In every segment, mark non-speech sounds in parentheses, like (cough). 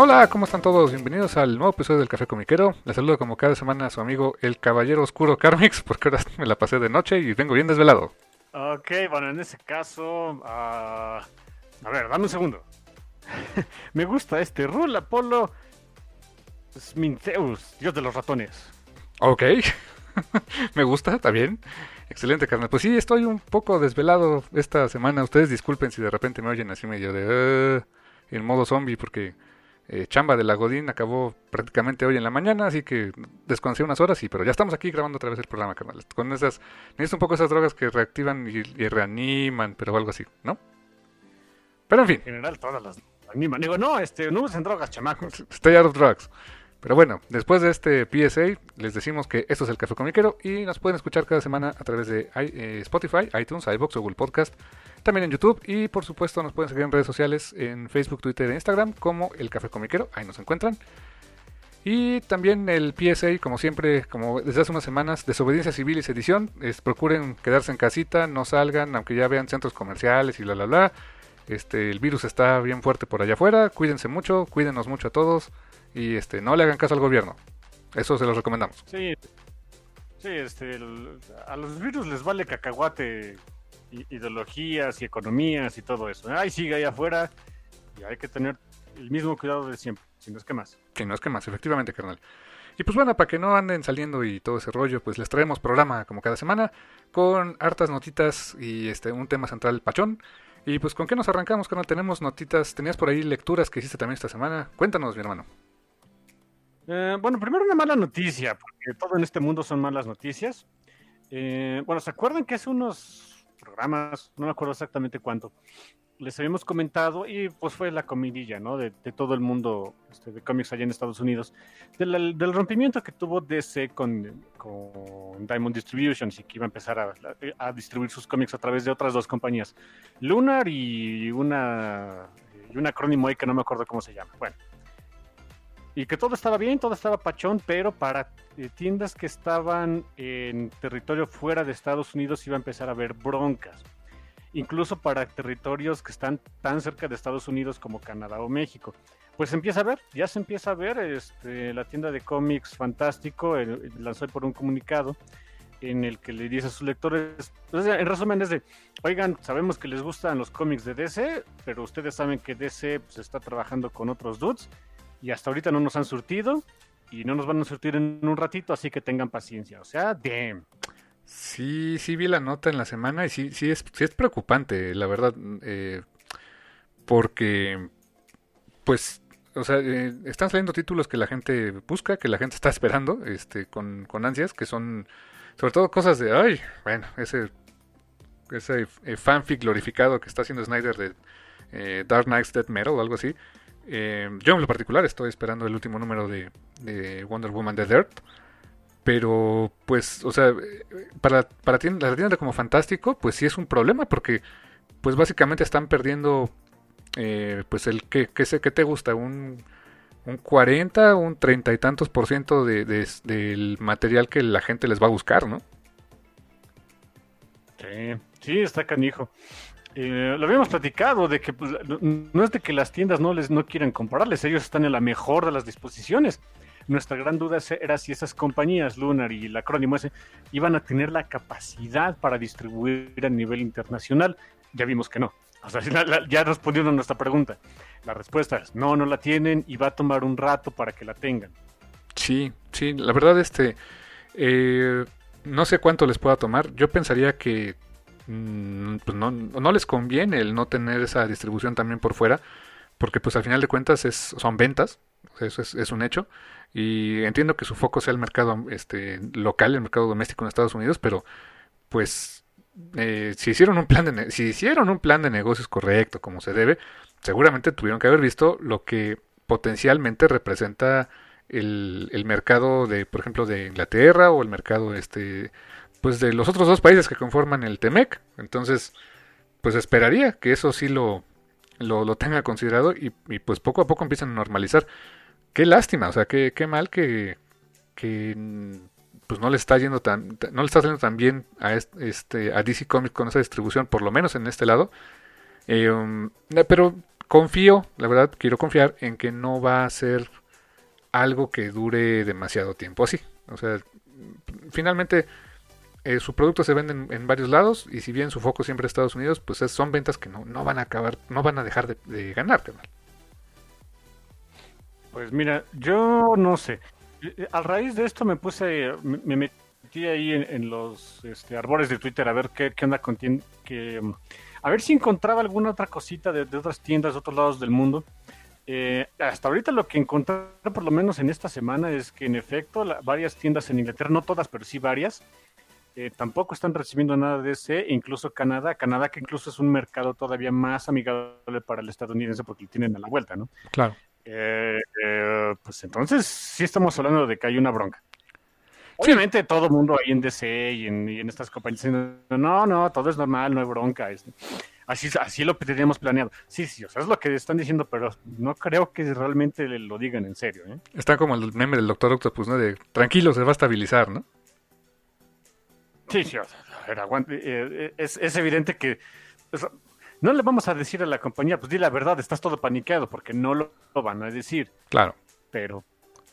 Hola, ¿cómo están todos? Bienvenidos al nuevo episodio del Café Comiquero. Les saludo como cada semana a su amigo el Caballero Oscuro Carmix, (laughs) porque ahora me la pasé de noche y vengo bien desvelado. Ok, bueno, en ese caso. ah, a ver, dame un segundo. (laughs) Me gusta este Rul Apolo Smintheus, dios de los ratones. Ok, (laughs) me gusta, está bien. Excelente, carnal. Pues sí, estoy un poco desvelado esta semana. Ustedes disculpen si de repente me oyen así medio de... "Ah", en modo zombie, porque eh, chamba de la Godín acabó prácticamente hoy en la mañana, así que descansé unas horas, y pero ya estamos aquí grabando otra vez el programa, carnal. Con esas... Necesito un poco esas drogas que reactivan y, y reaniman, pero algo así, ¿no? Pero en fin. En general, todas las animan. Digo, no, este, no usen drogas, chamacos. (laughs) Stay out of drugs. Pero bueno, después de este PSA, les decimos que esto es el Café Comiquero y nos pueden escuchar cada semana a través de eh, Spotify, iTunes, iBox o Google Podcast, también en YouTube y por supuesto nos pueden seguir en redes sociales en Facebook, Twitter e Instagram como el Café Comiquero, ahí nos encuentran. Y también el PSA, como siempre, como desde hace unas semanas, Desobediencia Civil y Sedición, es, procuren quedarse en casita, no salgan, aunque ya vean centros comerciales y bla bla bla. Este, el virus está bien fuerte por allá afuera, cuídense mucho, cuídenos mucho a todos y este, no le hagan caso al gobierno. Eso se los recomendamos. Sí, sí, este, a los virus les vale cacahuate, ideologías y economías y todo eso. Ay, sigue ahí afuera y hay que tener el mismo cuidado de siempre, si no es que más. Que no es que más, efectivamente, carnal. Y pues bueno, para que no anden saliendo y todo ese rollo, pues les traemos programa como cada semana con hartas notitas y este un tema central pachón. Y pues con qué nos arrancamos, carnal, tenemos notitas, tenías por ahí lecturas que hiciste también esta semana. Cuéntanos, mi hermano. Eh, bueno, primero una mala noticia, porque todo en este mundo son malas noticias. Eh, bueno, ¿se acuerdan que hace unos programas, no me acuerdo exactamente cuánto, les habíamos comentado y pues fue la comidilla, ¿no? De, de todo el mundo este, de cómics allá en Estados Unidos, del, del rompimiento que tuvo DC con, con Diamond Distribution y que iba a empezar a, a distribuir sus cómics a través de otras dos compañías, Lunar y una, y un acrónimo ahí que no me acuerdo cómo se llama. Bueno y que todo estaba bien, todo estaba pachón, pero para eh, tiendas que estaban en territorio fuera de Estados Unidos iba a empezar a haber broncas. Incluso para territorios que están tan cerca de Estados Unidos como Canadá o México. Pues empieza a ver, ya se empieza a ver, este, la tienda de cómics Fantástico eh, lanzó por un comunicado en el que le dice a sus lectores, entonces, en resumen es de, oigan, sabemos que les gustan los cómics de DC, pero ustedes saben que DC pues, está trabajando con otros dudes y hasta ahorita no nos han surtido y no nos van a surtir en un ratito, así que tengan paciencia. O sea, damn. Sí, sí vi la nota en la semana y sí, sí es, sí es preocupante, la verdad, eh, porque, pues, o sea, eh, están saliendo títulos que la gente busca, que la gente está esperando, este, con, con ansias, que son, sobre todo cosas de, ay, bueno, ese, ese eh, fanfic glorificado que está haciendo Snyder de eh, Dark Knight's Dead Metal o algo así. Eh, yo en lo particular estoy esperando el último número de, de Wonder Woman The Dirt. Pero, pues, o sea, para, para tien- la tienda como Fantástico, pues sí es un problema porque, pues básicamente están perdiendo, eh, pues el que, que, sé, que te gusta, un, un 40, un 30 y tantos por ciento de, de- del material que la gente les va a buscar, ¿no? Sí, sí, está canijo. Eh, lo habíamos platicado de que pues, no es de que las tiendas no les no quieran comprarles, ellos están en la mejor de las disposiciones. Nuestra gran duda era si esas compañías, Lunar y el acrónimo ese, iban a tener la capacidad para distribuir a nivel internacional. Ya vimos que no. O sea, (laughs) ya respondiendo a nuestra pregunta. La respuesta es no, no la tienen y va a tomar un rato para que la tengan. Sí, sí, la verdad, este, eh, no sé cuánto les pueda tomar. Yo pensaría que pues no, no, les conviene el no tener esa distribución también por fuera, porque pues al final de cuentas es, son ventas, eso es, es, un hecho. Y entiendo que su foco sea el mercado este, local, el mercado doméstico en Estados Unidos, pero pues eh, si hicieron un plan de si hicieron un plan de negocios correcto como se debe, seguramente tuvieron que haber visto lo que potencialmente representa el, el, mercado de, por ejemplo, de Inglaterra o el mercado este, pues de los otros dos países que conforman el TEMEC. Entonces, pues esperaría que eso sí lo, lo, tenga considerado y, pues poco a poco empiezan a normalizar. Qué lástima, o sea, qué, qué mal que, que pues no le está yendo tan, no le está saliendo tan bien a este, a DC Comics con esa distribución, por lo menos en este lado. Eh, pero confío, la verdad, quiero confiar en que no va a ser algo que dure demasiado tiempo así. O sea, finalmente eh, su producto se vende en, varios lados y si bien su foco siempre es Estados Unidos, pues son ventas que no, van a acabar, no van a dejar de, de ganar, Pues mira, yo no sé. A raíz de esto me puse, me, metí ahí en, los este, arbores de Twitter a ver qué, onda con que, a ver si encontraba alguna otra cosita de, otras tiendas de otros lados del mundo eh, hasta ahorita lo que encontré, por lo menos en esta semana, es que en efecto varias tiendas en Inglaterra, no todas, pero sí varias, eh, tampoco están recibiendo nada de ese, incluso Canadá, Canadá que incluso es un mercado todavía más amigable para el estadounidense porque lo tienen a la vuelta, ¿no? Claro. Eh, pues entonces sí estamos hablando de que hay una bronca. Obviamente todo el mundo ahí en DC y en, y en estas compañías diciendo, no, no, todo es normal, no hay bronca. Este. Así, así lo teníamos planeado. Sí, sí, o sea, es lo que están diciendo, pero no creo que realmente lo digan en serio. ¿eh? Está como el meme del Doctor Octopus, ¿no? De tranquilo, se va a estabilizar, ¿no? Sí, sí, aguante. Eh, eh, es, es, evidente que no le vamos a decir a la compañía, pues di la verdad, estás todo paniqueado, porque no lo, van a decir. Claro. Pero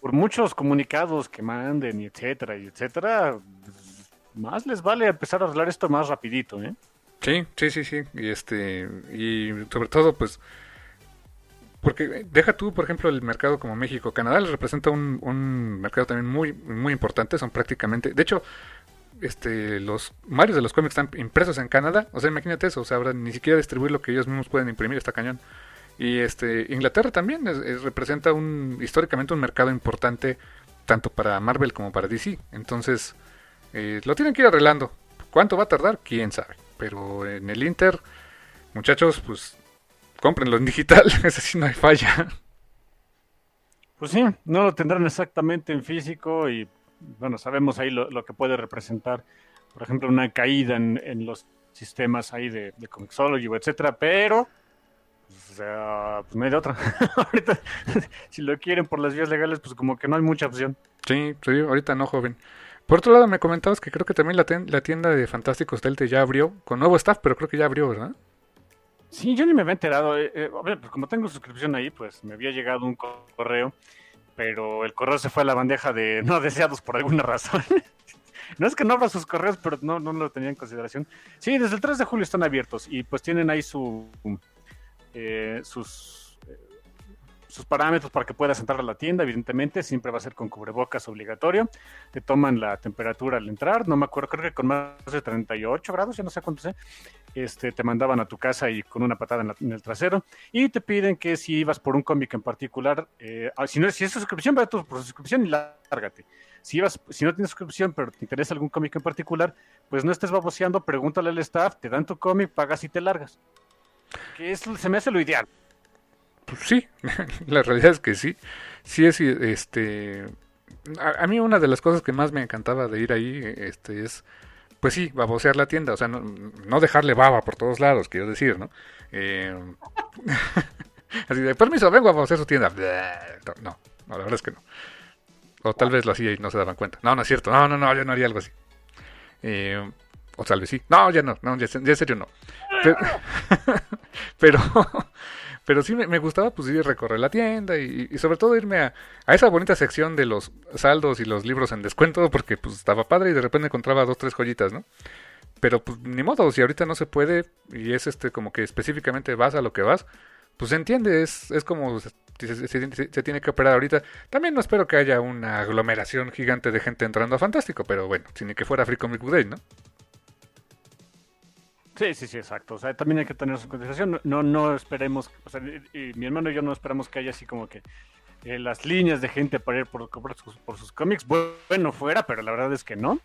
por muchos comunicados que manden y etcétera y etcétera, pues, más les vale empezar a arreglar esto más rapidito, ¿eh? Sí, sí, sí, sí. Y este, y sobre todo, pues, porque deja tú, por ejemplo, el mercado como México. Canadá les representa un, un mercado también muy, muy importante. Son prácticamente, de hecho, este, los varios de los cómics están impresos en Canadá. O sea, imagínate eso. O sea, ni siquiera distribuir lo que ellos mismos pueden imprimir está cañón. Y este, Inglaterra también representa un históricamente un mercado importante tanto para Marvel como para DC. Entonces, eh, lo tienen que ir arreglando. ¿Cuánto va a tardar? Quién sabe. Pero en el Inter, muchachos, pues cómprenlo en digital, (laughs) ese sí no hay falla. Pues sí, no lo tendrán exactamente en físico y bueno, sabemos ahí lo, que puede representar, por ejemplo, una caída en, los sistemas ahí de, de Comixology, etcétera, pero pues, o sea, pues no hay de otra. (laughs) ahorita, (laughs) si lo quieren por las vías legales, pues como que no hay mucha opción. Sí, sí, ahorita no, joven. Por otro lado, me comentabas que creo que también la, tienda de Fantásticos Telte ya abrió, con nuevo staff, pero creo que ya abrió, ¿verdad? Sí, yo ni me había enterado. Eh, eh, a ver, pues como tengo suscripción ahí, pues me había llegado un correo, pero el correo se fue a la bandeja de (laughs) no deseados por alguna razón. (laughs) no es que no abra sus correos, pero no, no lo tenía en consideración. Sí, desde el 3 de julio están abiertos y pues tienen ahí su, eh, sus sus parámetros para que puedas entrar a la tienda, evidentemente, siempre va a ser con cubrebocas obligatorio. Te toman la temperatura al entrar, no me acuerdo, creo que con más de 38 grados, ya no sé cuánto sé. Este, te mandaban a tu casa y con una patada en, el trasero. Y te piden que si ibas por un cómic en particular, eh, ah, si no si es suscripción, va por suscripción y lárgate. Si, ibas, si no tienes suscripción, pero te interesa algún cómic en particular, pues no estés baboseando, pregúntale al staff, te dan tu cómic, pagas y te largas. Que eso se me hace lo ideal. Pues sí, (laughs) la realidad es que sí. Sí es este a, mí una de las cosas que más me encantaba de ir ahí este es pues sí, babosear la tienda, o sea, no, dejarle baba por todos lados, quiero decir, ¿no? Eh, (laughs) así de permiso, vengo a babosear su tienda. No, no, la verdad es que no. O tal vez lo hacía y no se daban cuenta. No, no es cierto. No, no, no, yo no haría algo así. Eh, O tal vez sí. No, ya no, no, ya, en serio no. (laughs) Pero, sí me, gustaba pues ir a recorrer la tienda y, sobre todo irme a, esa bonita sección de los saldos y los libros en descuento porque pues estaba padre y de repente encontraba dos, tres joyitas, ¿no? Pero pues ni modo, si ahorita no se puede y es este como que específicamente vas a lo que vas, pues se entiende, es, es como se, se, tiene que operar ahorita. También no espero que haya una aglomeración gigante de gente entrando a Fantástico, pero bueno, sin que fuera Free Comic Book Day, ¿no? Sí, sí, sí, exacto. O sea, también hay que tener su consideración. No, no esperemos, o sea, mi hermano y yo no esperamos que haya así como que eh, las líneas de gente para ir por, por, sus, por sus cómics. Bueno, fuera, pero la verdad es que no.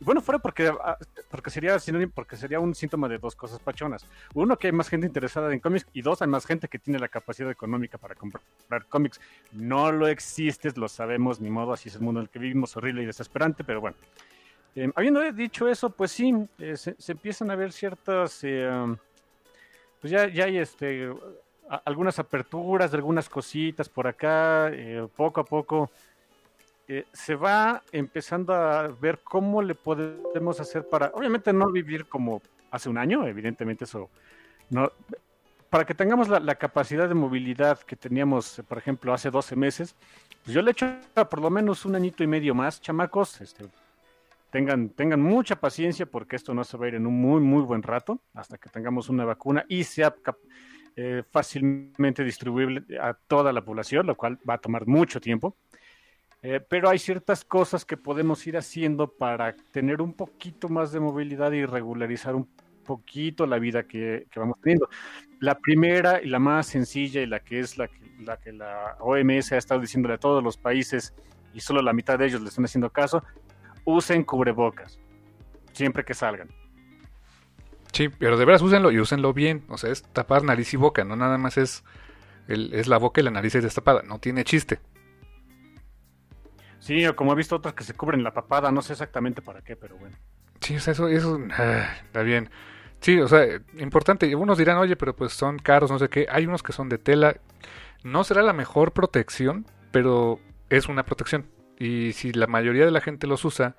Bueno, fuera porque, ah, porque, sería, porque sería un síntoma de dos cosas pachonas. Uno, que hay más gente interesada en cómics y dos, hay más gente que tiene la capacidad económica para comprar cómics. No lo existes, lo sabemos, ni modo, así es el mundo en el que vivimos, horrible y desesperante, pero bueno. Eh, habiendo dicho eso, pues sí, eh, se, empiezan a ver ciertas, eh, pues ya, ya hay este, algunas aperturas de algunas cositas por acá, poco a poco eh, se va empezando a ver cómo le podemos hacer para, obviamente no vivir como hace un año, evidentemente eso no, para que tengamos la, capacidad de movilidad que teníamos, por ejemplo, hace 12 meses, pues yo le echo por lo menos un añito y medio más, chamacos, este, tengan, tengan mucha paciencia porque esto no se va a ir en un muy, muy buen rato, hasta que tengamos una vacuna y sea eh, fácilmente distribuible a toda la población, lo cual va a tomar mucho tiempo. Eh, pero hay ciertas cosas que podemos ir haciendo para tener un poquito más de movilidad y regularizar un poquito la vida que, vamos teniendo. La primera y la más sencilla y la que es la que, la que la OMS ha estado diciéndole a todos los países y solo la mitad de ellos le están haciendo caso, usen cubrebocas siempre que salgan. Sí, pero de veras úsenlo y úsenlo bien. O sea, es tapar nariz y boca, no nada más es, el, es la boca y la nariz es destapada. No tiene chiste. Sí, o como he visto otras que se cubren la papada, no sé exactamente para qué, pero bueno. Sí, o sea, eso, eso ah, está bien. Sí, o sea, importante. Algunos dirán, oye, pero pues son caros, no sé qué. Hay unos que son de tela. No será la mejor protección, pero es una protección. Y si la mayoría de la gente los usa,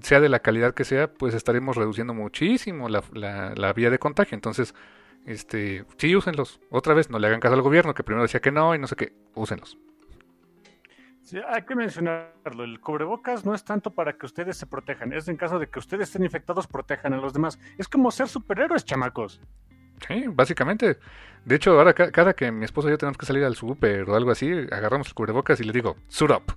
sea de la calidad que sea, pues estaremos reduciendo muchísimo la, la, la vía de contagio. Entonces, este, sí, úsenlos. Otra vez, no le hagan caso al gobierno, que primero decía que no y no sé qué. Úsenlos hay que mencionarlo. El cubrebocas no es tanto para que ustedes se protejan, es en caso de que ustedes estén infectados, protejan a los demás. Es como ser superhéroes, chamacos. Sí, básicamente. De hecho, ahora cada que mi esposo y yo tenemos que salir al super o algo así, agarramos el cubrebocas y le digo, suit up.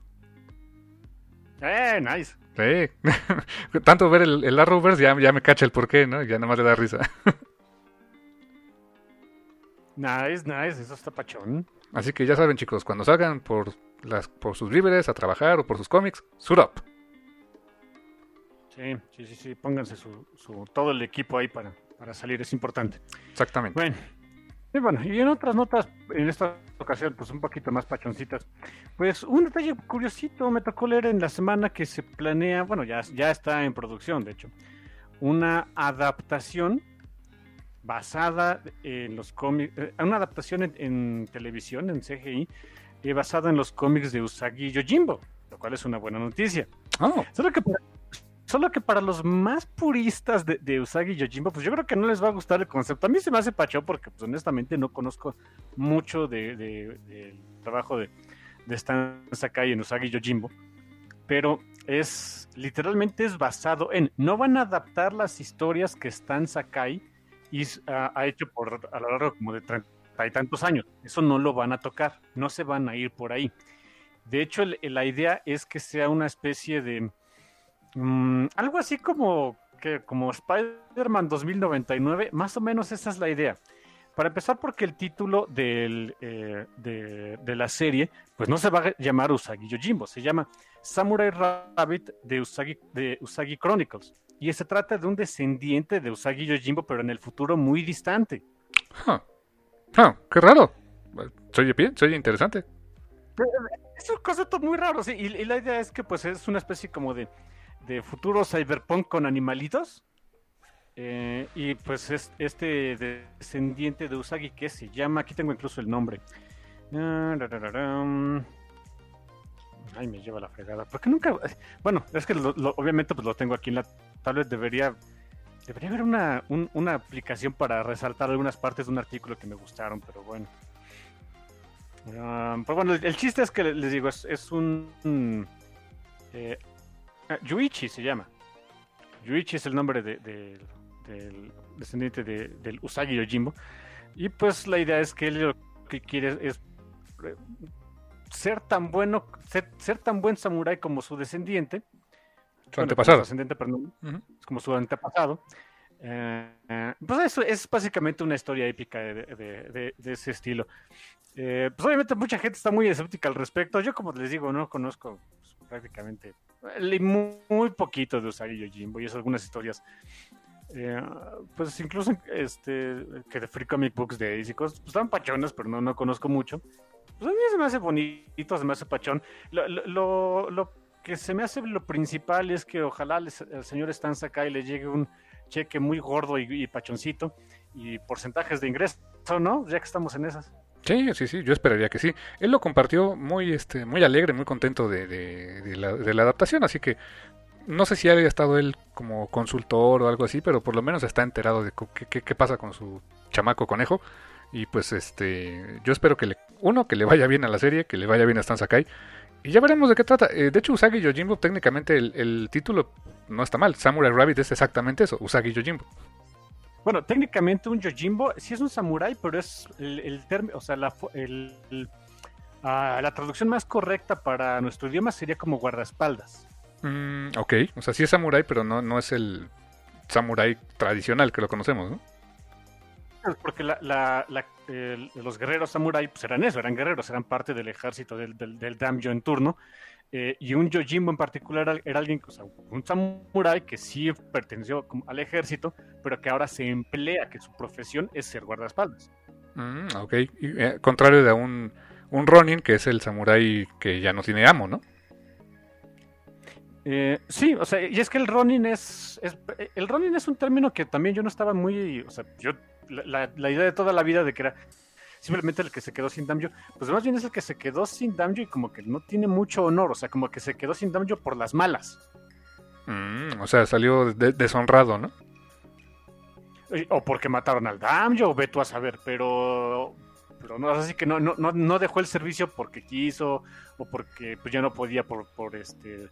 Eh, nice. Sí. (laughs) Tanto ver el, el Arrowverse ya, ya me cacha el porqué, ¿no? Ya nada más le da risa. (laughs) nice, nice. Eso está pachón. Así que ya saben, chicos, cuando salgan por las, por sus víveres a trabajar o por sus cómics, suit up. Sí, sí, sí, sí, pónganse su, todo el equipo ahí para, para salir, es importante. Exactamente. Bueno, y bueno, y en otras notas, en esta ocasión, pues un poquito más pachoncitas, pues un detalle curiosito me tocó leer en la semana que se planea, bueno, ya, ya está en producción, de hecho, una adaptación basada en los cómics, eh, una adaptación en, en televisión, en CGI, basada en los cómics de Usagi Yojimbo, lo cual es una buena noticia. Oh. Solo, que para, solo que para los más puristas de, de, Usagi Yojimbo, pues yo creo que no les va a gustar el concepto. A mí se me hace pacho porque pues, honestamente no conozco mucho del de, trabajo de, Stan Sakai en Usagi Yojimbo, pero es literalmente es basado en, no van a adaptar las historias que Stan Sakai y, ha hecho por a lo largo como de 30 hay tantos años. Eso no lo van a tocar, no se van a ir por ahí. De hecho, la idea es que sea una especie de... Mm, algo así como, que, como Spider-Man 2099, más o menos esa es la idea. Para empezar, porque el título del, eh, de, la serie, pues no se va a llamar Usagi Yojimbo, se llama Samurai Rabbit de Usagi, de Usagi Chronicles. Y se trata de un descendiente de Usagi Yojimbo, pero en el futuro muy distante. Qué raro. Soy bien, soy interesante. Es un concepto muy raro, sí. Y, la idea es que pues es una especie como de, de futuro cyberpunk con animalitos. Eh, y pues es este descendiente de Usagi que se llama, aquí tengo incluso el nombre. Ay, me lleva la fregada. Porque nunca. Bueno, es que obviamente pues lo tengo aquí en la tablet. Debería Debería haber una, un- una aplicación para resaltar algunas partes de un artículo que me gustaron, pero bueno. Ah, pero bueno, el, chiste es que les digo, es, un... eh, Yuichi se llama. Yuichi es el nombre de- de- del descendiente de- del Usagi Yojimbo. Y pues la idea es que él lo que quiere es eh, ser tan bueno, ser, ser tan buen samurái como su descendiente. Su Bueno, antepasado. Su descendiente, perdón es como su antepasado. Eh, eh, pues eso es básicamente una historia épica de, de- de- de ese estilo. Eh, pues obviamente mucha gente está muy escéptica al respecto. Yo, como les digo, no conozco pues, prácticamente leí muy, muy poquito de Usagi Yojimbo y es algunas historias. eh, pues incluso este que de Free Comic Books Ace y cosas, pues están pachonas, pero no, no conozco mucho. Pues a mí se me hace bonito, se me hace pachón. Lo- lo- lo que se me hace lo principal es que ojalá les- el señor Stan Sakai le llegue un cheque muy gordo y, y pachoncito y porcentajes de ingreso, ¿no? Ya que estamos en esas. Sí, sí, sí, yo esperaría que sí. Él lo compartió muy, este, muy alegre, muy contento de, la, adaptación, así que no sé si haya estado él como consultor o algo así, pero por lo menos está enterado de qué pasa con su chamaco conejo. Y pues este, yo espero que le, uno, que le vaya bien a la serie, que le vaya bien a Stan Sakai. Y ya veremos de qué trata. Eh, de hecho, Usagi Yojimbo, técnicamente el, el título no está mal. Samurai Rabbit es exactamente eso, Usagi Yojimbo. Bueno, técnicamente un Yojimbo sí es un samurái, pero es el, el término, o sea, la, fu- el- el- ah, la traducción más correcta para nuestro idioma sería como guardaespaldas. Mm, ok, o sea, sí es samurai, pero no, no es el samurai tradicional que lo conocemos, ¿no? Porque la- la- la- los guerreros samurái pues eran eso, eran guerreros, eran parte del ejército del, del, del daimyo en turno. Eh, y un Yojimbo en particular era- alguien, o sea, un samurái que sí perteneció al ejército, pero que ahora se emplea, que su profesión es ser guardaespaldas. Mm, ok, y, eh, contrario de un, un Ronin, que es el samurái que ya no tiene amo, ¿no? Eh, sí, o sea, y es que el Ronin es, es- El Ronin es un término que también yo no estaba muy. O sea, yo. La- la idea de toda la vida de que era simplemente el que se quedó sin Damjo, pues más bien es el que se quedó sin Damjo y como que no tiene mucho honor, o sea, como que se quedó sin Damjo por las malas. Mm, o sea, salió de- deshonrado, ¿no? O porque mataron al Damjo, o ve tú a saber, pero. Pero no, así que no, no, no, dejó el servicio porque quiso, o porque pues ya no podía por, por este.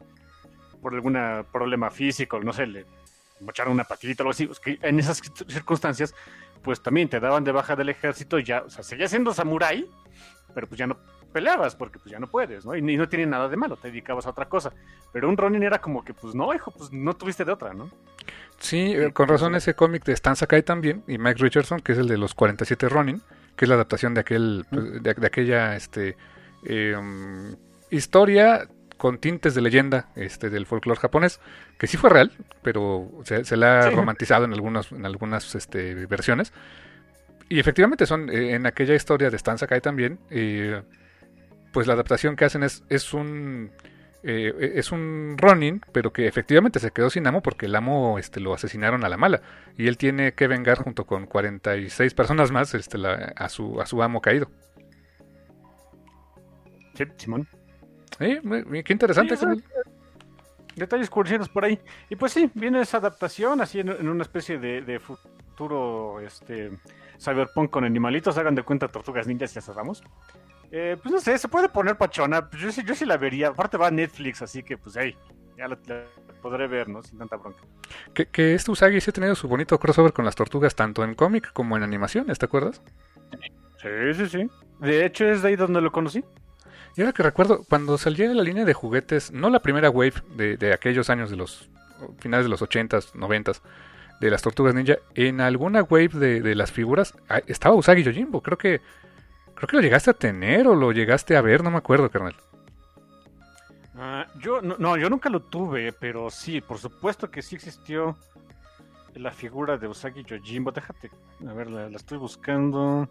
por algún problema físico, no sé, le mocharon una patita o algo así. En esas circunstancias, pues también te daban de baja del ejército y ya, o sea, seguías siendo samurái, pero pues ya no peleabas porque pues ya no puedes, ¿no? Y, no tiene nada de malo, te dedicabas a otra cosa. Pero un Ronin era como que, pues no, hijo, pues no tuviste de otra, ¿no? Sí, eh, con razón ese cómic de Stan Sakai también, y Mike Richardson, que es el de los 47 Ronin, que es la adaptación de aquel pues, de, de aquella este eh, historia con tintes de leyenda este del folclore japonés, que sí fue real, pero se, se la ha Sí. romantizado en algunas, en algunas este, versiones. Y efectivamente son, eh, en aquella historia de Stan Sakai también, eh, pues la adaptación que hacen es, es un eh, es un Ronin, pero que efectivamente se quedó sin amo porque el amo este, lo asesinaron a la mala. Y él tiene que vengar junto con 46 personas más este, la- a, su, a su amo caído. Sí, Simón. Eh, muy- qué interesante. Sí, detalles curiosos por ahí. Y pues sí, viene esa adaptación así en, en una especie de, de futuro este cyberpunk con animalitos, hagan de cuenta tortugas ninjas, ya sabemos. Eh, pues no sé, se puede poner pachona, pues yo sí, yo sí la vería. Aparte va a Netflix, así que pues hey, ya la, la podré ver, ¿no? Sin tanta bronca. Que, que este Usagi sí ha tenido su bonito crossover con las tortugas, tanto en cómic como en animaciones, ¿te acuerdas? Sí, sí, sí. De hecho es de ahí donde lo conocí. Y ahora que recuerdo, cuando salió la línea de juguetes, no la primera wave de, de aquellos años de los finales de los 80s, 90s, de las tortugas ninja, en alguna wave de, de las figuras ah, estaba Usagi Yojimbo. Creo que creo que lo llegaste a tener o lo llegaste a ver, no me acuerdo, carnal. Ah, yo no, yo nunca lo tuve, pero sí, por supuesto que sí existió la figura de Usagi Yojimbo. Déjate, a ver, la estoy buscando.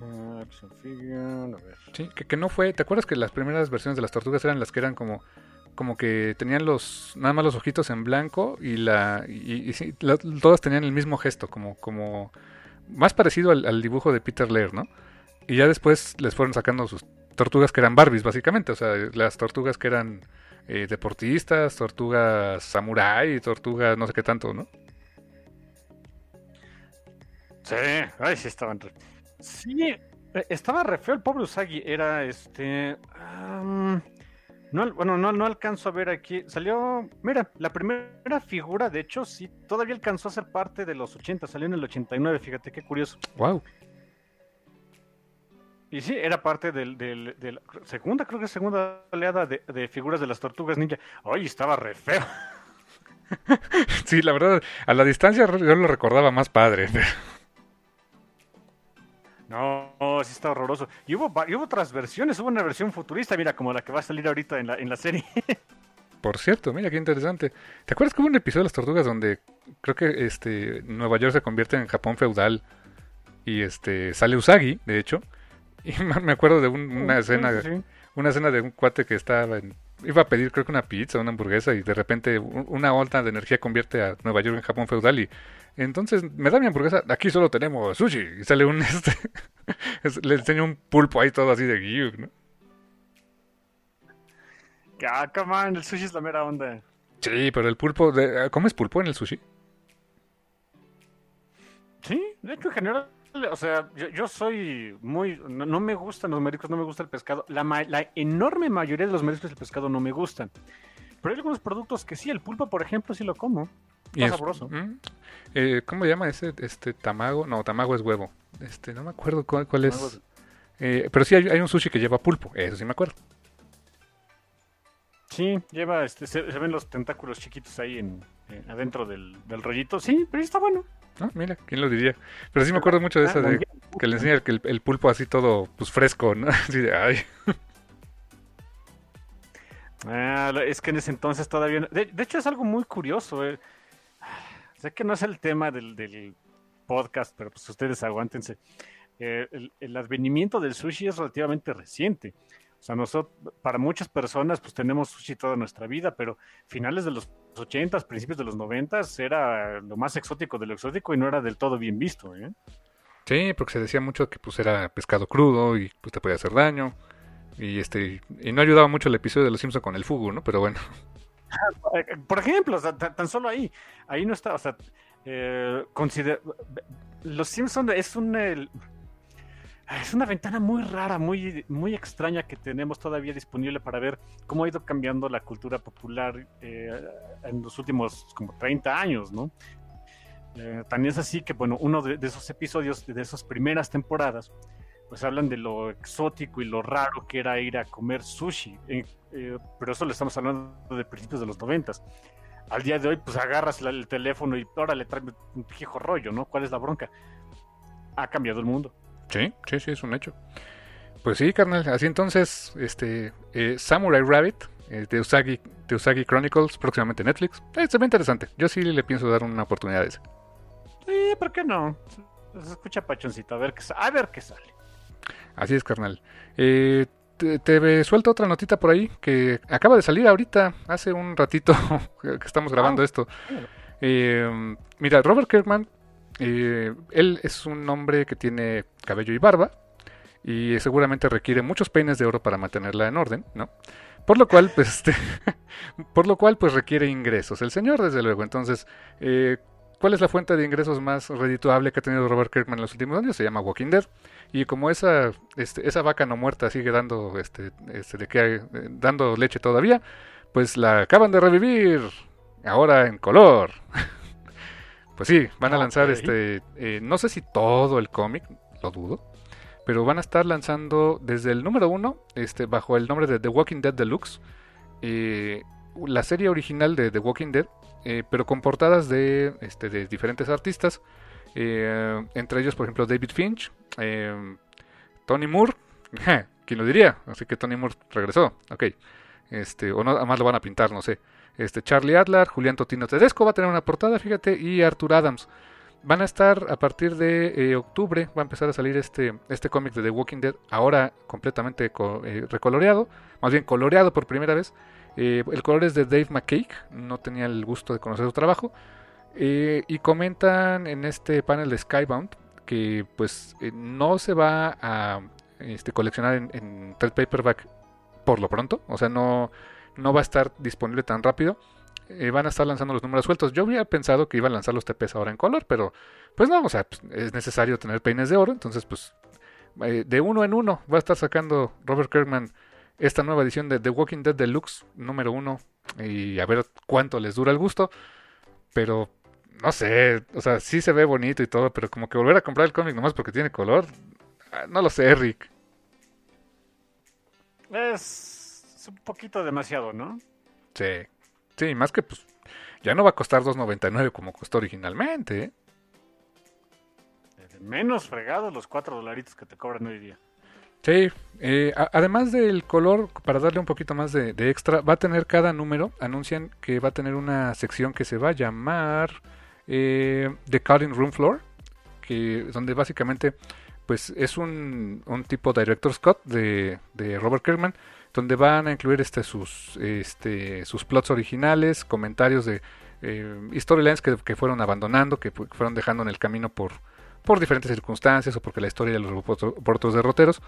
Action figure, a ver. Sí, que, que no fue. ¿Te acuerdas que las primeras versiones de las tortugas eran las que eran como como que tenían los nada más los ojitos en blanco y la y, y sí, la- todas tenían el mismo gesto, como como más parecido al, al dibujo de Peter Laird, ¿no? Y ya después les fueron sacando sus tortugas que eran Barbies, básicamente, o sea, las tortugas que eran eh, deportistas, tortugas samurai, tortugas no sé qué tanto, ¿no? Sí, ay, sí estaban. Sí, eh, estaba re feo el pobre Usagi. Era este. Um, no, bueno, no, no alcanzo a ver aquí. Salió. Mira, la primera figura, de hecho, sí, todavía alcanzó a ser parte de los 80. Salió en el 89, fíjate qué curioso. Wow. Y sí, era parte del, del, del segunda, creo que segunda oleada de, de, figuras de las tortugas ninja. Ay, estaba re feo. (laughs) sí, la verdad, a la distancia yo lo recordaba más padre. (laughs) No, sí está horroroso. Y hubo, y hubo otras versiones, hubo una versión futurista, mira, como la que va a salir ahorita en la, en la serie. (laughs) Por cierto, mira qué interesante. ¿Te acuerdas que hubo un episodio de las tortugas donde creo que este Nueva York se convierte en Japón feudal y este sale Usagi, de hecho? (laughs) Y me acuerdo de un, una escena, sí, una escena de un cuate que estaba en, iba a pedir creo que una pizza, una hamburguesa y de repente una ola de energía convierte a Nueva York en Japón feudal y entonces me da mi hamburguesa, aquí solo tenemos sushi y sale un (laughs) este le enseño un pulpo ahí todo así de gyuk, ¿no? Ah, come on, el sushi es la mera onda. Sí, pero el pulpo, de, ¿comes pulpo en el sushi? Sí, de hecho en general o sea, yo, yo soy muy. No, no, me gustan los mariscos, no me gusta el pescado. La, la, enorme mayoría de los mariscos del pescado no me gustan. Pero hay algunos productos que sí, el pulpo, por ejemplo, sí lo como. Está es, sabroso. ¿Mm? Eh, ¿Cómo se llama ese? Este, tamago. No, tamago es huevo. Este, no me acuerdo cuál, cuál es. Eh, pero sí hay, hay, un sushi que lleva pulpo, eso sí me acuerdo. Sí, lleva, este, se, se ven los tentáculos chiquitos ahí en, eh, adentro del, del rollito. Sí, pero está bueno. Ah, mira, ¿quién lo diría? Pero sí me acuerdo mucho de esa de que le enseña el, el pulpo así todo pues fresco, ¿no? (laughs) Así de, ay. Ah, es que en ese entonces todavía... De, de hecho es algo muy curioso. Eh. Sé que no es el tema del, del podcast, pero pues ustedes aguántense. Eh, el, el, advenimiento del sushi es relativamente reciente. O sea, nosotros, para muchas personas, pues tenemos sushi toda nuestra vida, pero finales de los 80, principios de los 90 era lo más exótico de lo exótico y no era del todo bien visto. ¿eh? Sí, porque se decía mucho que pues era pescado crudo y pues te podía hacer daño. Y este y no ayudaba mucho el episodio de Los Simpsons con el fugu, ¿no? Pero bueno. (laughs) Por ejemplo, tan solo ahí, ahí no está, o sea, eh. Los Simpsons es un... Es una ventana muy rara, muy, muy extraña que tenemos todavía disponible para ver cómo ha ido cambiando la cultura popular eh, en los últimos como 30 años, ¿no? Eh, también es así que, bueno, uno de, esos episodios, de esas primeras temporadas, pues hablan de lo exótico y lo raro que era ir a comer sushi, eh, pero eso lo estamos hablando de principios de los noventas. Al día de hoy, pues agarras el teléfono y ahora le traes un viejo rollo, ¿no? ¿Cuál es la bronca? Ha cambiado el mundo. Sí, sí, sí, es un hecho. Pues sí, carnal. Así entonces, este eh, Samurai Rabbit eh, de, Usagi, de Usagi Chronicles, próximamente Netflix. Eh, se ve interesante. Yo sí le pienso dar una oportunidad a ese. Sí, ¿por qué no? Se escucha pachoncito, a ver qué, a ver qué sale. Así es, carnal. Eh, te, te, suelto otra notita por ahí que acaba de salir ahorita, hace un ratito (laughs) que estamos grabando oh, esto. Eh, mira, Robert Kirkman eh, él es un hombre que tiene cabello y barba y seguramente requiere muchos peines de oro para mantenerla en orden, ¿no? Por lo cual, pues, (laughs) este, por lo cual, pues requiere ingresos. El señor, desde luego. Entonces, eh, ¿cuál es la fuente de ingresos más redituable que ha tenido Robert Kirkman en los últimos años? Se llama Walking Dead. Y como esa, este, esa vaca no muerta sigue dando, este, este, de que hay, dando leche todavía, pues la acaban de revivir. Ahora en color. (laughs) Pues sí, van a lanzar este, eh, no sé si todo el cómic, lo dudo, pero van a estar lanzando desde el número uno, este, bajo el nombre de The Walking Dead Deluxe, eh, la serie original de The Walking Dead, eh, pero con portadas de, este, de diferentes artistas, eh, entre ellos, por ejemplo, David Finch, eh, Tony Moore, (laughs) ¿quién lo diría? Así que Tony Moore regresó, ok, este, o no, además lo van a pintar, no sé. Este, Charlie Adler, Julián Totino Tedesco va a tener una portada, fíjate, y Arthur Adams. Van a estar a partir de octubre, va a empezar a salir este, este cómic de The Walking Dead, ahora completamente co recoloreado, más bien coloreado por primera vez. Eh, el color es de Dave McCake, no tenía el gusto de conocer su trabajo. Eh, y comentan en este panel de Skybound que pues no se va a este, coleccionar en, en paperback por lo pronto, o sea, no, va a estar disponible tan rápido. eh, van a estar lanzando los números sueltos. Yo había pensado que iban a lanzar los TPs ahora en color, pero pues no, o sea, pues, es necesario tener peines de oro, entonces pues eh, de uno en uno va a estar sacando Robert Kirkman esta nueva edición de The Walking Dead Deluxe número uno y a ver cuánto les dura el gusto, pero no sé, o sea, sí se ve bonito y todo, pero como que volver a comprar el cómic nomás porque tiene color, ah, no lo sé, Rick. Es un poquito demasiado, ¿no? Sí, sí, más que pues ya no va a costar 2.99 como costó originalmente. ¿eh? Menos fregados los 4 dolaritos que te cobran hoy día. Sí, eh, además del color, para darle un poquito más de, extra, va a tener cada número, anuncian que va a tener una sección que se va a llamar eh, The Cutting Room Floor, que, donde básicamente pues es un, un tipo Director Scott de, Robert Kirkman, donde van a incluir este, sus, este, sus plots originales, comentarios de eh, storylines que, fueron abandonando, que fueron dejando en el camino por, por diferentes circunstancias o porque la historia los por otros derroteros.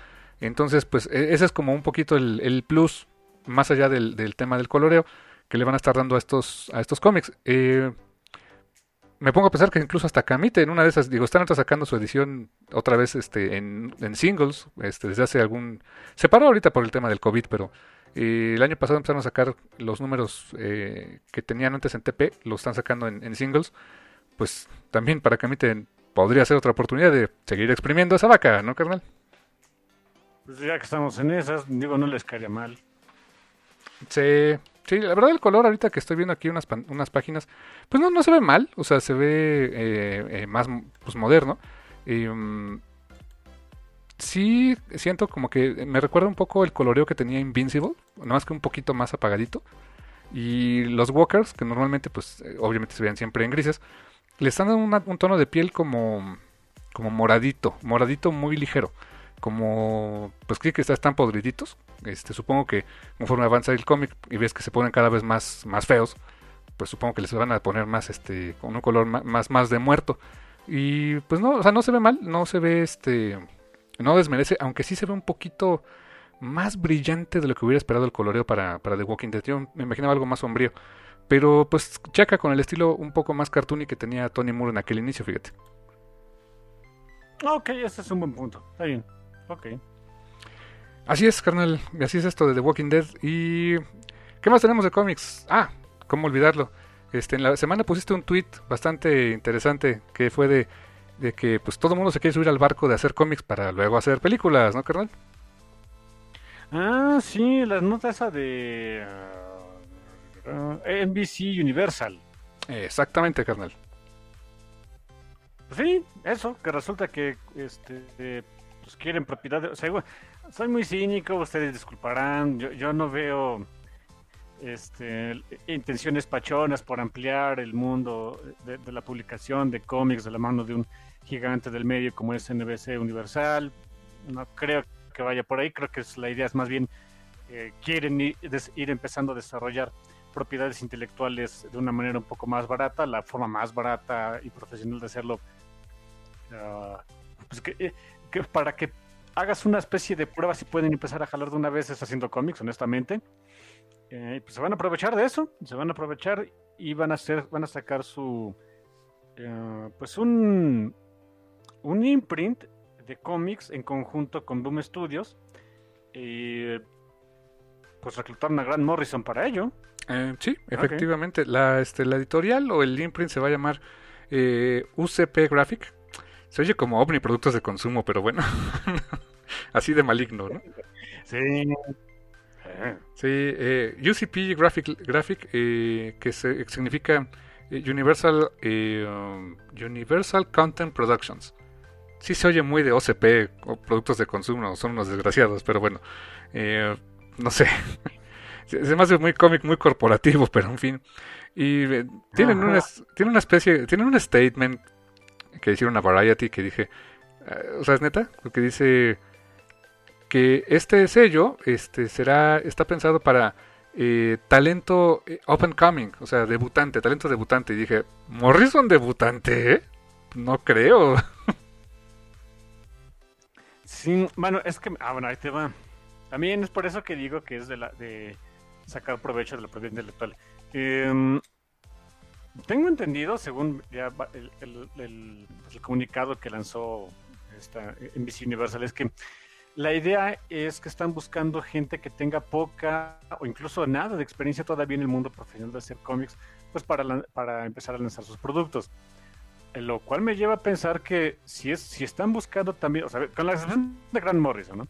Entonces, pues e, ese es como un poquito el, plus, más allá del, tema del coloreo, que le van a estar dando a estos, a estos cómics. Eh, me pongo a pensar que incluso hasta Camite en una de esas, digo, están sacando su edición otra vez este, en, singles, este, desde hace algún... Se paró ahorita por el tema del COVID, pero eh, el año pasado empezaron a sacar los números eh, que tenían antes en TP, los están sacando en, singles. Pues también para Camite podría ser otra oportunidad de seguir exprimiendo esa vaca, ¿no, carnal? Pues ya que estamos en esas, digo, no les caería mal. Sí, Sí, la verdad el color ahorita que estoy viendo aquí unas, unas páginas, pues no, no se ve mal, o sea, se ve eh, eh, más pues, moderno. Y, mm, sí, siento como que me recuerda un poco el coloreo que tenía Invincible, nada más que un poquito más apagadito. Y los Walkers, que normalmente pues eh, obviamente se vean siempre en grises, le están dando un tono de piel como, como moradito, moradito muy ligero como pues que están podriditos. Este, supongo que conforme avanza el cómic y ves que se ponen cada vez más, más feos, pues supongo que les van a poner más este con un color más, más de muerto. Y pues no, o sea, no se ve mal, no se ve este no desmerece, aunque sí se ve un poquito más brillante de lo que hubiera esperado el coloreo para, para The Walking Dead. Yo me imaginaba algo más sombrío. Pero pues checa con el estilo un poco más cartoony que tenía Tony Moore en aquel inicio, fíjate. Ok, ese es un buen punto. Está bien. Ok. Así es, carnal. Así es esto de The Walking Dead. ¿Y qué más tenemos de cómics? Ah, cómo olvidarlo. Este, en la semana pusiste un tweet bastante interesante que fue de, de que pues todo el mundo se quiere subir al barco de hacer cómics para luego hacer películas, ¿no, carnal? Ah, sí, las notas esa de uh, NBC Universal. Exactamente, carnal. Sí, eso, que resulta que este pues quieren propiedad. O sea, soy muy cínico, ustedes disculparán. Yo, no veo este, intenciones pachonas por ampliar el mundo de, la publicación de cómics de la mano de un gigante del medio como es NBC Universal. No creo que vaya por ahí. Creo que la idea es más bien eh, quieren ir, empezando a desarrollar propiedades intelectuales de una manera un poco más barata, la forma más barata y profesional de hacerlo. Uh, pues que, eh, que para que hagas una especie de prueba si pueden empezar a jalar de una vez es haciendo cómics, honestamente. Eh, pues se van a aprovechar de eso, se van a aprovechar y van a hacer, van a sacar su eh, pues un un imprint de cómics en conjunto con Boom Studios y pues reclutaron a Grant Morrison para ello. Eh, sí, efectivamente. La, este, la editorial o el imprint se va a llamar UCP Graphic se oye como OVNI productos de consumo, pero bueno. (laughs) Así de maligno, ¿no? Sí. Sí, eh, UCP Graphic, Graphic eh, que significa eh, Universal, um, Universal Content Productions. Sí se oye muy de OCP, o productos de consumo, son unos desgraciados, pero bueno, no sé. (laughs) Se me hace muy cómic, muy corporativo, pero en fin. Y tienen una, tienen una especie, tienen un statement que hicieron a Variety que dije, eh, o sea, es neta, porque dice que este sello este será está pensado para eh, talento eh, open coming, o sea, debutante, talento debutante. Y dije, Morrison debutante, ¿eh? No creo. (laughs) Sí, bueno, es que, ah, bueno, ahí te va. También es por eso que digo que es de la de sacar provecho de la propiedad intelectual. Em, tengo entendido, según ya el, el, comunicado que lanzó esta NBC Universal, es que la idea es que están buscando gente que tenga poca o incluso nada de experiencia todavía en el mundo profesional de hacer cómics, pues para, para empezar a lanzar sus productos. Lo cual me lleva a pensar que si, es, si están buscando también, o sea, con la excepción de Grant Morrison, ¿no?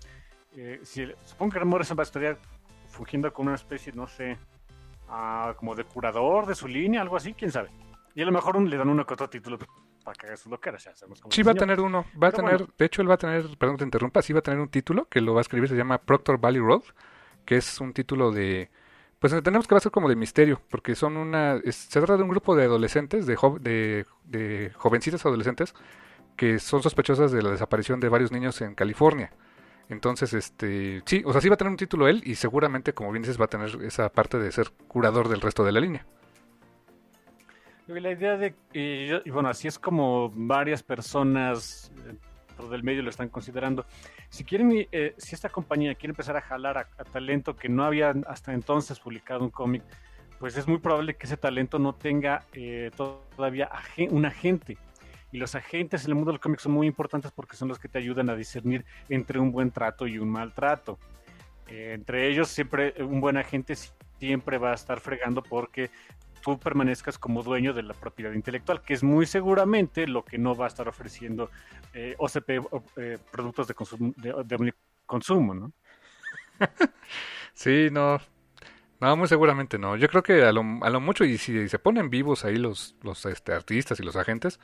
Eh, si, supongo que Grant Morrison va a estar fungiendo como una especie, no sé, uh, como de curador de su línea, algo así, quién sabe. Y a lo mejor le dan uno que otro título para que haga sus loqueras. Ya sabemos sí, va a tener uno. Va a tener, de hecho, él va a tener, perdón te interrumpa, sí va a tener un título que lo va a escribir, se llama Proctor Valley Road, que es un título de pues tenemos que va a ser como de misterio, porque son una. se trata de un grupo de adolescentes, de, de, de, jovencitas adolescentes, que son sospechosas de la desaparición de varios niños en California. Entonces, este. Sí, o sea, sí va a tener un título él, y seguramente, como bien dices, va a tener esa parte de ser curador del resto de la línea. La idea de. Y, bueno, así es como varias personas del medio lo están considerando. Si quieren, eh, si esta compañía quiere empezar a jalar a, talento que no había hasta entonces publicado un cómic, pues es muy probable que ese talento no tenga eh, todavía un agente. Y los agentes en el mundo del cómic son muy importantes porque son los que te ayudan a discernir entre un buen trato y un mal trato. Eh, entre ellos, siempre un buen agente siempre va a estar fregando porque tú permanezcas como dueño de la propiedad intelectual, que es muy seguramente lo que no va a estar ofreciendo eh, OCP, eh, productos de consumo, de, consumo, ¿no? (laughs) sí, no. No, muy seguramente no. Yo creo que a lo, a lo mucho, y si se ponen vivos ahí los, los este, artistas y los agentes,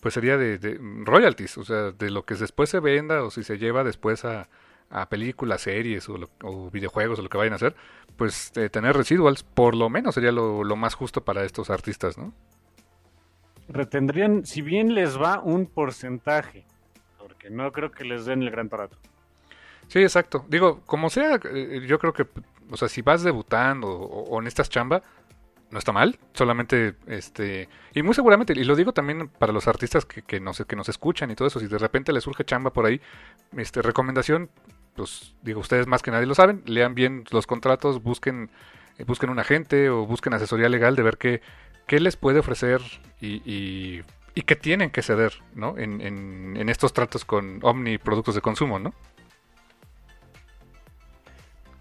pues sería de, de royalties, o sea, de lo que después se venda o si se lleva después a, a películas, series o, videojuegos o lo que vayan a hacer, pues eh, tener residuals por lo menos sería lo, más justo para estos artistas, ¿no? Retendrían, si bien les va un porcentaje, porque no creo que les den el gran barato. Sí, exacto. Digo, como sea, eh, yo creo que, o sea, si vas debutando o, en estas chamba, no está mal, solamente, este, y muy seguramente, y lo digo también para los artistas que, que, nos, que nos escuchan y todo eso, si de repente les surge chamba por ahí, este, recomendación, pues digo, ustedes más que nadie lo saben, lean bien los contratos, busquen, eh, busquen un agente o busquen asesoría legal de ver qué, qué les puede ofrecer y, y, y qué tienen que ceder, ¿no? En, en, estos tratos con Omni Productos de Consumo, ¿no?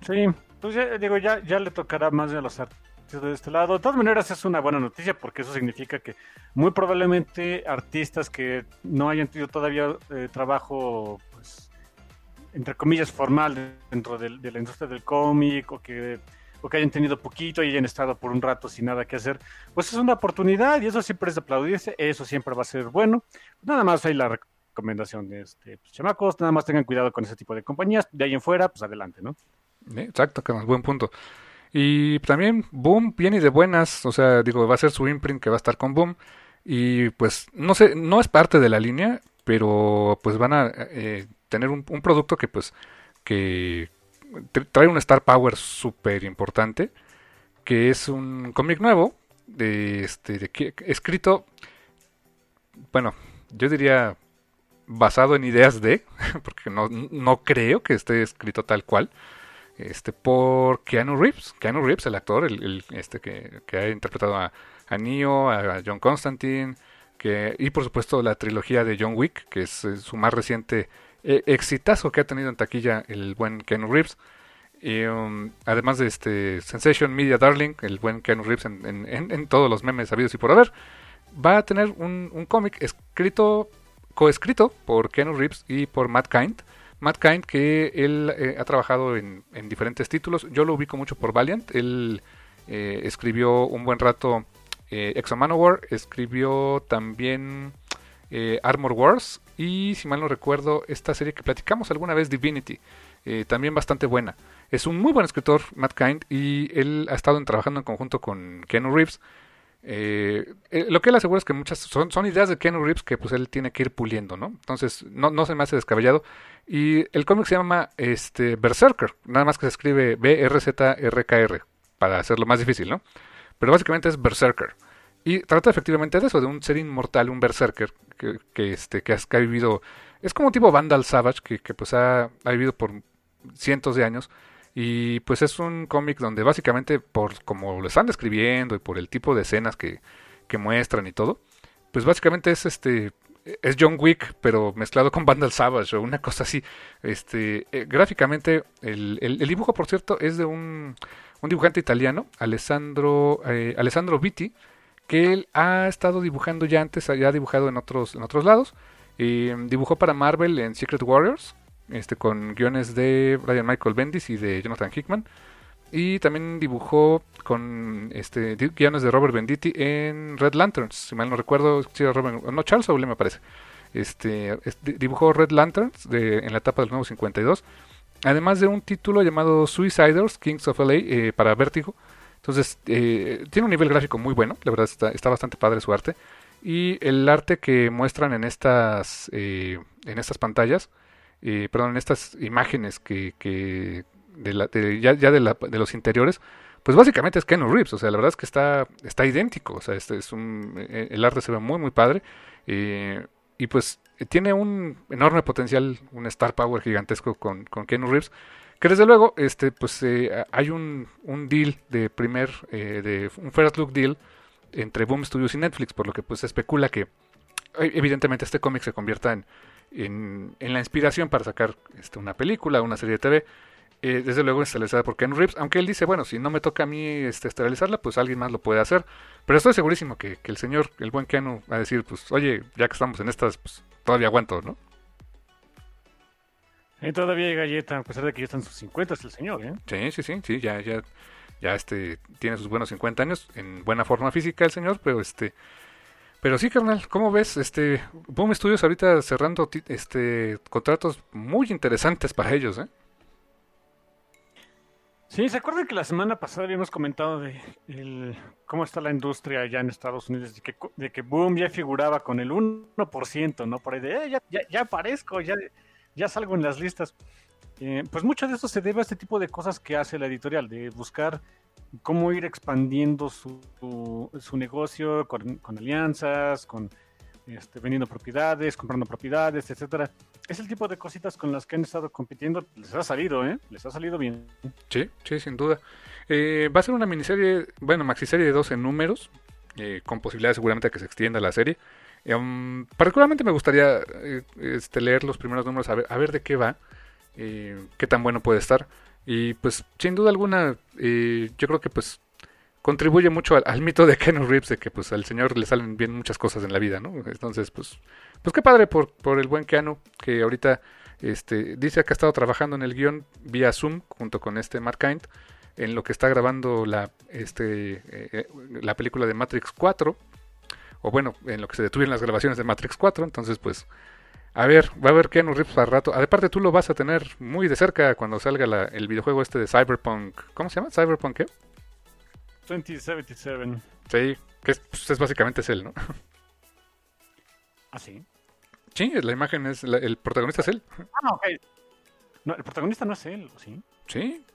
Sí, pues ya, digo, ya, ya le tocará más a los artistas de este lado. De todas maneras es una buena noticia porque eso significa que muy probablemente artistas que no hayan tenido todavía eh, trabajo entre comillas, formal dentro de, la industria del cómic o que, o que hayan tenido poquito y hayan estado por un rato sin nada que hacer, pues es una oportunidad y eso siempre es aplaudirse, eso siempre va a ser bueno. Nada más hay la recomendación de este, pues, chamacos, nada más tengan cuidado con ese tipo de compañías, de ahí en fuera, pues adelante, ¿no? Exacto, que buen punto. Y también Boom viene de buenas, o sea, digo, va a ser su imprint que va a estar con Boom. Y pues, no sé, no es parte de la línea, pero pues van a eh, tener un, producto que pues que trae un star power súper importante que es un cómic nuevo de este de, escrito bueno yo diría basado en ideas de (laughs) porque no, no creo que esté escrito tal cual este por Keanu Reeves Keanu Reeves el actor el, este que, que, ha interpretado a, a Neo a John Constantine que y por supuesto la trilogía de John Wick que es su más reciente eh, exitazo que ha tenido en taquilla el buen Ken Reeves. Y, um, además de este Sensation Media Darling, el buen Ken Reeves en, todos los memes habidos y por haber, va a tener un, cómic escrito, coescrito por Ken Reeves y por Matt Kind. Matt Kind, que él eh, ha trabajado en, diferentes títulos. Yo lo ubico mucho por Valiant. Él eh, escribió un buen rato eh, Exo Manowar, escribió también eh, Armor Wars y, si mal no recuerdo, esta serie que platicamos alguna vez, Divinity, también bastante buena. Es un muy buen escritor, Matt Kind, y él ha estado trabajando en conjunto con Keanu Reeves. Lo que él asegura es que muchas son, ideas de Keanu Reeves que pues él tiene que ir puliendo, ¿no? Entonces no, no se me hace descabellado. Y el cómic se llama este, Berserker, nada más que se escribe B-R-Z-R-K-R, para hacerlo más difícil, ¿no? Pero básicamente es Berserker. Y trata efectivamente de eso, de un ser inmortal, un berserker, que, que este, que, ha vivido, es como un tipo Vandal Savage, que, que pues ha, ha, vivido por cientos de años. Y pues es un cómic donde básicamente, por como lo están describiendo y por el tipo de escenas que, que muestran y todo, pues básicamente es este es John Wick, pero mezclado con Vandal Savage o una cosa así. Este, eh, gráficamente, el, el, dibujo, por cierto, es de un, un dibujante italiano, Alessandro, eh, Alessandro Vitti, que él ha estado dibujando ya antes, ya ha dibujado en otros, en otros lados. Eh, dibujó para Marvel en Secret Warriors, este, con guiones de Brian Michael Bendis y de Jonathan Hickman. Y también dibujó con este guiones de Robert Benditti en Red Lanterns, si mal no recuerdo, si Robert, no Charles Soule me parece. Este, dibujó Red Lanterns en la etapa del nuevo 52, además de un título llamado Suiciders, Kings of LA eh, para Vértigo. Entonces, eh, tiene un nivel gráfico muy bueno, la verdad está, está, bastante padre su arte. Y el arte que muestran en estas, eh, en estas pantallas, perdón, en estas imágenes que de ya, ya de, la, de, los interiores, pues básicamente es Keanu Reeves, o sea, la verdad es que está, está idéntico, o sea, este es un, eh, el arte se ve muy, muy padre, eh, y pues tiene un enorme potencial, un star power gigantesco con, con Keanu Reeves, que desde luego, este, pues eh, hay un, un deal de primer, de un first look deal entre Boom Studios y Netflix, por lo que pues se especula que evidentemente este cómic se convierta en, en, en, la inspiración para sacar este, una película, una serie de TV, eh, desde luego esterilizada por Ken Reeves, aunque él dice, bueno, si no me toca a mí este, esterilizarla, pues alguien más lo puede hacer. Pero estoy segurísimo que, el señor, el buen Keanu, va a decir, pues, oye, ya que estamos en estas, pues todavía aguanto, ¿no? Y todavía hay galleta, a pesar de que ya están sus 50 el señor, ¿eh? Sí, sí, sí, sí, ya, ya, ya este, tiene sus buenos 50 años, en buena forma física el señor, pero este... Pero sí, carnal, ¿cómo ves? Este, Boom Studios ahorita cerrando este contratos muy interesantes para ellos, ¿eh? Sí, ¿se acuerdan que la semana pasada habíamos comentado de el, cómo está la industria allá en Estados Unidos? De que, Boom ya figuraba con el 1%, ¿no? Por ahí de, eh, ya, ya, ya, aparezco, ya, ya salgo en las listas. Eh, pues mucho de eso se debe a este tipo de cosas que hace la editorial, de buscar cómo ir expandiendo su, su, negocio con alianzas, con este, vendiendo propiedades, comprando propiedades, etcétera. Es el tipo de cositas con las que han estado compitiendo. Les ha salido, ¿eh? Les ha salido bien. Sí, sí, sin duda. Eh, va a ser una miniserie, bueno, maxiserie de 12 números, eh, con posibilidad seguramente de que se extienda la serie. Um, particularmente me gustaría eh, este, leer los primeros números, a ver, a ver de qué va, qué tan bueno puede estar. Y pues, sin duda alguna, yo creo que pues contribuye mucho al, mito de Ken Reeves de que pues al señor le salen bien muchas cosas en la vida, ¿no? Entonces, pues, pues qué padre por, por el buen Keanu, que ahorita este, dice que ha estado trabajando en el guion vía Zoom junto con este Mark Kind, en lo que está grabando la, este, eh, la película de Matrix 4, o bueno, en lo que se detuvieron las grabaciones de Matrix 4, entonces pues... A ver, va a haber Keanu Reeves para rato. Aparte tú lo vas a tener muy de cerca cuando salga el videojuego este de Cyberpunk. ¿Cómo se llama? ¿Cyberpunk qué? 2077. Sí, que es, pues, es básicamente es él, ¿no? (laughs) ¿Ah, sí? Sí, la imagen es. el protagonista es él. Ah, ok. No, el protagonista no es él, ¿sí? Sí.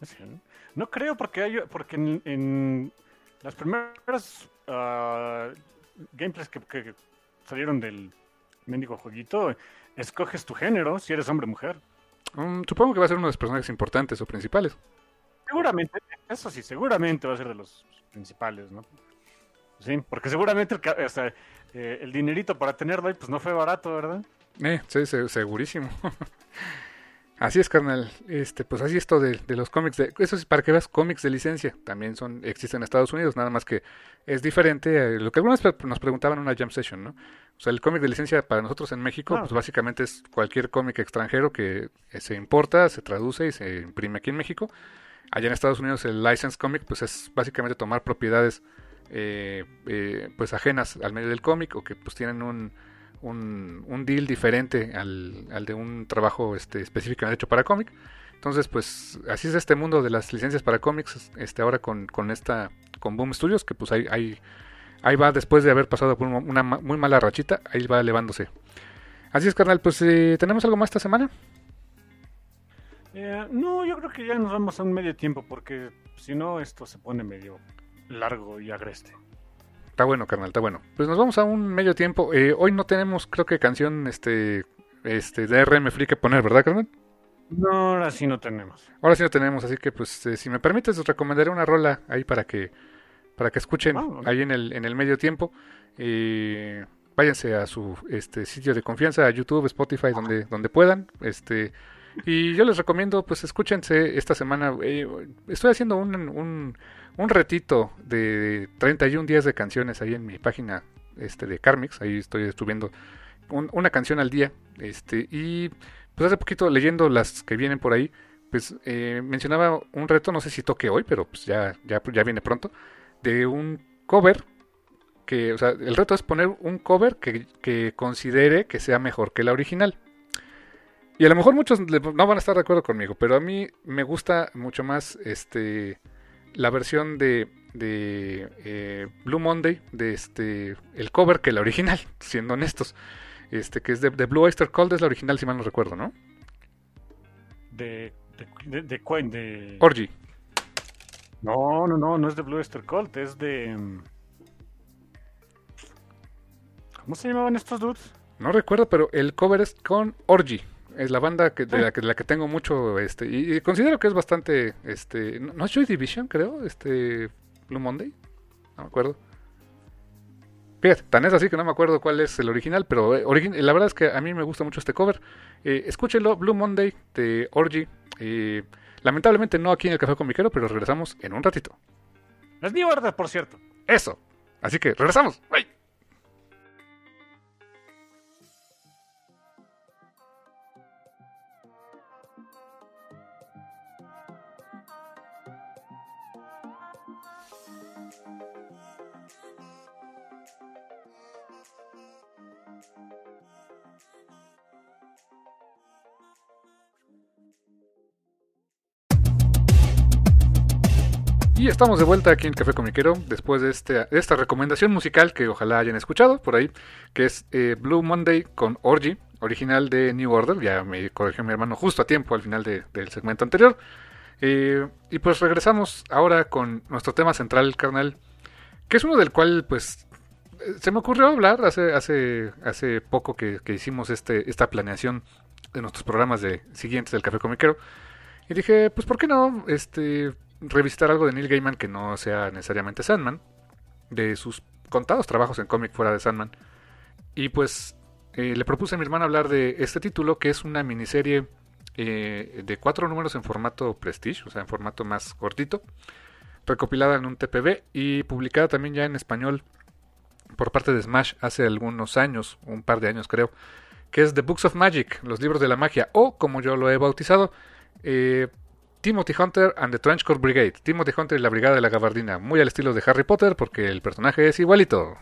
¿Es él? No creo porque hay, porque en, en las primeras uh, gameplays que, que, salieron del mendigo jueguito, escoges tu género, si eres hombre o mujer. Mm, supongo que va a ser uno de los personajes importantes o principales. Seguramente, eso sí, seguramente va a ser de los principales, ¿no? Sí, porque seguramente el, o sea, eh, el dinerito para tenerlo ahí, pues no fue barato, ¿verdad? Eh, sí, segurísimo. (laughs) así es, carnal. Este, pues así esto de, de los cómics. De, eso es para que veas cómics de licencia. También son existen en Estados Unidos, nada más que es diferente a lo que algunas nos preguntaban en una jam session, ¿no? O sea, el cómic de licencia para nosotros en México, pues básicamente es cualquier cómic extranjero que se importa, se traduce y se imprime aquí en México Allá en Estados Unidos el license comic pues es básicamente tomar propiedades eh, eh, pues ajenas al medio del cómic o que pues tienen un, un, deal diferente al, al, de un trabajo este, específicamente hecho para cómic. Entonces pues así es este mundo de las licencias para cómics este, ahora con, con esta con Boom Studios que pues ahí, ahí, ahí va después de haber pasado por una muy mala rachita, ahí va elevándose. Así es, carnal, pues eh, ¿tenemos algo más esta semana? Eh, no, yo creo que ya nos vamos a un medio tiempo porque si no esto se pone medio largo y agreste. Está bueno, carnal, está bueno. Pues nos vamos a un medio tiempo. Eh, hoy no tenemos, creo que canción este, este de RM Free que poner, ¿verdad, carnal? No, ahora sí no tenemos. Ahora sí no tenemos, así que pues eh, si me permites os recomendaré una rola ahí para que para que escuchen Ah, ahí en el, en el medio tiempo. Eh, váyanse a su este sitio de confianza, a YouTube, Spotify, donde, donde puedan. Este, y yo les recomiendo, pues escúchense esta semana. eh, estoy haciendo un, un, un retito de 31 días de canciones ahí en mi página este, de Carmix. Ahí estoy subiendo un- una canción al día. Este, y pues hace poquito leyendo las que vienen por ahí, pues eh, mencionaba un reto, no sé si toque hoy, pero pues ya, ya, ya viene pronto, de un cover. Que, o sea, el reto es poner un cover que, que considere que sea mejor que la original. Y a lo mejor muchos no van a estar de acuerdo conmigo, pero a mí me gusta mucho más este la versión de, de eh, Blue Monday, de este el cover que la original, (laughs) siendo honestos. Este, que es de, de Blue Oyster Cult, es la original, si mal no recuerdo, ¿no? De, de, de, de de- Orgy. No, no, no, no es de Blue Oyster Cult, es de... mm, ¿Cómo se llamaban estos dudes? No recuerdo, pero el cover es con Orgy. Es la banda que, de, la que, de la que tengo mucho, este, y, y considero que es bastante, este, no, no es Joy Division, creo, este, Blue Monday, no me acuerdo. Fíjate, tan es así que no me acuerdo cuál es el original, pero eh, origi- la verdad es que a mí me gusta mucho este cover. Eh, escúchenlo, Blue Monday de Orgy. Eh, lamentablemente no aquí en el Café Comiquero, pero regresamos en un ratito. Es New Order, por cierto. Eso. Así que regresamos. Bye. Y estamos de vuelta aquí en Café Comiquero después de, este, esta recomendación musical que ojalá hayan escuchado por ahí, que es eh, Blue Monday con Orgy, original de New Order. Ya me corrigió mi hermano justo a tiempo al final de- del segmento anterior. Eh, y pues regresamos ahora con nuestro tema central, carnal, que es uno del cual pues eh, se me ocurrió hablar hace, hace, hace poco que, que hicimos este, esta planeación de nuestros programas de siguientes del Café Comiquero. Y dije, pues ¿por qué no este, revisitar algo de Neil Gaiman que no sea necesariamente Sandman? De sus contados trabajos en cómic fuera de Sandman. Y pues eh, le propuse a mi hermano hablar de este título, que es una miniserie eh, de cuatro números en formato Prestige, o sea, en formato más cortito, recopilada en un TPB y publicada también ya en español por parte de Smash hace algunos años, un par de años creo, que es The Books of Magic, los libros de la magia, o como yo lo he bautizado, eh, Timothy Hunter and the Trenchcoat Brigade. Timothy Hunter y la Brigada de la Gabardina, muy al estilo de Harry Potter, porque el personaje es igualito.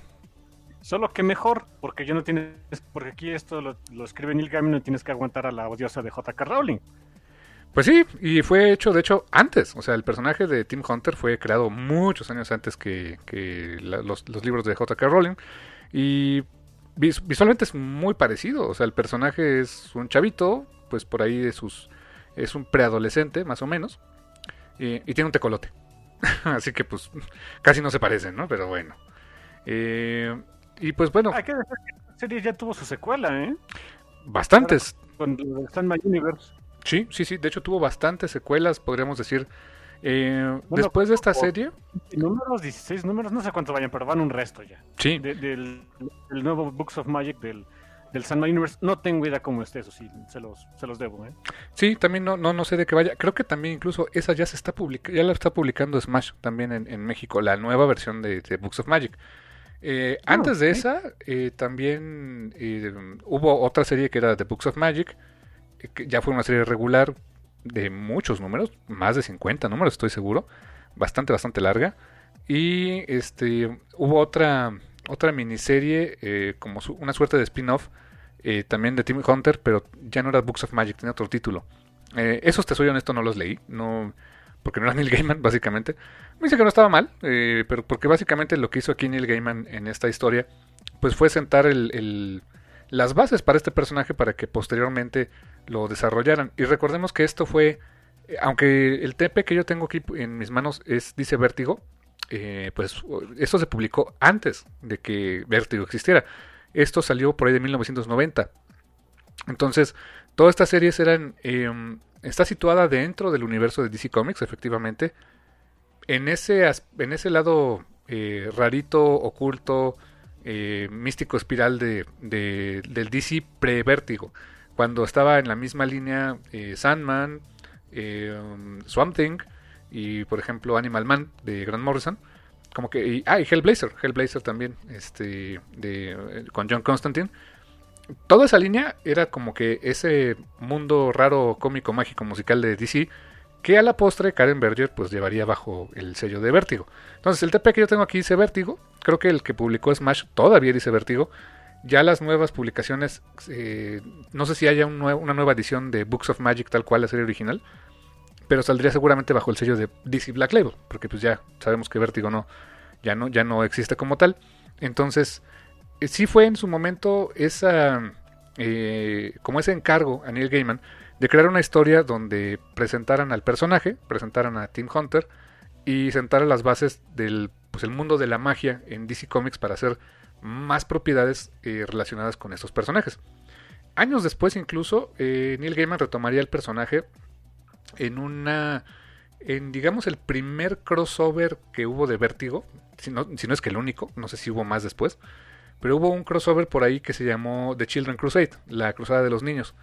Solo que mejor, porque yo no tienes, porque aquí esto lo, lo escribe Neil Gaiman, no tienes que aguantar a la odiosa de J.K. Rowling. Pues sí, y fue hecho, de hecho, antes. O sea, el personaje de Tim Hunter fue creado muchos años antes que, que la- los, los libros de J.K. Rowling. Y vis- visualmente es muy parecido. O sea, el personaje es un chavito, pues por ahí de sus. Es un preadolescente, más o menos. Y, y tiene un tecolote. (laughs) Así que, pues, casi no se parecen, ¿no? Pero bueno. Eh, y pues bueno, Hay que decir que la serie ya tuvo su secuela, ¿eh? bastantes. Con Sandman Universe. Sí, sí, sí. De hecho, tuvo bastantes secuelas, podríamos decir. Eh, Bueno, después de esta serie, Números, 16 números, no sé cuánto vayan, pero van un resto ya. sí, De- del, del nuevo Books of Magic del, del Sandman Universe. No tengo idea cómo esté eso, sí, se los, se los debo, ¿eh? Sí, también no, no, no sé de qué vaya. Creo que también incluso esa ya se está publicando, ya la está publicando Smash también en, en México, la nueva versión de, de Books of Magic. Eh, Ah, antes de esa, eh, también eh, hubo otra serie que era The Books of Magic, que ya fue una serie regular de muchos números, más de 50 números estoy seguro, bastante, bastante larga. Y este hubo otra, otra miniserie, eh, como su- una suerte de spin-off, eh, también de Tim Hunter, pero ya no era Books of Magic, tenía otro título. Eh, esos, te soy honesto, no los leí, no, porque no era (laughs) Neil Gaiman, básicamente. Me dice que no estaba mal, pero porque básicamente lo que hizo aquí Neil Gaiman en esta historia, pues fue sentar el, las bases para este personaje para que posteriormente lo desarrollaran. Y recordemos que esto fue, aunque el TP que yo tengo aquí en mis manos es dice Vértigo, eh, pues esto se publicó antes de que Vértigo existiera. Esto salió por ahí de 1990. Entonces, todas estas series eran. eh, está situada dentro del universo de DC Comics, efectivamente. En ese, en ese lado eh, rarito, oculto, eh, místico espiral de, de, del DC pre-vértigo. Cuando estaba en la misma línea eh, Sandman, Swamp Thing y por ejemplo Animal Man de Grant Morrison. Como que, ah, y Hellblazer, Hellblazer también, este, de, con John Constantine toda esa línea era como que ese mundo raro, cómico, mágico, musical de DC, que a la postre Karen Berger pues llevaría bajo el sello de Vértigo. Entonces el TP que yo tengo aquí dice Vértigo, creo que el que publicó Smash todavía dice Vértigo. Ya las nuevas publicaciones, eh, no sé si haya un una nueva edición de Books of Magic tal cual la serie original, pero saldría seguramente bajo el sello de DC Black Label, porque pues ya sabemos que Vértigo no, ya no, ya no existe como tal. Entonces, eh, sí fue en su momento esa, eh, como ese encargo a Neil Gaiman de crear una historia donde presentaran al personaje, presentaran a Tim Hunter y sentaran las bases del pues, el mundo de la magia en DC Comics para hacer más propiedades eh, relacionadas con estos personajes. Años después incluso, Neil Gaiman retomaría el personaje en una, en digamos el primer crossover que hubo de Vértigo, si no, si no es que el único, no sé si hubo más después, pero hubo un crossover por ahí que se llamó The Children Crusade, la cruzada de los niños,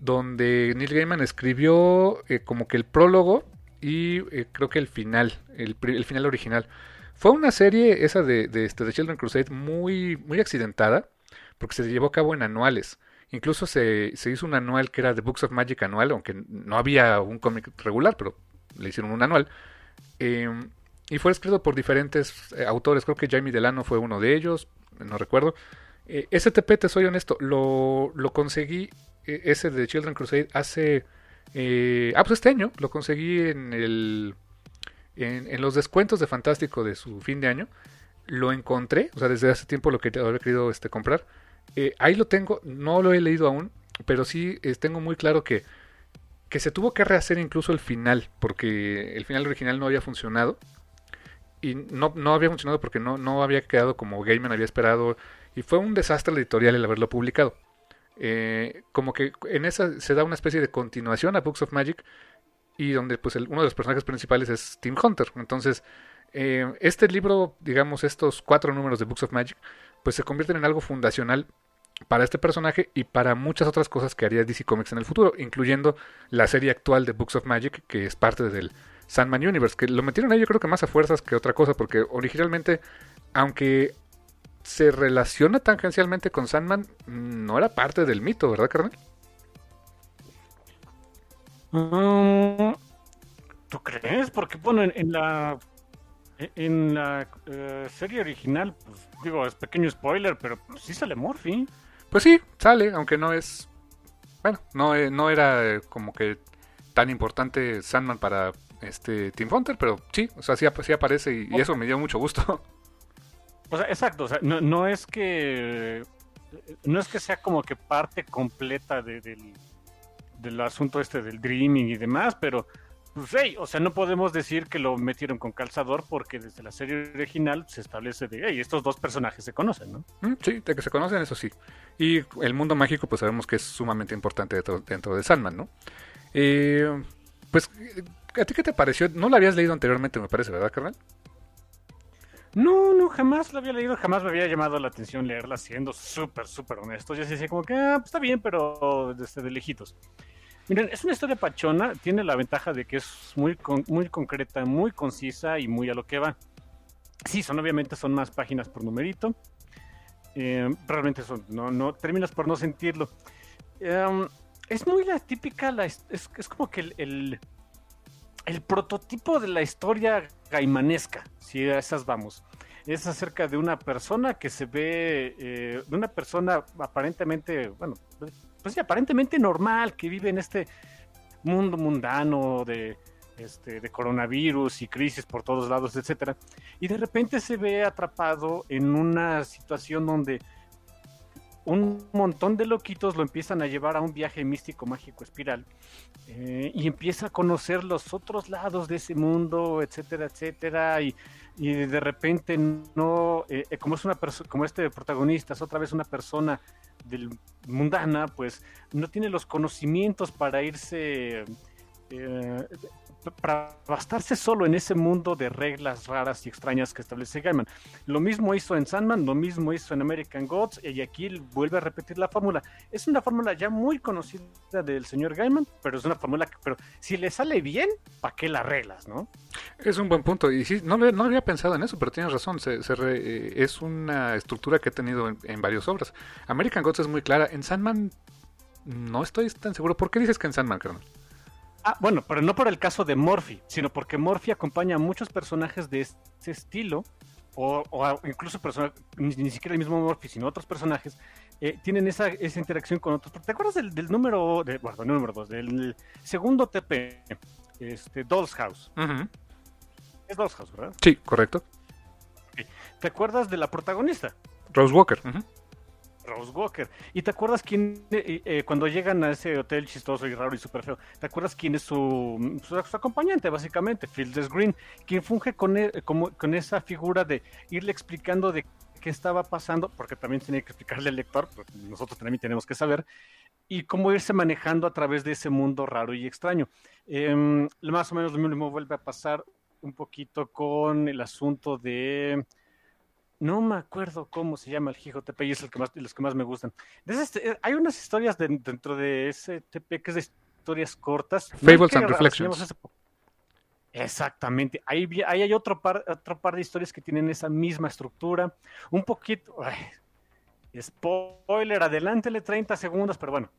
donde Neil Gaiman escribió eh, como que el prólogo y eh, creo que el final, el, final original. Fue una serie esa de, este, The Children Crusade muy, muy accidentada, porque se llevó a cabo en anuales. Incluso se, hizo un anual que era The Books of Magic anual, aunque no había un cómic regular, pero le hicieron un anual. Em, y fue escrito por diferentes eh, autores, creo que Jamie Delano fue uno de ellos, no recuerdo. Eh, STP, te soy honesto, lo, lo conseguí, eh, ese de Children Crusade, hace... Eh, ah, pues este año lo conseguí en, el, en, los descuentos de Fantástico de su fin de año. Lo encontré, o sea, desde hace tiempo lo que había querido este, comprar. Ahí lo tengo, no lo he leído aún, pero sí tengo muy claro que, que se tuvo que rehacer incluso el final, porque el final original no había funcionado y no, no había funcionado porque no, no había quedado como Gaiman había esperado y fue un desastre editorial el haberlo publicado. Eh, como que en esa se da una especie de continuación a Books of Magic y donde pues uno de los personajes principales es Tim Hunter. Entonces, eh, este libro, digamos, estos cuatro números de Books of Magic, pues se convierten en algo fundacional para este personaje y para muchas otras cosas que haría DC Comics en el futuro, incluyendo la serie actual de Books of Magic, que es parte del Sandman Universe, que lo metieron ahí yo creo que más a fuerzas que otra cosa, porque originalmente, aunque se relaciona tangencialmente con Sandman, no era parte del mito, ¿verdad, carnal? Mm, ¿Tú crees? Porque bueno, en, la en la eh, serie original, pues digo, es pequeño spoiler, pero sí sale Morphy. Pues sí, sale, aunque no es bueno, no, eh, no era como que tan importante Sandman para este Team Hunter, pero sí, o sea, sí, aparece y, eso me dio mucho gusto. (laughs) O sea, exacto, o sea, no, no es que no es que sea como que parte completa de, del, del asunto este del dreaming y demás, pero pues, hey, o sea, no podemos decir que lo metieron con calzador porque desde la serie original se establece de, hey, estos dos personajes se conocen, ¿no? Mm, sí, de que se conocen, eso sí. Y el mundo mágico, pues sabemos que es sumamente importante dentro, dentro de Sandman, ¿no? Eh, pues ¿A ti qué te pareció? No lo habías leído anteriormente, me parece, ¿verdad, carnal? No, no, jamás lo había leído, jamás me había llamado la atención leerla, siendo súper, súper honesto. Yo decía como que, ah, pues está bien, pero desde de lejitos. Miren, es una historia pachona, tiene la ventaja de que es muy, muy concreta, muy concisa y muy a lo que va. Sí, son obviamente son más páginas por numerito. Eh, realmente son, no, no, terminas por no sentirlo. Em, es muy la típica, la, es, es, como que el el prototipo de la historia gaimanesca, si a esas vamos. Es acerca de una persona que se ve, eh, de una persona aparentemente, bueno, pues aparentemente normal, que vive en este mundo mundano de, este, de coronavirus y crisis por todos lados, etcétera, y de repente se ve atrapado en una situación donde un montón de loquitos lo empiezan a llevar a un viaje místico, mágico, espiral, eh, y empieza a conocer los otros lados de ese mundo, etcétera, etcétera, y, de repente no, eh, eh, como es una como este protagonista es otra vez una persona del mundana, pues no tiene los conocimientos para irse para bastarse solo en ese mundo de reglas raras y extrañas que establece Gaiman. Lo mismo hizo en Sandman, lo mismo hizo en American Gods, y aquí vuelve a repetir la fórmula. Es una fórmula ya muy conocida del señor Gaiman, pero es una fórmula que, pero si le sale bien, ¿para qué la reglas, no? Es un buen punto, y sí, no, no había pensado en eso, pero tienes razón, eh, es una estructura que ha tenido en, varias obras. American Gods es muy clara, en Sandman no estoy tan seguro. ¿Por qué dices que en Sandman, carnal? Ah, bueno, pero no por el caso de Morphy, sino porque Morphy acompaña a muchos personajes de este estilo, o, incluso personajes, ni, siquiera el mismo Morphy, sino otros personajes, eh, tienen esa, esa interacción con otros. ¿Te acuerdas del, número, de, bueno, número dos, del segundo TP, este, Doll's House? Es Doll's House, ¿verdad? Sí, correcto. ¿Te acuerdas de la protagonista? Rose Walker. Rose Walker. ¿Y te acuerdas quién, eh, eh, cuando llegan a ese hotel chistoso y raro y súper feo, ¿te acuerdas quién es su, su, acompañante, básicamente? Fields Green, quien funge con, e, como, con esa figura de irle explicando de qué estaba pasando, porque también tiene que explicarle al lector, pues, nosotros también tenemos que saber, y cómo irse manejando a través de ese mundo raro y extraño. Eh, más o menos lo mismo vuelve a pasar un poquito con el asunto de no me acuerdo cómo se llama el Hijo TP y es el que más, los que más me gustan. Este, eh, hay unas historias dentro de ese TP que es de historias cortas. Fables and Reflections. Exactamente. Ahí, ahí, hay otro par, otro par de historias que tienen esa misma estructura. Un poquito. spoiler, adelántele 30 segundos, pero bueno.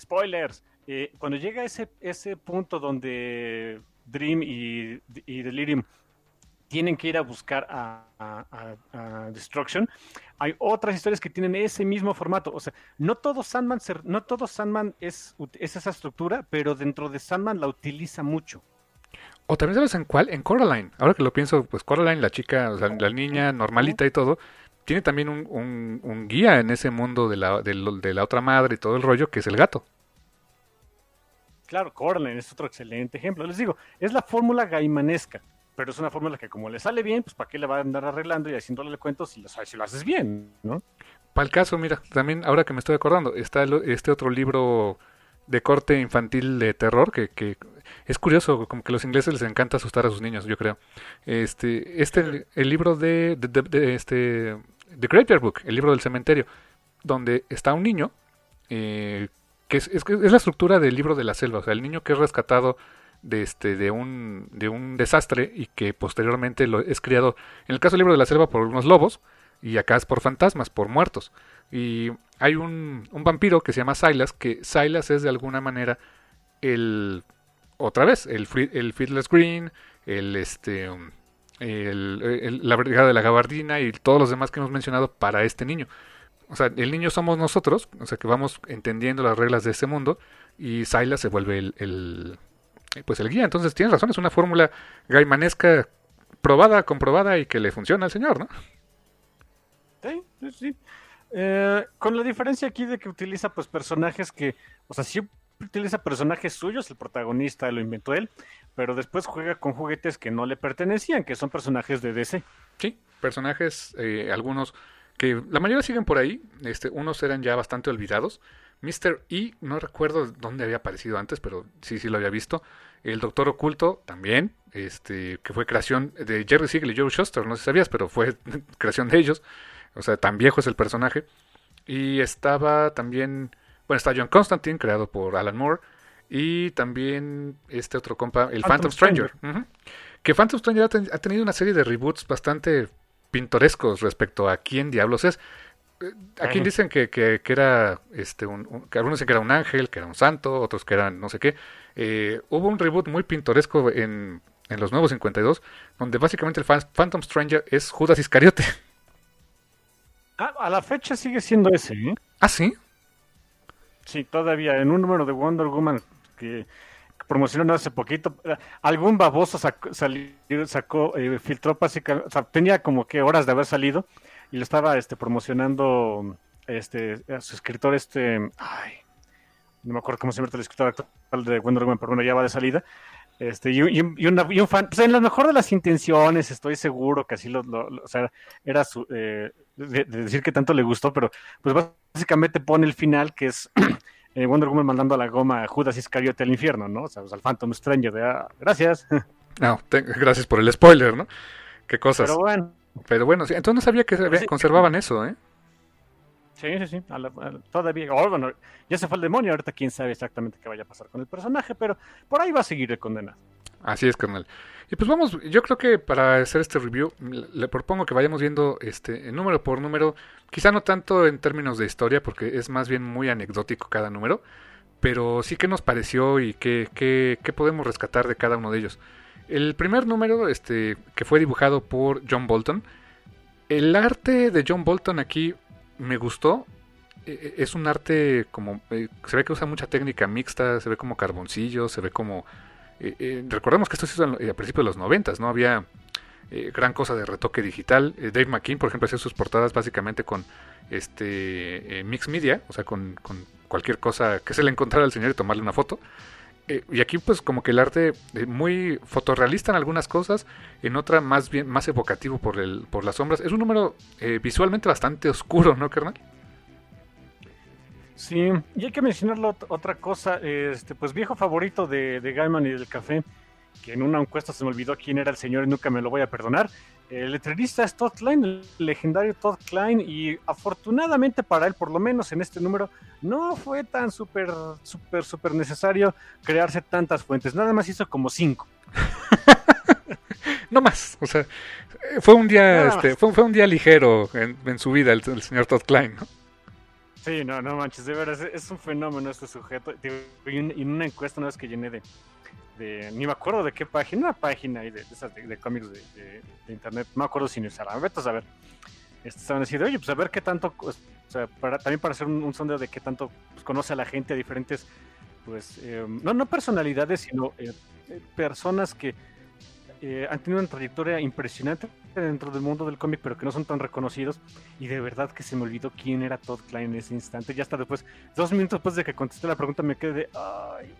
Spoilers. Eh, cuando llega ese, ese punto donde Dream y, y Delirium tienen que ir a buscar a, Destruction. Hay otras historias que tienen ese mismo formato. O sea, no todo Sandman, no todo Sandman es, es esa estructura, pero dentro de Sandman la utiliza mucho. O también sabes en cuál, en Coraline. Ahora que lo pienso, pues Coraline, la chica, o sea, la niña normalita y todo, tiene también un, guía en ese mundo de la, de, la otra madre y todo el rollo, que es el gato. Claro, Coraline es otro excelente ejemplo. Les digo, es la fórmula gaimanesca pero es una fórmula que como le sale bien, pues para qué le va a andar arreglando y haciéndole cuentos si lo, si lo haces bien, ¿no? Para el caso, mira, también ahora que me estoy acordando, está este otro libro de corte infantil de terror que, es curioso, como que a los ingleses les encanta asustar a sus niños, yo creo. Este, este el libro de, este The Graveyard Book, el libro del cementerio, donde está un niño eh, que es, es la estructura del libro de la selva, o sea, el niño que es rescatado de este de un de un desastre y que posteriormente lo es criado en el caso del libro de la selva por unos lobos y acá es por fantasmas por muertos. Y hay un, un vampiro que se llama Silas que Silas es de alguna manera el otra vez el el Feedless Green el este el, la brigada de la gabardina y todos los demás que hemos mencionado para este niño. O sea el niño somos nosotros o sea que vamos entendiendo las reglas de ese mundo y Silas se vuelve el pues el guía. Entonces tienes razón, es una fórmula gaimanesca probada, comprobada y que le funciona al señor, ¿no? Sí, sí. Eh, con la diferencia aquí de que utiliza pues personajes que, o sea, sí utiliza personajes suyos, el protagonista lo inventó él, pero después juega con juguetes que no le pertenecían, que son personajes de DC. Sí, personajes, eh, algunos que la mayoría siguen por ahí, este, unos eran ya bastante olvidados, Mr. E, no recuerdo dónde había aparecido antes, pero sí, sí lo había visto. El Doctor Oculto también, este, que fue creación de Jerry Siegel y Joe Shuster, no sé si sabías, pero fue (laughs) creación de ellos. O sea, tan viejo es el personaje. Y estaba también, bueno, está John Constantine, creado por Alan Moore. Y también este otro compa, el Phantom, Stranger. Que Phantom Stranger ha, tenido una serie de reboots bastante pintorescos respecto a quién diablos es. Aquí dicen que, que, era este un, que algunos dicen que era un ángel, que era un santo, otros que eran no sé qué. Eh, hubo un reboot muy pintoresco en, en los nuevos 52, donde básicamente el Phantom Stranger es Judas Iscariote. (laughs) Ah, a la fecha sigue siendo ese, ¿eh? Ah, sí. Sí, todavía en un número de Wonder Woman que promocionó hace poquito, algún baboso sacó, sacó eh, filtró básicamente, o sea, tenía como que horas de haber salido y lo estaba este, promocionando este, a su escritor, este, ay, no me acuerdo cómo se llama el escritor actual de Wonder Woman, pero bueno, ya va de salida. Este, y, y, un fan, pues en la mejor de las intenciones, estoy seguro que así lo, o sea, era su, eh, de, decir que tanto le gustó, pero pues básicamente pone el final que es (clears throat) eh, Wonder Woman mandando a la goma a Judas Iscariote al infierno, ¿no? O sea, pues, al Phantom Stranger de, ah, gracias. (laughs) No, te- gracias por el spoiler, ¿no? Qué cosas. Pero bueno, Pero bueno, entonces no sabía que Sí. conservaban eso, ¿eh? sí, sí, sí, a la- a la- todavía, oh, bueno, ya se fue el demonio, ahorita quién sabe exactamente qué vaya a pasar con el personaje, pero por ahí va a seguir el condenado. Así es, carnal. Y pues vamos, yo creo que para hacer este review, le, le propongo que vayamos viendo este número por número, quizá no tanto en términos de historia, porque es más bien muy anecdótico cada número, pero sí que nos pareció y qué, qué, qué podemos rescatar de cada uno de ellos. El primer número, este, que fue dibujado por John Bolton, el arte de John Bolton aquí me gustó. Eh, Es un arte como, eh, se ve que usa mucha técnica mixta, se ve como carboncillo, se ve como eh, eh, recordemos que esto se hizo a principios de los noventas, ¿no? Había gran cosa de retoque digital. Dave McKean, por ejemplo, hacía sus portadas básicamente con este mix media, o sea, con, con cualquier cosa que se le encontrara al señor y tomarle una foto. Eh, y aquí, pues, como que el arte eh, muy fotorrealista en algunas cosas, en otra más bien más evocativo por el por las sombras. Es un número eh, visualmente bastante oscuro, ¿no, carnal? Sí, y hay que mencionarlo ot- otra cosa, este, pues viejo favorito de, de Gaiman y del café, que en una encuesta se me olvidó quién era el señor y nunca me lo voy a perdonar. El letrerista es Todd Klein, el legendario Todd Klein, y afortunadamente para él, por lo menos en este número, no fue tan súper, súper, súper necesario crearse tantas fuentes. Nada más hizo como cinco. (laughs) No más, o sea, fue un día, este, fue, fue un día ligero en, en su vida el, el señor Todd Klein, ¿no? Sí, no, no manches, de veras, es- es un fenómeno este sujeto. Y en una encuesta una vez que llené de, ni me acuerdo de qué página, una página ahí de, esas de, cómics de, internet, no me acuerdo si ni usará, vete a saber. Este, estaban diciendo, oye, pues a ver qué tanto, o sea, también para hacer un, un sondeo de qué tanto pues, conoce a la gente, a diferentes, pues, eh, no, no personalidades, sino eh, personas que eh, han tenido una trayectoria impresionante dentro del mundo del cómic, pero que no son tan reconocidos. Y de verdad que se me olvidó quién era Todd Klein en ese instante. Ya hasta después, dos minutos después de que contesté la pregunta, me quedé de, ay,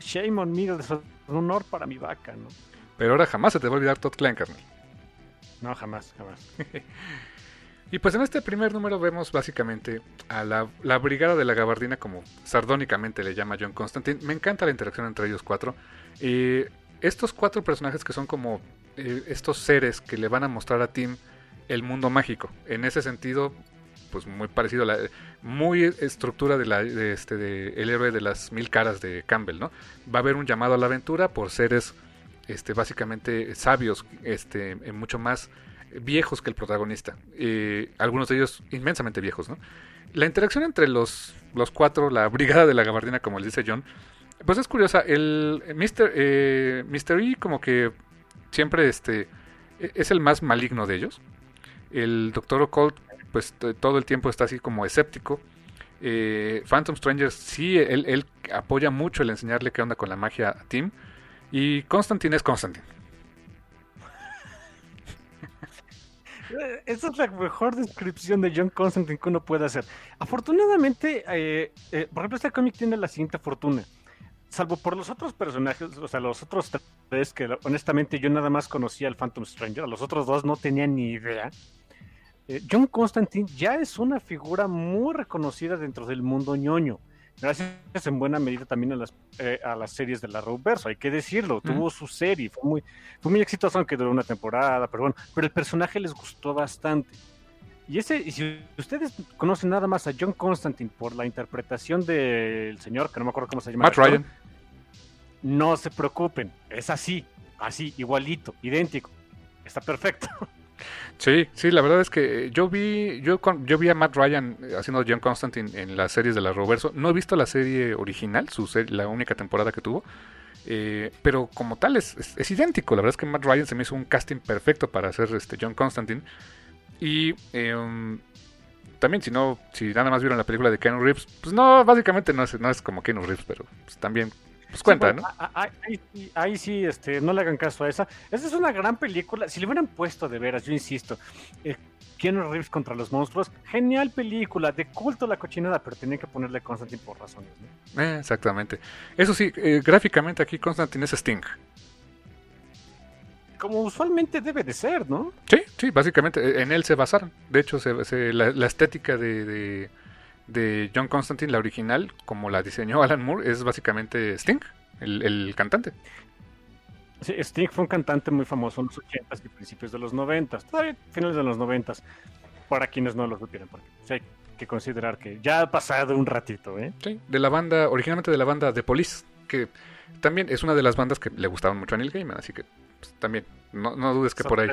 shame on me, es un honor para mi vaca, ¿no? Pero ahora jamás se te va a olvidar Todd Klein, carnal. No, jamás, jamás. (laughs) Y pues en este primer número vemos básicamente a la, la Brigada de la Gabardina, como sardónicamente le llama John Constantine. Me encanta la interacción entre ellos cuatro. Y estos cuatro personajes que son como eh, estos seres que le van a mostrar a Tim el mundo mágico. En ese sentido, pues muy parecido a la muy estructura de la este el héroe de las mil caras de Campbell, ¿no? Va a haber un llamado a la aventura por seres este básicamente sabios, este eh, mucho más viejos que el protagonista. Eh, algunos de ellos inmensamente viejos, ¿no? La interacción entre los, los cuatro, la brigada de la gabardina, como le dice John, pues es curiosa. El. Eh, Mr. E como que siempre este, e- es el más maligno de ellos. El Dr. Occult, pues todo el tiempo está así como escéptico. Eh, Phantom Stranger sí, él, apoya mucho el enseñarle qué onda con la magia a Tim. Y Constantine es Constantine. Esa es la mejor descripción de John Constantine que uno puede hacer. Afortunadamente, eh, eh, por ejemplo, este cómic tiene la siguiente fortuna. Salvo por los otros personajes, o sea, los otros tres que honestamente yo nada más conocía al Phantom Stranger, los otros dos no tenía ni idea. Eh, John Constantine ya es una figura muy reconocida dentro del mundo ñoño. Gracias en buena medida también a las, eh, a las series de la Verso, hay que decirlo. Tuvo su serie, fue muy, fue muy exitoso, aunque duró una temporada, pero bueno, pero el personaje les gustó bastante. Y ese, y si ustedes conocen nada más a John Constantine por la interpretación del señor, que no me acuerdo cómo se llama. Matt actor, Ryan. No se preocupen, es así, así, igualito, idéntico. Está perfecto. (laughs) Sí, sí, la verdad es que yo vi, yo, yo vi a Matt Ryan eh, haciendo John Constantine en las series de la Roverso. No he visto la serie original, su ser- la única temporada que tuvo. eh, pero como tal es, idéntico. La verdad es que Matt Ryan se me hizo un casting perfecto para hacer este John Constantine. Y eh, um, también si no, si nada más vieron la película de Keanu Reeves, pues no, básicamente no es, no es como Keanu Reeves, pero pues, también pues cuenta, Sí, ¿no? Ahí, sí- ahí sí, este, no le hagan caso a esa. Esa es una gran película. Si le hubieran puesto de veras, yo insisto, eh, Keanu Reeves contra los monstruos, genial película, de culto la cochinada, pero tenían que ponerle Constantine por razones. ¿no? Eh, exactamente. Eso sí, eh, gráficamente aquí Constantine es Sting. Como usualmente debe de ser, ¿no? Sí, sí, básicamente eh, en él se basaron. De hecho, se, se- la, la estética de, de, de John Constantine, la original, como la diseñó (laughs) Alan Moore, es básicamente Sting, el, cantante. Sí, Sting fue un cantante muy famoso en los 80s y principios de los 90s, todavía finales de los 90s, para quienes no lo supieran, porque hay que considerar que ya ha pasado un ratito, ¿eh? Sí, de la banda, originalmente de la banda The Police, que también es una de las bandas que le gustaban mucho a Neil Gaiman, así que pues, también, no, dudes que por ahí.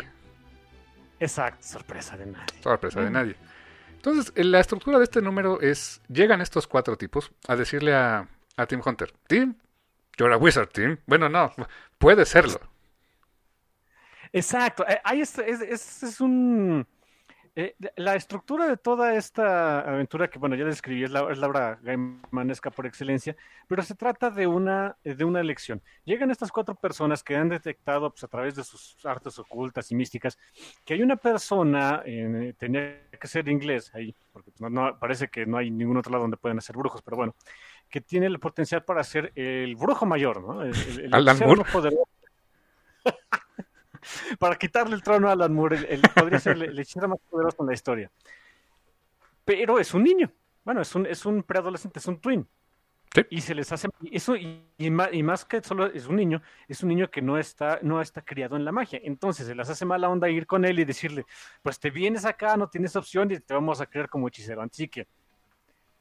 Exacto, sorpresa de nadie. Sorpresa de nadie. Entonces, la estructura de este número es, llegan estos cuatro tipos a decirle a, a Tim Hunter, Tim, you're a wizard, Tim. Bueno, no, puede serlo. Exacto, eh, ahí es, es un eh, la estructura de toda esta aventura que, bueno, ya describí, es la, obra gaimanesca por excelencia, pero se trata de una, de una elección. Llegan estas cuatro personas que han detectado pues, a través de sus artes ocultas y místicas que hay una persona, tenía que ser inglés ahí, porque no, parece que no hay ningún otro lado donde pueden hacer brujos, pero bueno, que tiene el potencial para ser el brujo mayor, ¿no? El, el, (laughs) para quitarle el trono a Alan Moore, el, podría ser el, hechicero más poderoso en la historia. Pero es un niño. Bueno, es un, es un preadolescente, es un twin. Y se les hace eso y, más, que solo es un niño, es un niño que no está no está criado en la magia. Entonces se les hace mala onda ir con él y decirle, pues te vienes acá, no tienes opción y te vamos a crear como hechicero. Así que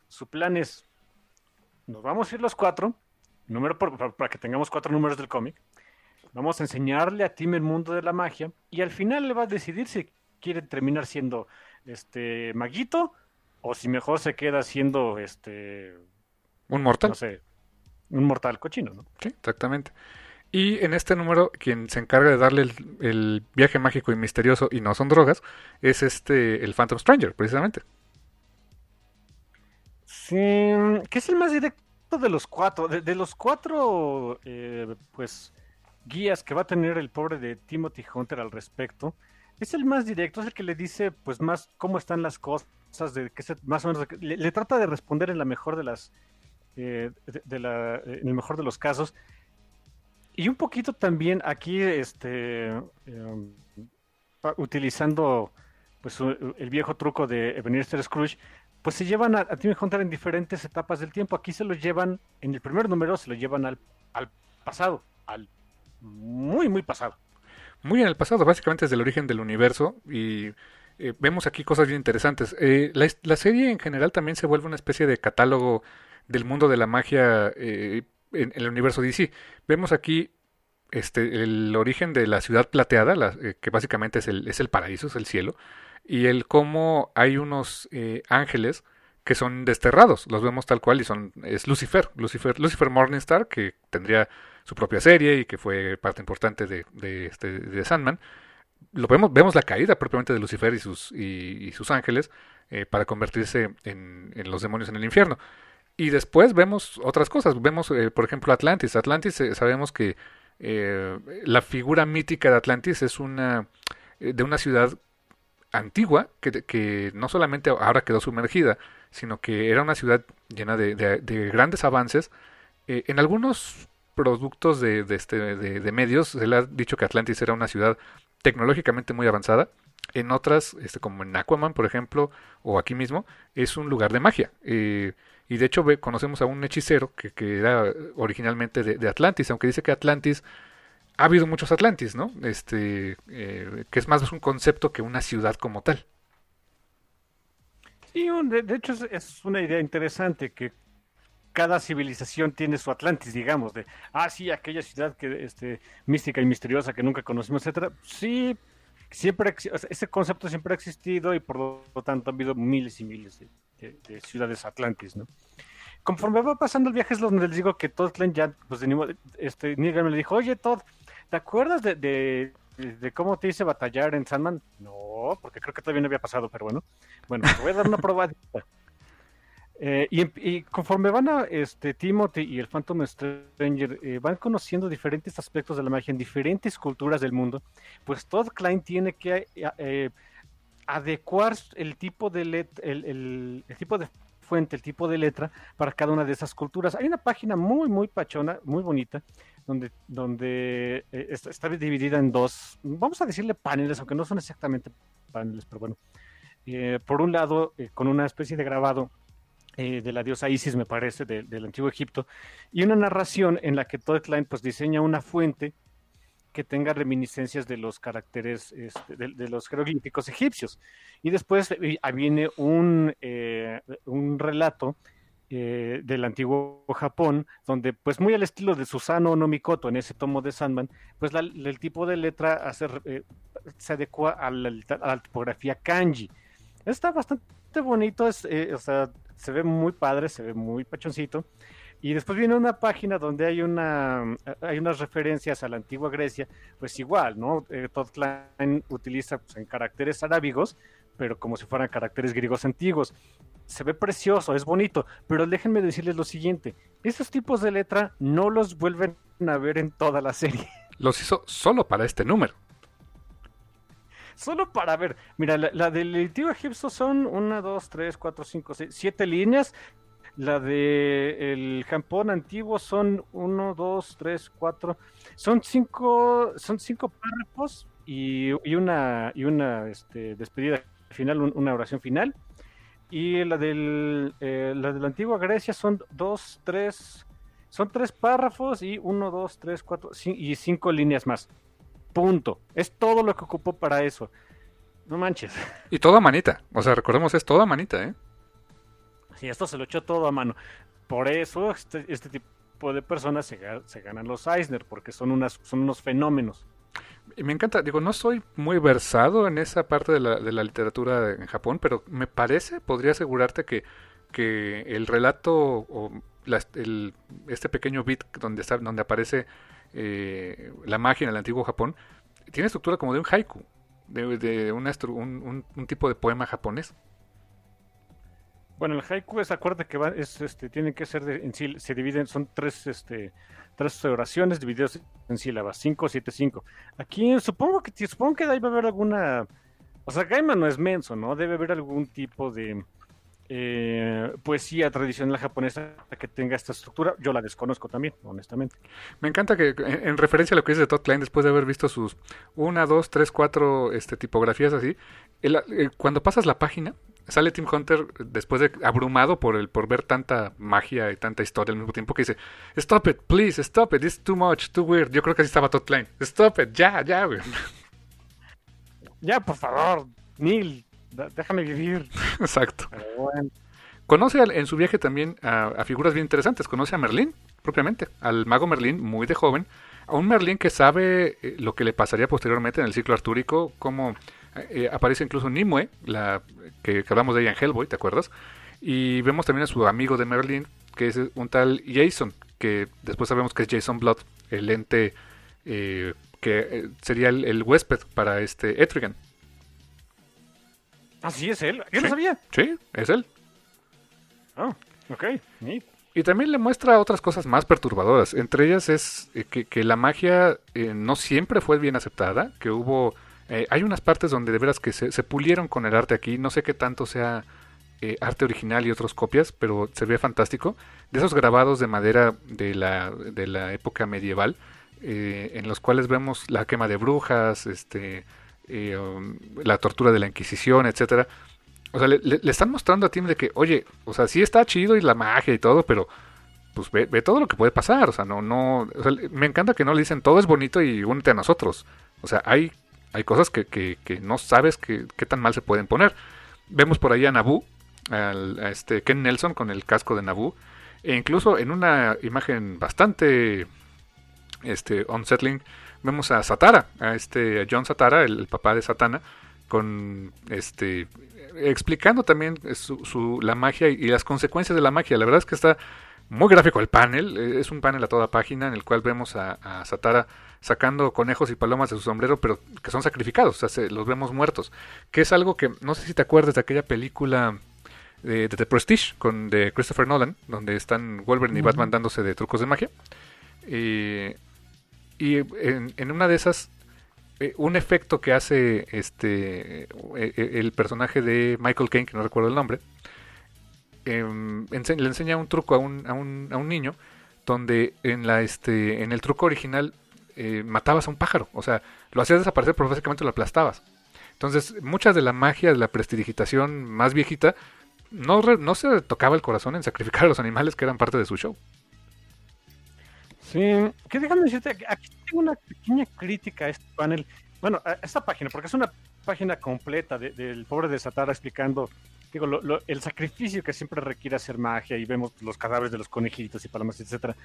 su plan es, nos vamos a ir los cuatro, número para que tengamos cuatro números del cómic. Vamos a enseñarle a Tim el mundo de la magia y al final le va a decidir si quiere terminar siendo este maguito o si mejor se queda siendo este un mortal. No sé, un mortal cochino, ¿no? Sí, exactamente. Y en este número, quien se encarga de darle el, viaje mágico y misterioso y no son drogas, es este el Phantom Stranger, precisamente. Sí, que es el más directo de los cuatro. De, los cuatro, eh, pues, guías que va a tener el pobre de Timothy Hunter al respecto, es el más directo, es el que le dice pues más cómo están las cosas, de que se, más o menos le, trata de responder en la mejor de las eh, de, la, en el mejor de los casos. Y un poquito también aquí este em, utilizando pues el viejo truco de Ebenezer Scrooge, pues se llevan a, a, Timmy Hunter en diferentes etapas del tiempo. Aquí se lo llevan, en el primer número se lo llevan al, al pasado, al muy, muy pasado. Muy en el pasado, básicamente desde el origen del universo y eh, vemos aquí cosas bien interesantes. Eh, la, serie en general también se vuelve una especie de catálogo del mundo de la magia eh, en, el universo DC. Vemos aquí este, el origen de la ciudad plateada, que básicamente es el, es el paraíso, es el cielo, y el cómo hay unos ángeles que son desterrados. Los vemos tal cual y son es Lucifer, Lucifer, Lucifer Morningstar, que tendría su propia serie y que fue parte importante de, de, este, Sandman. Lo vemos, vemos la caída propiamente de Lucifer y sus, y, sus ángeles eh, para convertirse en, en, los demonios en el infierno. Y después vemos otras cosas. Vemos, eh, por ejemplo, Atlantis. Atlantis, eh, sabemos que la figura mítica de Atlantis es una de una ciudad antigua que, que, no solamente ahora quedó sumergida, sino que era una ciudad llena de, de, grandes avances. en algunos productos de, este, de, medios se le ha dicho que Atlantis era una ciudad tecnológicamente muy avanzada. En otras, este, como en Aquaman, por ejemplo, o aquí mismo, es un lugar de magia. Eh, y de hecho conocemos a un hechicero que, que era originalmente de, Atlantis, aunque dice que Atlantis ha habido muchos Atlantis, ¿no? Este, eh, que es más un concepto que una ciudad como tal. Sí, de, de hecho es, una idea interesante que cada civilización tiene su Atlantis, digamos, de, ah, sí, aquella ciudad que, este, mística y misteriosa que nunca conocimos, etcétera. Sí, siempre, ese concepto siempre ha existido y por lo tanto ha habido miles y miles de, ciudades Atlantis, ¿no? Conforme va pasando el viaje es donde les digo que Todd Klein ya, pues, de, este, Neil me le dijo, oye, Todd, ¿te acuerdas de, de, cómo te hice batallar en Sandman? No, porque creo que todavía no había pasado, pero bueno. Bueno, te voy a dar una (laughs) probadita. Eh, y, conforme van a este, Timothy y el Phantom Stranger, eh, van conociendo diferentes aspectos de la magia en diferentes culturas del mundo, pues Todd Klein tiene que eh, adecuar el tipo de el, tipo de fuente, el tipo de letra para cada una de esas culturas. Hay una página muy, muy pachona, muy bonita, donde, donde está, está, dividida en dos, vamos a decirle paneles, aunque no son exactamente paneles, pero bueno. por un lado, con una especie de grabado eh, de la diosa Isis, me parece, del antiguo Egipto, y una narración en la que Todd Klein pues, diseña una fuente que tenga reminiscencias de los caracteres este, de, los jeroglíficos egipcios. Y después eh, viene un, eh, un relato del antiguo Japón, donde pues muy al estilo de Susano no Mikoto en ese tomo de Sandman, pues el tipo de letra se adecua a la, tipografía kanji. Está bastante bonito, es, o sea, se ve muy padre, se ve muy pachoncito. Y después viene una página donde hay una hay unas referencias a la antigua Grecia, pues igual, ¿no? Todd Klein utiliza pues, en caracteres arábigos, pero como si fueran caracteres griegos antiguos se ve precioso, es bonito, pero déjenme decirles lo siguiente, esos tipos de letra no los vuelven a ver en toda la serie. Los hizo solo para este número. Solo para ver, mira, la, del antiguo egipcio son una, dos, tres, cuatro, cinco, seis, siete líneas. La de el antiguo son uno, dos, tres, cuatro, son cinco, son cinco párrafos y, una y una este, despedida final, una oración final y la del eh, la de la antigua Grecia son dos, tres, son tres párrafos y uno, dos, tres, cuatro y cinco líneas más. Punto. Es todo lo que ocupó para eso. No manches. Y todo a manita. O sea, recordemos, es todo a manita, ¿eh? Sí, esto se lo echó todo a mano. Por eso este, este tipo de personas se, se, ganan los Eisner, porque son, unas, son unos fenómenos. Y me encanta, digo, no soy muy versado en esa parte de la, de la literatura en Japón, pero me parece, podría asegurarte que, que el relato o el, este pequeño bit donde, está, donde aparece eh, la magia en el antiguo Japón, tiene estructura como de un haiku, de, un, tipo de poema japonés. Bueno, el haiku es, acuérdate que va, es, este, tienen que ser, de, en sí, se dividen, son tres, este, tres oraciones divididas en sílabas, 5, 7, 5. Aquí supongo que supongo que ahí va a haber alguna. O sea, Gaiman no es menso, ¿no? Debe haber algún tipo de eh, poesía tradicional japonesa que tenga esta estructura. Yo la desconozco también, honestamente. Me encanta que, en, referencia a lo que dice de Todd Klein, después de haber visto sus una, dos, tres, cuatro este, tipografías así, cuando pasas la página, sale Tim Hunter después de abrumado por el por ver tanta magia y tanta historia al mismo tiempo que dice stop it please stop it it's too much too weird yo creo que así estaba Todd Klein stop it ya ya güey ya por favor Neil déjame vivir. (laughs) Exacto. Conoce en su viaje también a, figuras bien interesantes. Conoce a Merlín propiamente al mago Merlín muy de joven. A un Merlín que sabe eh, lo que le pasaría posteriormente en el ciclo artúrico como eh, aparece incluso Nimue, la que, hablamos de ella en Hellboy, ¿te acuerdas? Y vemos también a su amigo de Merlin, que es un tal Jason, que después sabemos que es Jason Blood, el ente eh, que eh, sería el, huésped para este Etrigan. Ah, sí, es él. Yo lo sabía. Sí, es él. Ah, ok. Y también le muestra otras cosas más perturbadoras. Entre ellas es que, que, la magia no siempre fue bien aceptada, que hubo eh, hay unas partes donde de veras que se, pulieron con el arte aquí. No sé qué tanto sea eh, arte original y otras copias, pero se ve fantástico. De esos grabados de madera de la, de la época medieval, eh, en los cuales vemos la quema de brujas, este, um, la tortura de la Inquisición, etcétera. O sea, le, están mostrando a Tim de que, oye, o sea, sí está chido y la magia y todo, pero pues ve, todo lo que puede pasar. O sea, no, no. me encanta que no le dicen todo es bonito y únete a nosotros. O sea, hay hay cosas que, que, no sabes qué tan mal se pueden poner. Vemos por ahí a Naboo, a este Ken Nelson con el casco de Naboo, e incluso en una imagen bastante este, unsettling, vemos a Satara, a este John Satara, el, papá de Satana, con este explicando también su, la magia y, las consecuencias de la magia. La verdad es que está muy gráfico el panel, es un panel a toda página en el cual vemos a, a Satara sacando conejos y palomas de su sombrero, pero que son sacrificados, o sea, los vemos muertos. Que es algo que, no sé si te acuerdas de aquella película de, The Prestige con de Christopher Nolan, donde están Wolverine y Batman dándose de trucos de magia. Y en, una de esas, eh, un efecto que hace este eh, eh, el personaje de Michael Caine, que no recuerdo el nombre, em, le enseña un truco a un, a un, a un niño donde en la este en el truco original eh, matabas a un pájaro. O sea, lo hacías desaparecer, pero básicamente lo aplastabas. Entonces, mucha de la magia de la prestidigitación más viejita no, no se tocaba el corazón en sacrificar a los animales que eran parte de su show. Sí, que déjame decirte, aquí tengo una pequeña crítica a este panel, bueno, a esta página, porque es una página completa del pobre de Satara explicando digo, el sacrificio que siempre requiere hacer magia y vemos los cadáveres de los conejitos y palomas, etcétera.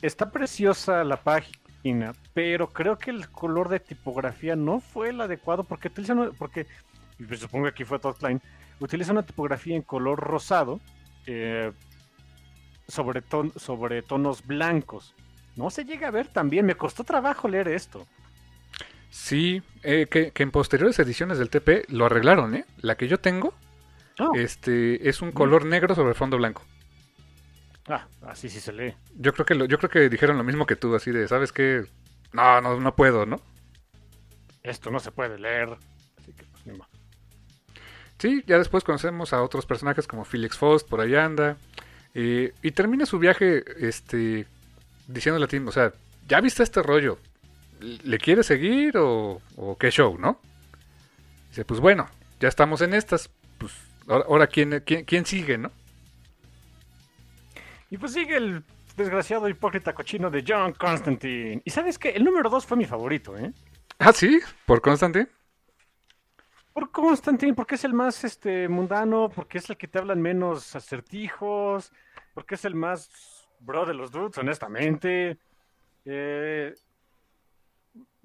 Está preciosa la página, pero creo que el color de tipografía no fue el adecuado porque utiliza, porque supongo que aquí fue Klein, utiliza una tipografía en color rosado eh, sobre, sobre tonos blancos. No se llega a ver también, me costó trabajo leer esto. Sí, eh, que, en posteriores ediciones del TP lo arreglaron, ¿eh? La que yo tengo oh. este, es un color negro sobre fondo blanco. Ah, así sí se lee. Yo creo que lo, yo creo que dijeron lo mismo que tú, así de, ¿sabes qué? No, no, no puedo, ¿no? Esto no se puede leer. Así que pues ni más. Sí, ya después conocemos a otros personajes como Felix Faust, por ahí anda. Eh, y termina su viaje, este, diciéndole a Tim, o sea, ya viste este rollo, ¿le quiere seguir o, qué show, no? Dice, pues bueno, ya estamos en estas, pues ahora, ¿quién, quién, sigue, no? Y pues sigue el desgraciado hipócrita cochino de John Constantine. Y sabes qué, el número dos fue mi favorito, ¿eh? Ah, sí, por Constantine. Por Constantine, porque es el más este mundano, porque es el que te hablan menos acertijos, porque es el más bro de los dudes, honestamente. Eh,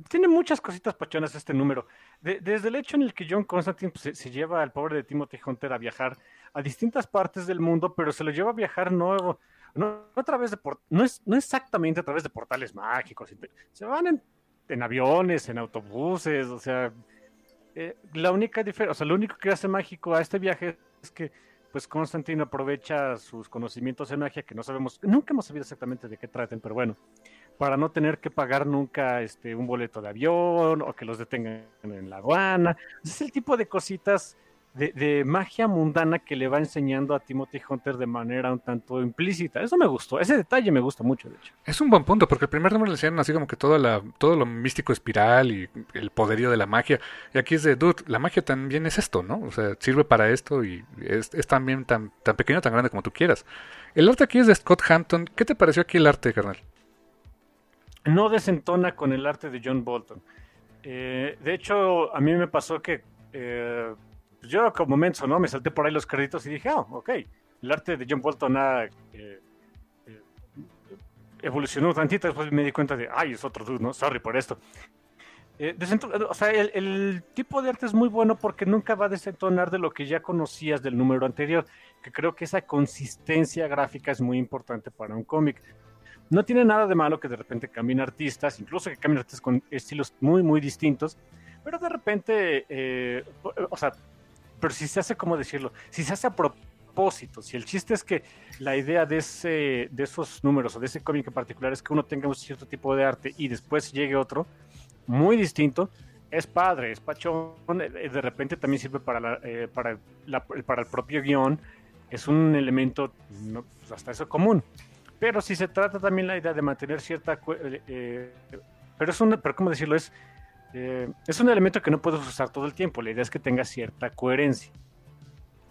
tiene muchas cositas pachonas este número. desde el hecho en el que John Constantine pues, se, lleva al pobre de Timothy Hunter a viajar a distintas partes del mundo, pero se lo lleva a viajar no, no, a través de no es no exactamente a través de portales mágicos. Se van en, aviones, en autobuses, o sea, eh, la única diferencia, o sea, lo único que hace mágico a este viaje es que pues Constantine aprovecha sus conocimientos en magia que no sabemos, nunca hemos sabido exactamente de qué traten, pero bueno, para no tener que pagar nunca este, un boleto de avión o que los detengan en la aduana. Es el tipo de cositas de, magia mundana que le va enseñando a Timothy Hunter de manera un tanto implícita. Eso me gustó, ese detalle me gusta mucho, de hecho. Es un buen punto, porque el primer número le enseñan así como que todo, la, todo lo místico espiral y el poderío de la magia. Y aquí es de, dude, la magia también es esto, ¿no? O sea, sirve para esto y es, también tan, tan pequeño, tan grande como tú quieras. El arte aquí es de Scott Hampton. ¿Qué te pareció aquí el arte, carnal? no desentona con el arte de John Bolton. Eh, de hecho, a mí me pasó que eh, pues yo como menso, ¿no? Me salté por ahí los créditos y dije, ah, ok, el arte de John Bolton ha eh, evolucionó tantito, después me di cuenta de, ay, es otro dude, ¿no? Sorry por esto. o sea, el, el, tipo de arte es muy bueno porque nunca va a desentonar de lo que ya conocías del número anterior, que creo que esa consistencia gráfica es muy importante para un cómic. No tiene nada de malo que de repente cambien artistas, incluso que cambien artistas con estilos muy, muy distintos, pero de repente, eh, o sea, pero si se hace, ¿cómo decirlo? Si se hace a propósito, si el chiste es que la idea de, ese, de esos números o de ese cómic en particular es que uno tenga un cierto tipo de arte y después llegue otro muy distinto, es padre, es pachón, eh, de repente también sirve para, eh, para, para el propio guion, es un elemento pues, hasta eso común. Pero si se trata también la idea de mantener cierta... Eh, eh, pero es un... Pero ¿cómo decirlo? Es, eh, es un elemento que no puedes usar todo el tiempo. La idea es que tenga cierta coherencia.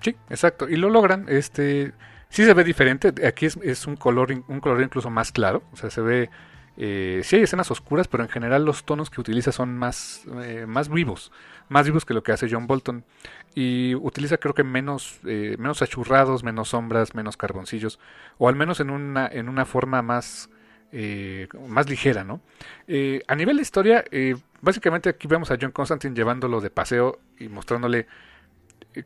Sí, exacto. Y lo logran. Este... Sí se ve diferente. Aquí es, un color un color incluso más claro. O sea, se ve... Eh, sí hay escenas oscuras, pero en general los tonos que utiliza son más, más vivos. Más vivos que lo que hace John Bolton y utiliza creo que menos, eh, menos achurrados, menos sombras, menos carboncillos, o al menos en una, en una forma más, eh, más ligera, ¿no? Eh, a nivel de historia, básicamente aquí vemos a John Constantine llevándolo de paseo y mostrándole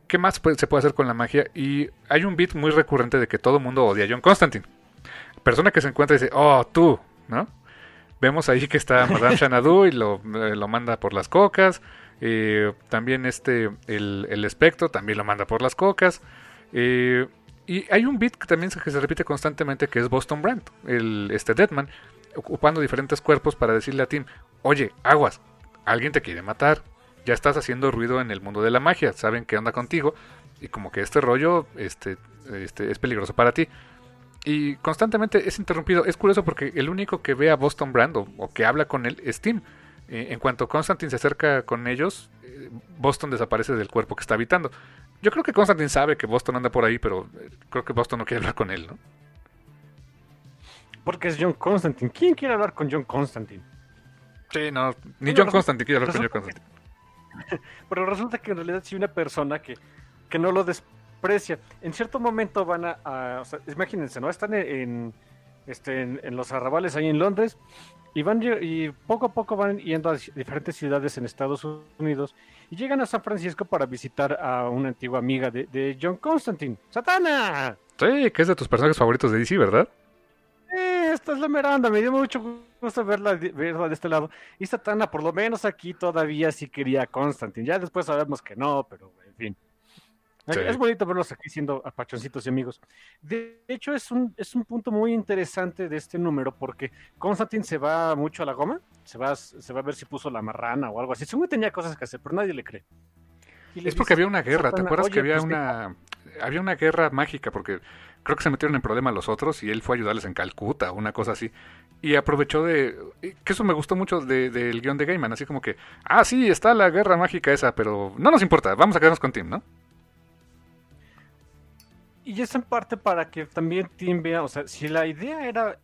qué más se puede hacer con la magia, y hay un beat muy recurrente de que todo el mundo odia a John Constantine. Persona que se encuentra y dice, oh, tú, ¿no? Vemos ahí que está Madame Xanadu y lo, lo manda por las cocas. Eh, también este, el, espectro también lo manda por las cocas. Eh, y hay un beat que también se, que se repite constantemente que es Boston Brand, el, este Deadman, ocupando diferentes cuerpos para decirle a Tim, oye, aguas, alguien te quiere matar, ya estás haciendo ruido en el mundo de la magia, saben qué onda contigo, y como que este rollo este, este, es peligroso para ti. Y constantemente es interrumpido. Es curioso porque el único que ve a Boston Brand o, que habla con él es Tim. Eh, en cuanto Constantine se acerca con ellos, eh, Boston desaparece del cuerpo que está habitando. Yo creo que Constantine sabe que Boston anda por ahí, pero eh, creo que Boston no quiere hablar con él, ¿no? Porque es John Constantine. ¿Quién quiere hablar con John Constantine? Sí, no, ni John Constantine quiere hablar con John Constantine. (laughs) Pero resulta que en realidad sí una persona que, que no lo desprecia. En cierto momento van a, o sea, imagínense, ¿no? Están en, este, en, los arrabales ahí en Londres y van y poco a poco van yendo a diferentes ciudades en Estados Unidos y llegan a San Francisco para visitar a una antigua amiga de, de John Constantine, Satana. Sí, que es de tus personajes favoritos de DC, ¿verdad? esta es la Miranda, me dio mucho gusto verla, verla de este lado. Y Satana, por lo menos aquí todavía sí quería a Constantine. Ya después sabemos que no, pero en fin. Es bonito verlos aquí siendo apachoncitos y amigos. De hecho, es un, es un punto muy interesante de este número porque Constantine se va mucho a la goma, se va, se va a ver si puso la marrana o algo así. Según tenía cosas que hacer, pero nadie le cree. es porque había una guerra, ¿te acuerdas que había pues, una había una guerra mágica porque creo que se metieron en problema los otros y él fue a ayudarles en Calcuta, una cosa así. Y aprovechó de... Que eso me gustó mucho del de, guion de Gaiman, así como que, ah, sí, está la guerra mágica esa, pero no nos importa, vamos a quedarnos con Tim, ¿no? Y es en parte para que también Tim vea, o sea, si la idea era,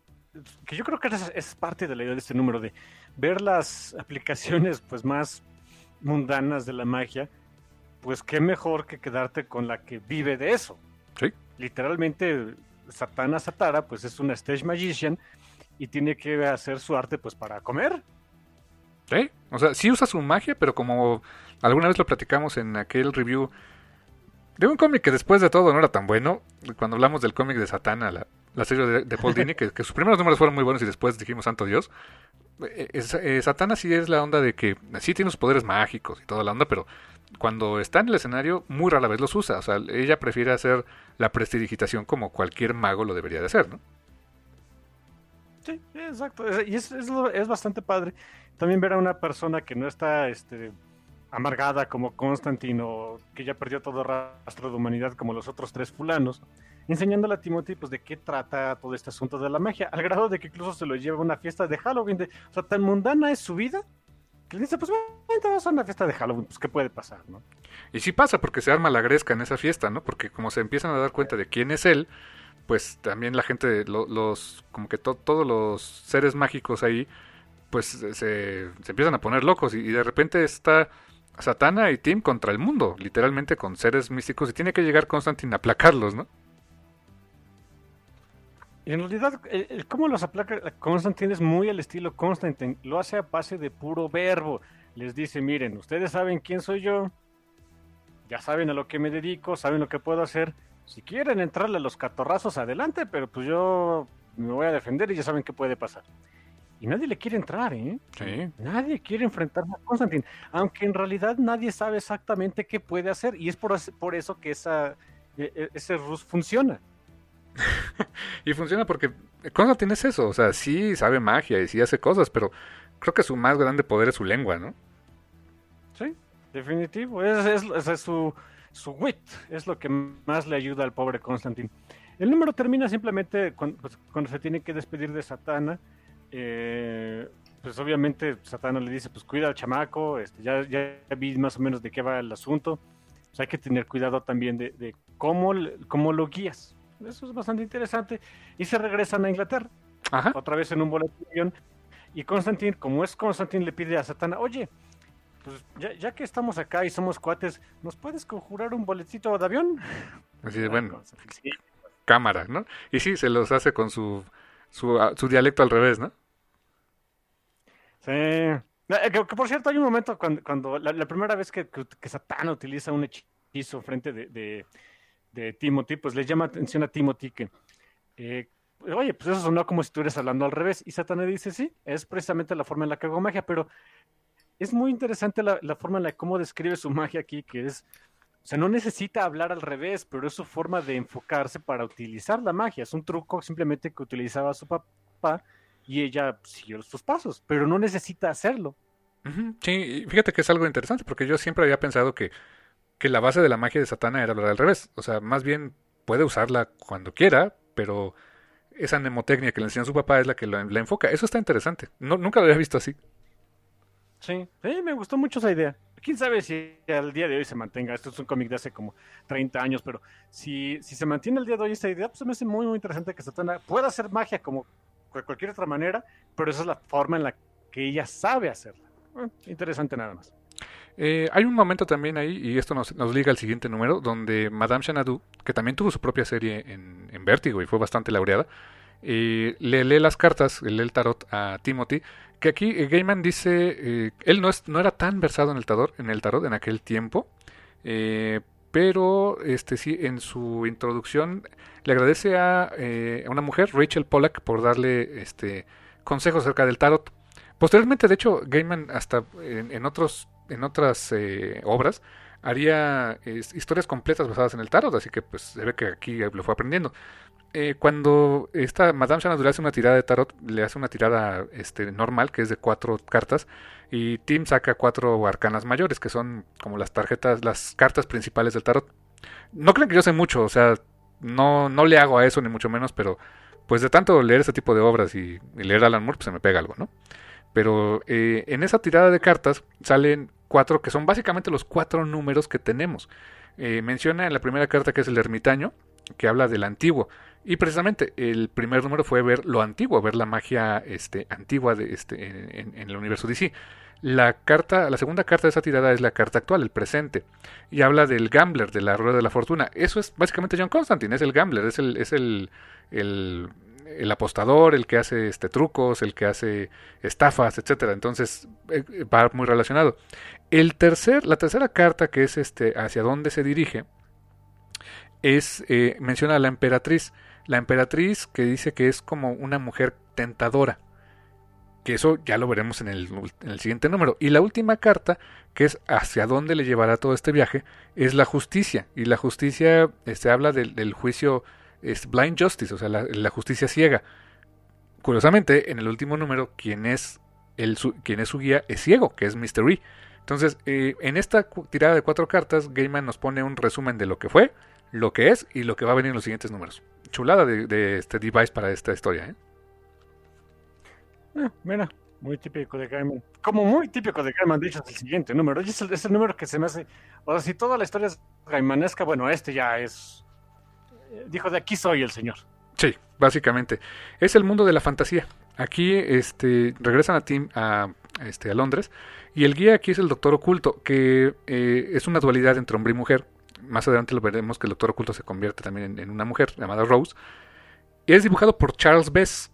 que yo creo que es, es parte de la idea de este número, de ver las aplicaciones pues más mundanas de la magia, pues qué mejor que quedarte con la que vive de eso. Sí literalmente Satana Satara pues es una stage magician y tiene que hacer su arte pues para comer. Sí, o sea, sí usa su magia, pero como alguna vez lo platicamos en aquel review de un cómic que después de todo no era tan bueno, cuando hablamos del cómic de Satana, la, serie de, Paul Dini, que, sus primeros números fueron muy buenos y después dijimos Santo Dios. Eh, eh, Satana sí es la onda de que sí tiene sus poderes mágicos y toda la onda, pero cuando está en el escenario, muy rara vez los usa. O sea, ella prefiere hacer la prestidigitación como cualquier mago lo debería de hacer, ¿no? Sí, exacto. Y es, es, bastante padre también ver a una persona que no está este, amargada como Constantino, que ya perdió todo rastro de humanidad como los otros tres fulanos, enseñándole a Timothy pues, de qué trata todo este asunto de la magia, al grado de que incluso se lo lleva a una fiesta de Halloween. De, o sea, tan mundana es su vida que dice, pues vamos a una fiesta de Halloween, pues qué puede pasar, ¿no? Y sí pasa, porque se arma la gresca en esa fiesta, ¿no? Porque como se empiezan a dar cuenta de quién es él, pues también la gente, los, como que todos los seres mágicos ahí, pues se, se empiezan a poner locos y, de repente está Satana y Tim contra el mundo, literalmente con seres místicos y tiene que llegar Constantine a aplacarlos, ¿no? en realidad, cómo los aplaca Constantine es muy al estilo Constantine. Lo hace a base de puro verbo. Les dice, miren, ustedes saben quién soy yo. Ya saben a lo que me dedico, saben lo que puedo hacer. Si quieren entrarle a los catorrazos, adelante, pero pues yo me voy a defender y ya saben qué puede pasar. Y nadie le quiere entrar, ¿eh? Sí. Nadie quiere enfrentarse a Constantine. Aunque en realidad nadie sabe exactamente qué puede hacer. Y es por, por eso que esa, e, e, ese Rus funciona. (laughs) y funciona porque Constantine es eso, o sea, sí sabe magia y sí hace cosas, pero creo que su más grande poder es su lengua, ¿no? Sí, definitivo, es, es, su, su wit, es lo que más le ayuda al pobre Constantine. El número termina simplemente cuando, pues, cuando se tiene que despedir de Satana. Eh, pues obviamente Satana le dice, pues cuida al chamaco, este, ya, ya vi más o menos de qué va el asunto. Pues hay que tener cuidado también de, de cómo, cómo lo guías. Eso es bastante interesante. Y se regresan a Inglaterra. Otra vez en un boleto de avión. Y Constantine, como es Constantine, le pide a Satana, oye, pues ya, que estamos acá y somos cuates, ¿nos puedes conjurar un boletito de avión? Así de bueno. Cámara, ¿no? Y sí, se los hace con su, su, ah, dialecto al revés, ¿no? Sí. Eh, que, por cierto, hay un momento cuando, la, primera vez que, que, Satana utiliza un hechizo frente de de Timothy, pues le llama atención a Timothy que, eh, oye, pues eso sonó como si estuvieras hablando al revés. Y Satanás dice, sí, es precisamente la forma en la que hago magia, pero es muy interesante la, forma en la que cómo describe su magia aquí, que es, o sea, no necesita hablar al revés, pero es su forma de enfocarse para utilizar la magia. Es un truco simplemente que utilizaba su papá y ella siguió sus pasos, pero no necesita hacerlo. Sí, fíjate que es algo interesante porque yo siempre había pensado que que la base de la magia de Satana era hablar al revés. O sea, más bien puede usarla cuando quiera, pero esa mnemotecnia que le enseñó su papá es la que la, enfoca. Eso está interesante. No, nunca lo había visto así. Sí, sí, me gustó mucho esa idea. Quién sabe si al día de hoy se mantenga. Esto es un cómic de hace como 30 años, pero si, si se mantiene el día de hoy esta idea, pues me hace muy, muy interesante que Satana pueda hacer magia como de cualquier otra manera, pero esa es la forma en la que ella sabe hacerla. interesante nada más. Eh, hay un momento también ahí, y esto nos, nos, liga al siguiente número, donde Madame Xanadu, que también tuvo su propia serie en, en Vértigo y fue bastante laureada, eh, le lee las cartas, le lee el tarot a Timothy, que aquí eh, Gaiman dice, eh, él no, es, no era tan versado en el tarot en, aquel tiempo, eh, pero este sí, en su introducción le agradece a, a, una mujer, Rachel Pollack, por darle este consejos acerca del tarot. Posteriormente, de hecho, Gaiman hasta en, en otros en otras obras haría historias completas basadas en el tarot, así que pues se ve que aquí lo fue aprendiendo eh, cuando esta Madame Xanadu le hace una tirada de tarot, le hace una tirada este, normal, que es de cuatro cartas, y Tim saca cuatro arcanas mayores, que son como las tarjetas, las cartas principales del tarot. No creen que yo sé mucho, o sea, no, no le hago a eso, ni mucho menos, pero pues de tanto leer este tipo de obras y, y leer Alan Moore, pues se me pega algo, ¿no? Pero eh, en esa tirada de cartas salen cuatro, que son básicamente los cuatro números que tenemos. Eh, menciona en la primera carta que es el ermitaño, que habla del antiguo. Y precisamente el primer número fue ver lo antiguo, ver la magia este, antigua de este, en, el universo DC. La carta, la segunda carta de esa tirada es la carta actual, el presente, y habla del gambler, de la rueda de la fortuna. Eso es básicamente John Constantine, es el gambler, es el, es el, el, el apostador, el que hace este, trucos, el que hace estafas, etcétera. Entonces eh, va muy relacionado. El tercer, la tercera carta, que es este, hacia dónde se dirige, es eh, menciona a la emperatriz la emperatriz que dice que es como una mujer tentadora. Que eso ya lo veremos en el, en el, siguiente número. Y la última carta, que es hacia dónde le llevará todo este viaje, es la justicia. Y la justicia se este, habla del, juicio es blind justice, o sea, la, justicia ciega. Curiosamente, en el último número, quien es, el, su, quien es su guía es ciego, que es Mystery. Entonces, eh, en esta tirada de cuatro cartas, Gaiman nos pone un resumen de lo que fue, lo que es y lo que va a venir en los siguientes números chulada de, de, este device para esta historia, ¿eh? eh mira, muy típico de Gaiman. Como muy típico de Gaiman, dicho, es el siguiente número. Es el, es el, número que se me hace. O sea, si toda la historia es gaimanesca, bueno, este ya es. Eh, dijo, de aquí soy el señor. Sí, básicamente. Es el mundo de la fantasía. Aquí este, regresan a Tim a, este, a Londres. Y el guía aquí es el Doctor Oculto, que eh, es una dualidad entre hombre y mujer más adelante lo veremos que el Doctor Oculto se convierte también en, en una mujer llamada Rose. Y es dibujado por Charles Bess,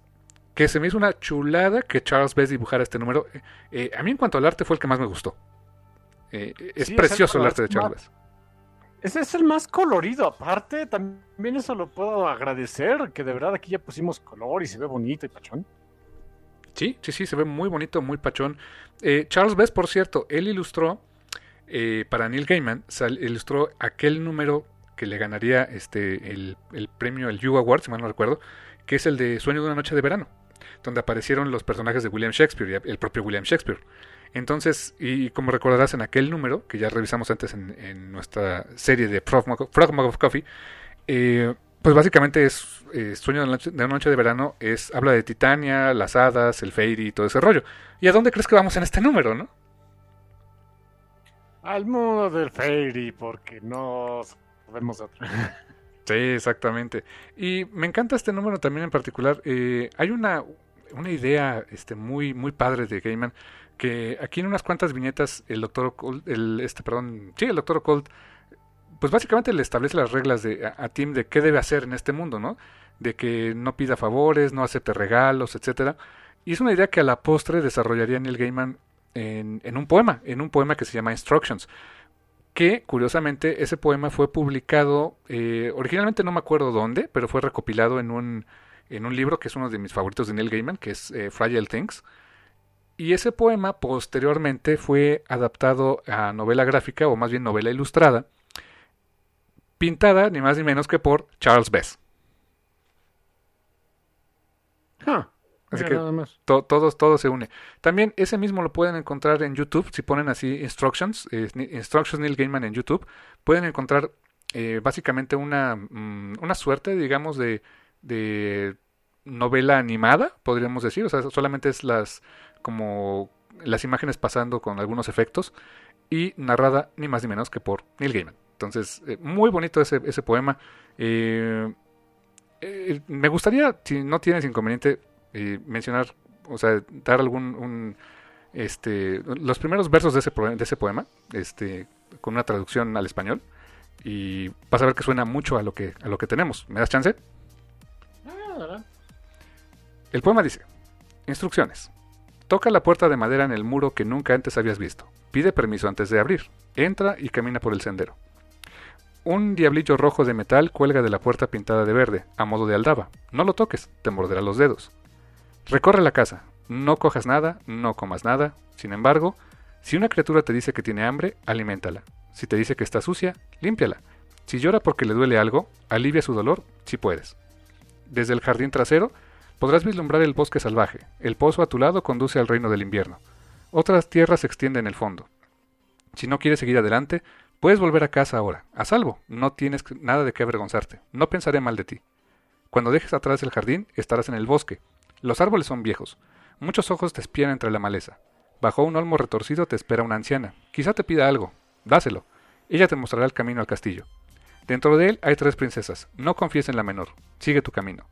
que se me hizo una chulada que Charles Bess dibujara este número. Eh, eh, a mí en cuanto al arte fue el que más me gustó. Eh, es sí, precioso es el, el, arte de Charles Bess. Ese es el más colorido, aparte, también eso lo puedo agradecer, que de verdad aquí ya pusimos color y se ve bonito y pachón. Sí, sí, sí, se ve muy bonito, muy pachón. Eh, Charles Bess, por cierto, él ilustró eh, para Neil Gaiman ilustró aquel número que le ganaría este el, el premio, el Hugh Award, si mal no recuerdo, que es el de Sueño de una noche de verano, donde aparecieron los personajes de William Shakespeare el propio William Shakespeare. Entonces, y como recordarás en aquel número, que ya revisamos antes en, en nuestra serie de Frog Mug, of Coffee, eh, pues básicamente es eh, Sueño de una, noche, de una, noche, de verano, es habla de Titania, las hadas, el Fairy y todo ese rollo. ¿Y a dónde crees que vamos en este número, no? Al mundo del Fairy, porque no sabemos otro. (laughs) Sí, exactamente. Y me encanta este número también en particular. Eh, hay una, una idea este, muy, muy padre de Gaiman, que aquí en unas cuantas viñetas el doctor Occult, el, este, perdón, sí, el doctor Occult, pues básicamente le establece las reglas de, a, a, Tim de qué debe hacer en este mundo, ¿no? De que no pida favores, no acepte regalos, etcétera. Y es una idea que a la postre desarrollaría Neil Gaiman en, un poema, en un poema que se llama Instructions. Que curiosamente ese poema fue publicado, eh, originalmente no me acuerdo dónde, pero fue recopilado en un, en un libro que es uno de mis favoritos de Neil Gaiman, que es eh, Fragile Things. Y ese poema posteriormente fue adaptado a novela gráfica, o más bien novela ilustrada, pintada ni más ni menos que por Charles Bess. Huh. Así que to, todos, todo se une. También ese mismo lo pueden encontrar en YouTube. Si ponen así Instructions, eh, Instructions Neil Gaiman en YouTube, pueden encontrar eh, básicamente una, mm, una suerte, digamos, de, de novela animada, podríamos decir. O sea, solamente es las como las imágenes pasando con algunos efectos y narrada ni más ni menos que por Neil Gaiman. Entonces, eh, muy bonito ese, ese poema. Eh, eh, me gustaría, si no tienes inconveniente, mencionar, o sea, dar algún, un, este, los primeros versos de ese, de ese poema, este, con una traducción al español, y vas a ver que suena mucho a lo que, a lo que tenemos. ¿Me das chance? El poema dice, instrucciones. Toca la puerta de madera en el muro que nunca antes habías visto. Pide permiso antes de abrir. Entra y camina por el sendero. Un diablillo rojo de metal cuelga de la puerta pintada de verde, a modo de aldaba. No lo toques, te morderá los dedos. Recorre la casa. No cojas nada, no comas nada. Sin embargo, si una criatura te dice que tiene hambre, aliméntala. Si te dice que está sucia, límpiala. Si llora porque le duele algo, alivia su dolor si puedes. Desde el jardín trasero podrás vislumbrar el bosque salvaje. El pozo a tu lado conduce al reino del invierno. Otras tierras se extienden en el fondo. Si no quieres seguir adelante, Puedes volver a casa ahora, a salvo, no tienes nada de qué avergonzarte, no pensaré mal de ti. Cuando dejes atrás el jardín, estarás en el bosque. Los árboles son viejos, muchos ojos te espían entre la maleza. Bajo un olmo retorcido te espera una anciana, quizá te pida algo, dáselo. Ella te mostrará el camino al castillo. Dentro de él hay tres princesas, no confíes en la menor, sigue tu camino.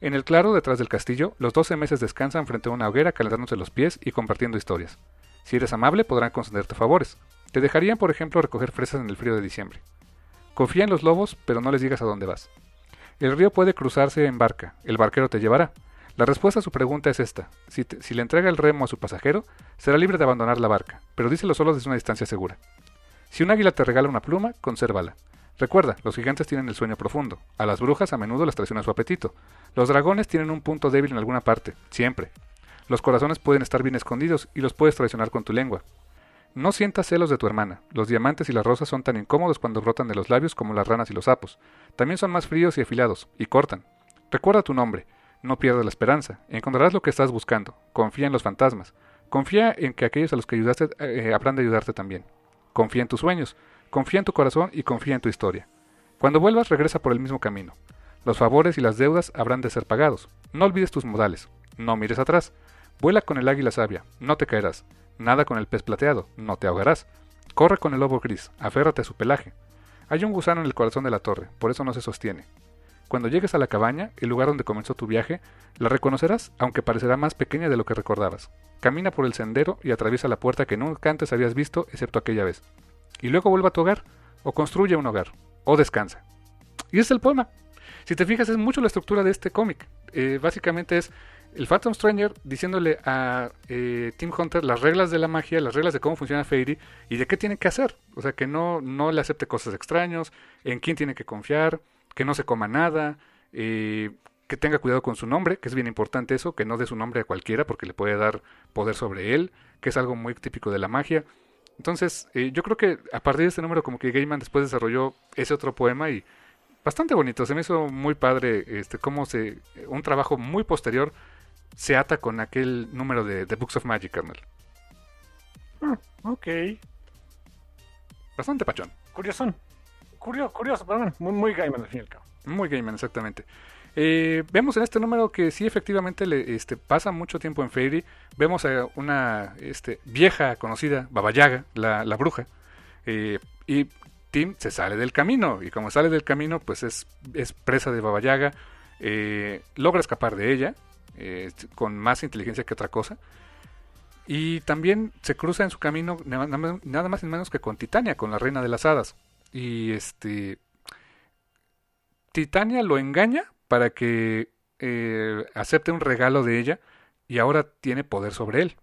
En el claro detrás del castillo, los doce meses descansan frente a una hoguera calentándose los pies y compartiendo historias. Si eres amable, podrán concederte favores. Te dejarían, por ejemplo, recoger fresas en el frío de diciembre. Confía en los lobos, pero no les digas a dónde vas. El río puede cruzarse en barca, el barquero te llevará. La respuesta a su pregunta es esta. Si, si, le entrega el remo a su pasajero, será libre de abandonar la barca, pero díselo solo desde una distancia segura. Si un águila te regala una pluma, consérvala. Recuerda, los gigantes tienen el sueño profundo. A las brujas a menudo les traiciona su apetito. Los dragones tienen un punto débil en alguna parte, siempre. Los corazones pueden estar bien escondidos y los puedes traicionar con tu lengua. No sientas celos de tu hermana. Los diamantes y las rosas son tan incómodos cuando brotan de los labios como las ranas y los sapos. También son más fríos y afilados, y cortan. Recuerda tu nombre. No pierdas la esperanza. Encontrarás lo que estás buscando. Confía en los fantasmas. Confía en que aquellos a los que ayudaste eh, habrán de ayudarte también. Confía en tus sueños. Confía en tu corazón y confía en tu historia. Cuando vuelvas, regresa por el mismo camino. Los favores y las deudas habrán de ser pagados. No olvides tus modales. No mires atrás. Vuela con el águila sabia. No te caerás. Nada con el pez plateado, no te ahogarás. Corre con el lobo gris, aférrate a su pelaje. Hay un gusano en el corazón de la torre, por eso no se sostiene. Cuando llegues a la cabaña, el lugar donde comenzó tu viaje, la reconocerás, aunque parecerá más pequeña de lo que recordabas. Camina por el sendero y atraviesa la puerta que nunca antes habías visto, excepto aquella vez. Y luego vuelve a tu hogar, o construye un hogar, o descansa. Y es el poema. Si te fijas, es mucho la estructura de este cómic. Eh, básicamente es el Phantom Stranger diciéndole a eh, Tim Hunter las reglas de la magia, las reglas de cómo funciona Fairy y de qué tiene que hacer. O sea, que no, no le acepte cosas extrañas, en quién tiene que confiar, que no se coma nada, eh, que tenga cuidado con su nombre, que es bien importante eso, que no dé su nombre a cualquiera porque le puede dar poder sobre él, que es algo muy típico de la magia. Entonces, eh, yo creo que a partir de este número como que Gaiman después desarrolló ese otro poema y bastante bonito, se me hizo muy padre este cómo se un trabajo muy posterior se ata con aquel número de The Books of Magic, Carnal. Ah, ok. Bastante pachón. Curioso. Curioso, curioso, pero muy, muy Gaiman al fin y al cabo. Muy Gaiman, exactamente. Eh, vemos en este número que sí, efectivamente, le, este, pasa mucho tiempo en Fairy. Vemos a una este, vieja conocida, Baba Yaga, la, bruja. Eh, y Tim se sale del camino. Y como sale del camino, pues es, es presa de Baba Yaga. Eh, logra escapar de ella. Con más inteligencia que otra cosa. Y también se cruza en su camino nada más y menos que con Titania, con la reina de las hadas. Y este. Titania lo engaña para que eh, acepte un regalo de ella y ahora tiene poder sobre él.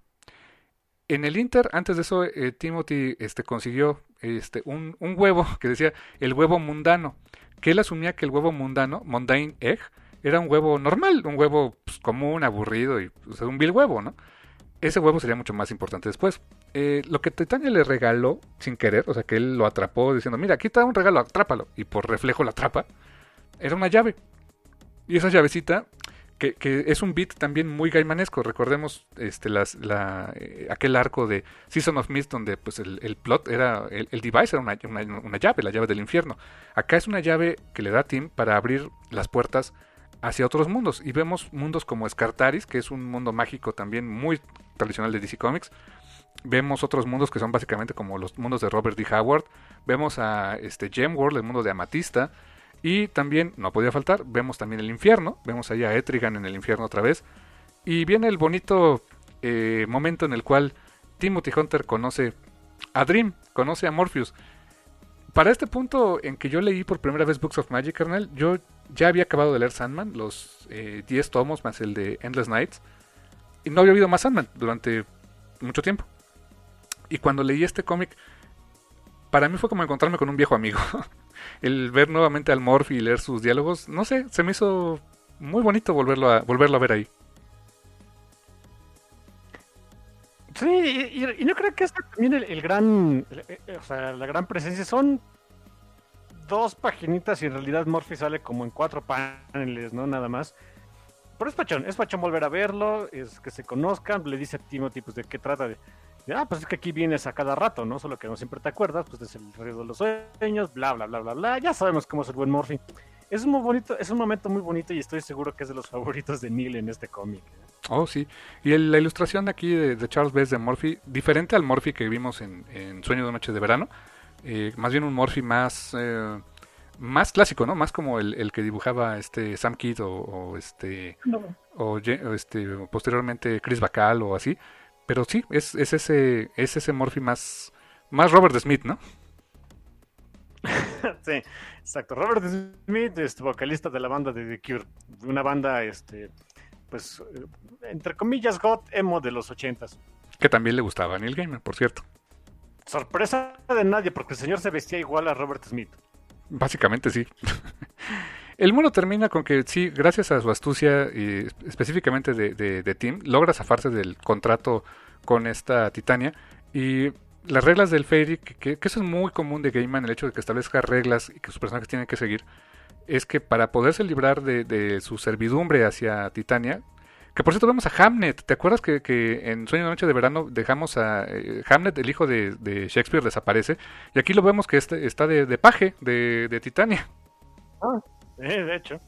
En el Inter, antes de eso, eh, Timothy este, consiguió este, un, un, huevo (laughs) que decía el huevo mundano, que él asumía que el huevo mundano, mundane egg, era un huevo normal, un huevo pues, común, aburrido y pues, un vil huevo, ¿no? Ese huevo sería mucho más importante después. Eh, lo que Titania le regaló sin querer, o sea que él lo atrapó diciendo, mira, aquí está un regalo, atrápalo. Y por reflejo lo atrapa. Era una llave. Y esa llavecita, que, es un beat también muy gaimanesco. Recordemos este, eh, aquel arco de Season of Mist donde pues, el, plot era, el, device era una, una, llave, la llave del infierno. Acá es una llave que le da a Tim para abrir las puertas hacia otros mundos. Y vemos mundos como Scartaris, que es un mundo mágico también muy tradicional de DC Comics. Vemos otros mundos que son básicamente como los mundos de Robert D. Howard. Vemos a este World, el mundo de Amatista. Y también, no podía faltar, vemos también el infierno. Vemos allá a Etrigan en el infierno otra vez. Y viene el bonito eh, momento en el cual Timothy Hunter conoce a Dream, conoce a Morpheus. Para este punto en que yo leí por primera vez Books of Magic, Kernel, yo ya había acabado de leer Sandman, los 10 eh, tomos más el de Endless Nights, y no había habido más Sandman durante mucho tiempo. Y cuando leí este cómic, para mí fue como encontrarme con un viejo amigo. (laughs) el ver nuevamente al Morphy y leer sus diálogos, no sé, se me hizo muy bonito volverlo a, volverlo a ver ahí. Sí, y, no creo que es también el, gran, o sea, la gran presencia. Son dos paginitas y en realidad Morphy sale como en cuatro paneles, ¿no? Nada más. Pero es pachón, es pachón volver a verlo, es que se conozcan, le dice a Timothy pues de qué trata de, ah, pues es que aquí vienes a cada rato, ¿no? Solo que no siempre te acuerdas, pues es el río de los sueños, bla, bla, bla, bla, bla, ya sabemos cómo es el buen Morphy. Es muy bonito, es un momento muy bonito y estoy seguro que es de los favoritos de Neil en este cómic. ¿eh? Oh, sí. Y la ilustración de aquí de, Charles Bess de Morphy, diferente al Morphy que vimos en, Sueño de Noche de Verano, eh, más bien un Morphy más, eh, más clásico, ¿no? Más como el, que dibujaba este Sam Kidd o, este, o, este posteriormente Chris Bacall o así. Pero sí, es, es ese es ese Morphy más, más Robert Smith, ¿no? (laughs) sí, exacto. Robert Smith, este vocalista de la banda de The Cure, una banda este pues, eh, entre comillas, God emo de los ochentas. Que también le gustaba a Neil Gaiman, por cierto. Sorpresa de nadie, porque el señor se vestía igual a Robert Smith. Básicamente sí. (laughs) El mundo termina con que sí, gracias a su astucia y específicamente de, de, Tim, logra zafarse del contrato con esta Titania y las reglas del Fairy, que, eso es muy común de Gaiman, el hecho de que establezca reglas y que sus personajes tienen que seguir, es que para poderse librar de, su servidumbre hacia Titania, que por cierto vemos a Hamnet, ¿te acuerdas que, en Sueño de Noche de Verano dejamos a eh, Hamnet, el hijo de, Shakespeare, desaparece? Y aquí lo vemos que este, está de, paje de, Titania. Ah, de hecho.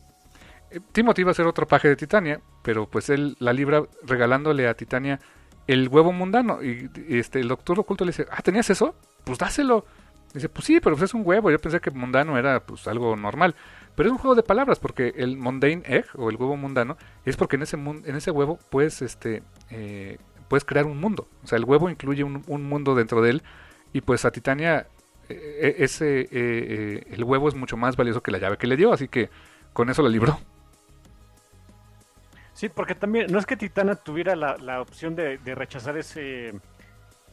Eh, Timothy iba a ser otro paje de Titania, pero pues él la libra regalándole a Titania el huevo mundano. Y, este el doctor oculto le dice, ah, ¿tenías eso? Pues dáselo. Dice, pues sí, pero pues es un huevo. Yo pensé que mundano era pues algo normal. Pero es un juego de palabras porque el mundane egg o el huevo mundano es porque en ese, en ese huevo puedes, este, eh, puedes crear un mundo. O sea, el huevo incluye un, mundo dentro de él y pues a Titania eh, eh, ese, el huevo es mucho más valioso que la llave que le dio, así que con eso la libró. Sí, porque también no es que Titania tuviera la, opción de, de, rechazar ese,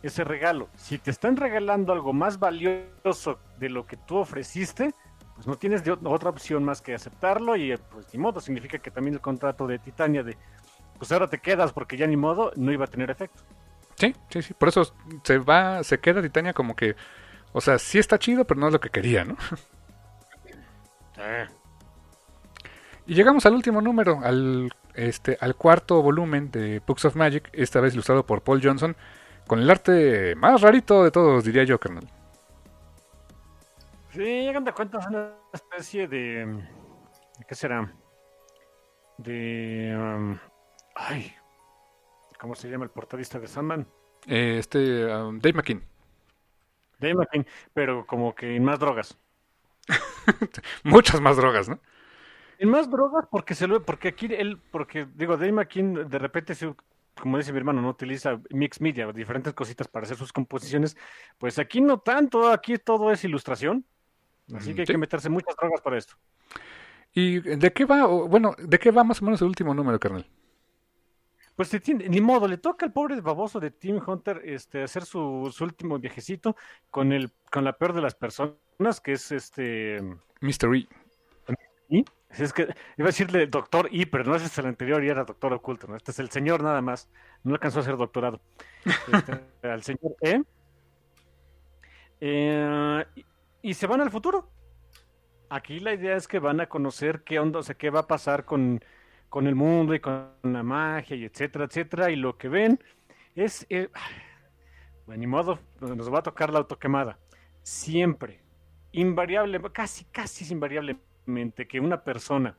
ese regalo. Si te están regalando algo más valioso de lo que tú ofreciste, pues no tienes otra opción más que aceptarlo y pues ni modo, significa que también el contrato de Titania de pues ahora te quedas porque ya ni modo no iba a tener efecto. Sí, sí, sí, por eso se va, se queda Titania como que, o sea, sí está chido, pero no es lo que quería, ¿no? (laughs) Y llegamos al último número, al este al cuarto volumen de Books of Magic, esta vez ilustrado por Paul Johnson, con el arte más rarito de todos, diría yo, carnal. Sí, llegan de cuenta, es una especie de. ¿Qué será? De. Um, ay. ¿Cómo se llama el portadista de Sandman? Eh, este. Um, Dave McKean. Dave McKean, pero como que más drogas. (laughs) Muchas más drogas, ¿no? Más drogas porque se lo porque aquí él porque digo Dave McKean de repente como dice mi hermano no utiliza mix media diferentes cositas para hacer sus composiciones pues aquí no tanto aquí todo es ilustración Así que hay que meterse muchas drogas para esto. ¿Y de qué va, bueno, de qué va más o menos el último número, carnal? Pues ni modo, le toca al pobre baboso de Tim Hunter este, hacer su, último viajecito con el, con la peor de las personas, que es este Mr. Es que iba a decirle doctor E, pero no es el anterior y era doctor oculto, ¿no? Este es el señor nada más. No alcanzó a ser doctorado. Este, (laughs) al señor E. Eh, y se van al futuro. Aquí la idea es que van a conocer qué onda, o sea, qué va a pasar con, el mundo y con la magia y etcétera, etcétera. Y lo que ven es, eh, bueno, ni modo, nos va a tocar la autoquemada. Siempre, invariable, casi, casi invariablemente, que una persona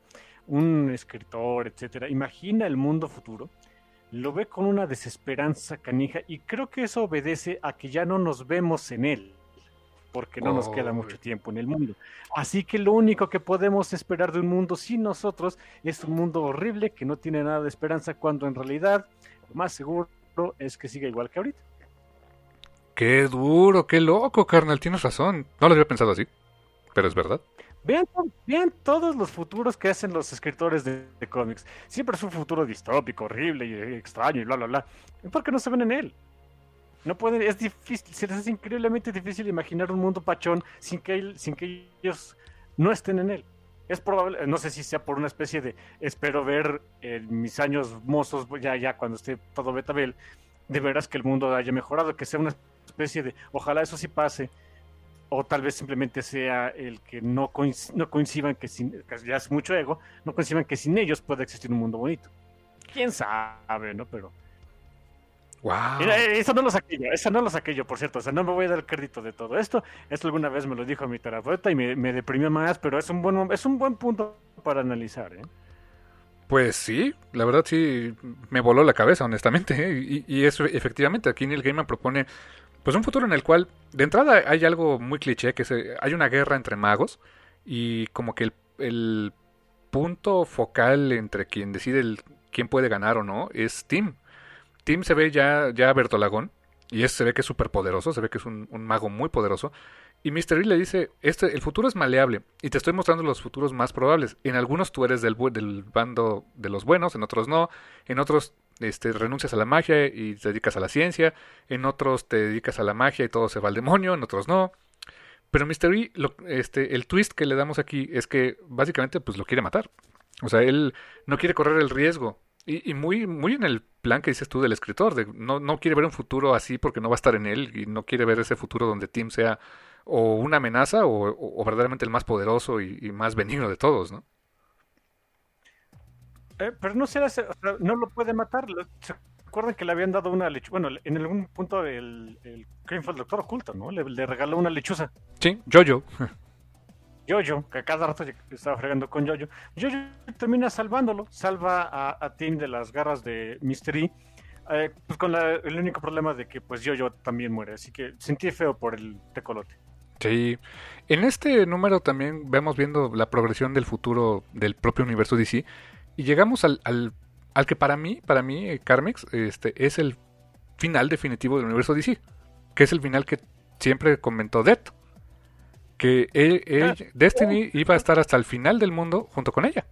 un escritor, etcétera, imagina el mundo futuro, lo ve con una desesperanza canija y creo que eso obedece a que ya no nos vemos en él, porque no nos queda mucho tiempo en el mundo. Así que lo único que podemos esperar de un mundo sin nosotros es un mundo horrible que no tiene nada de esperanza cuando en realidad lo más seguro es que siga igual que ahorita. Qué duro, qué loco, carnal, tienes razón. No lo había pensado así, pero es verdad. Vean, vean todos los futuros que hacen los escritores de, cómics. Siempre es un futuro distópico, horrible y extraño y bla, bla, bla. ¿Por qué no se ven en él? No pueden, es difícil, se les increíblemente difícil imaginar un mundo pachón sin que, sin que ellos no estén en él. Es probable, no sé si sea por una especie de espero ver en mis años mozos, ya, ya cuando esté todo Betabel, de veras que el mundo haya mejorado, que sea una especie de ojalá eso sí pase o tal vez simplemente sea el que no, no coincidan que sin, ya es mucho ego, no coincidan que sin ellos pueda existir un mundo bonito. Quién sabe, ¿no? Pero. Wow. eso no lo saqué yo, eso no lo saqué yo, por cierto. O sea, no me voy a dar el crédito de todo esto. Esto alguna vez me lo dijo mi terapeuta y me, me deprimió más, pero es un buen, es un buen punto para analizar, ¿eh? Pues sí, la verdad sí me voló la cabeza, honestamente. ¿eh? (laughs) Y, y, eso, efectivamente, aquí Neil Gaiman propone pues un futuro en el cual, de entrada, hay algo muy cliché, que se, hay una guerra entre magos y como que el, punto focal entre quien decide quién puede ganar o no es Tim. Tim se ve ya, ya Bertolagón y es, se ve que es súper poderoso, se ve que es un, mago muy poderoso. Y Mr. E le dice, este, el futuro es maleable y te estoy mostrando los futuros más probables. En algunos tú eres del, del bando de los buenos, en otros no, en otros este, renuncias a la magia y te dedicas a la ciencia, en otros te dedicas a la magia y todo se va al demonio, en otros no. Pero Mr. E, este, el twist que le damos aquí es que básicamente pues lo quiere matar. O sea, él no quiere correr el riesgo. Y, muy, muy en el plan que dices tú del escritor, de no, no quiere ver un futuro así porque no va a estar en él y no quiere ver ese futuro donde Tim sea o una amenaza o, verdaderamente el más poderoso y, y, más benigno de todos, ¿no? Eh, pero no será, no lo puede matar. ¿Se acuerdan que le habían dado una lechuza? Bueno, en algún punto el, el fue el doctor oculto, ¿no? Le, regaló una lechuza. Sí, Jojo. Jojo, que cada rato estaba fregando con Jojo. Jojo termina salvándolo, salva a, Tim de las garras de Mystery. Eh, pues con el único problema de que pues Jojo también muere, así que sentí feo por el tecolote. Sí, en este número también vemos viendo la progresión del futuro del propio universo DC y llegamos al, al, al que para mí, para mí, eh, Carmex, este, es el final definitivo del universo DC. Que es el final que siempre comentó Death. Que ah. Destiny iba a estar hasta el final del mundo junto con ella.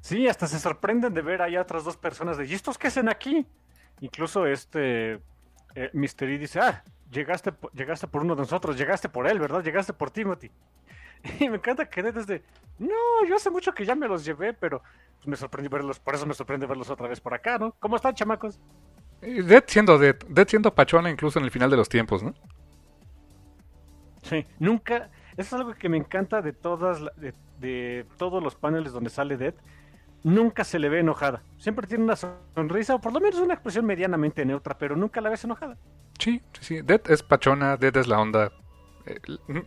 Sí, hasta se sorprenden de ver ahí a otras dos personas de, ¿y estos qué hacen aquí? Incluso este eh, Mystery dice, ah, llegaste, llegaste por uno de nosotros, llegaste por él, ¿verdad? Llegaste por Timothy. (laughs) Y me encanta que Dead desde, no, yo hace mucho que ya me los llevé, pero me sorprendí verlos, por eso me sorprende verlos otra vez por acá, ¿no? ¿Cómo están, chamacos? Dead siendo Dead, Dead siendo pachona incluso en el final de los tiempos, ¿no? Sí, nunca, eso es algo que me encanta de todas, de, todos los paneles donde sale Dead, nunca se le ve enojada. Siempre tiene una sonrisa o por lo menos una expresión medianamente neutra, pero nunca la ves enojada. Sí, sí, sí. Dead es pachona, Dead es la onda. Eh,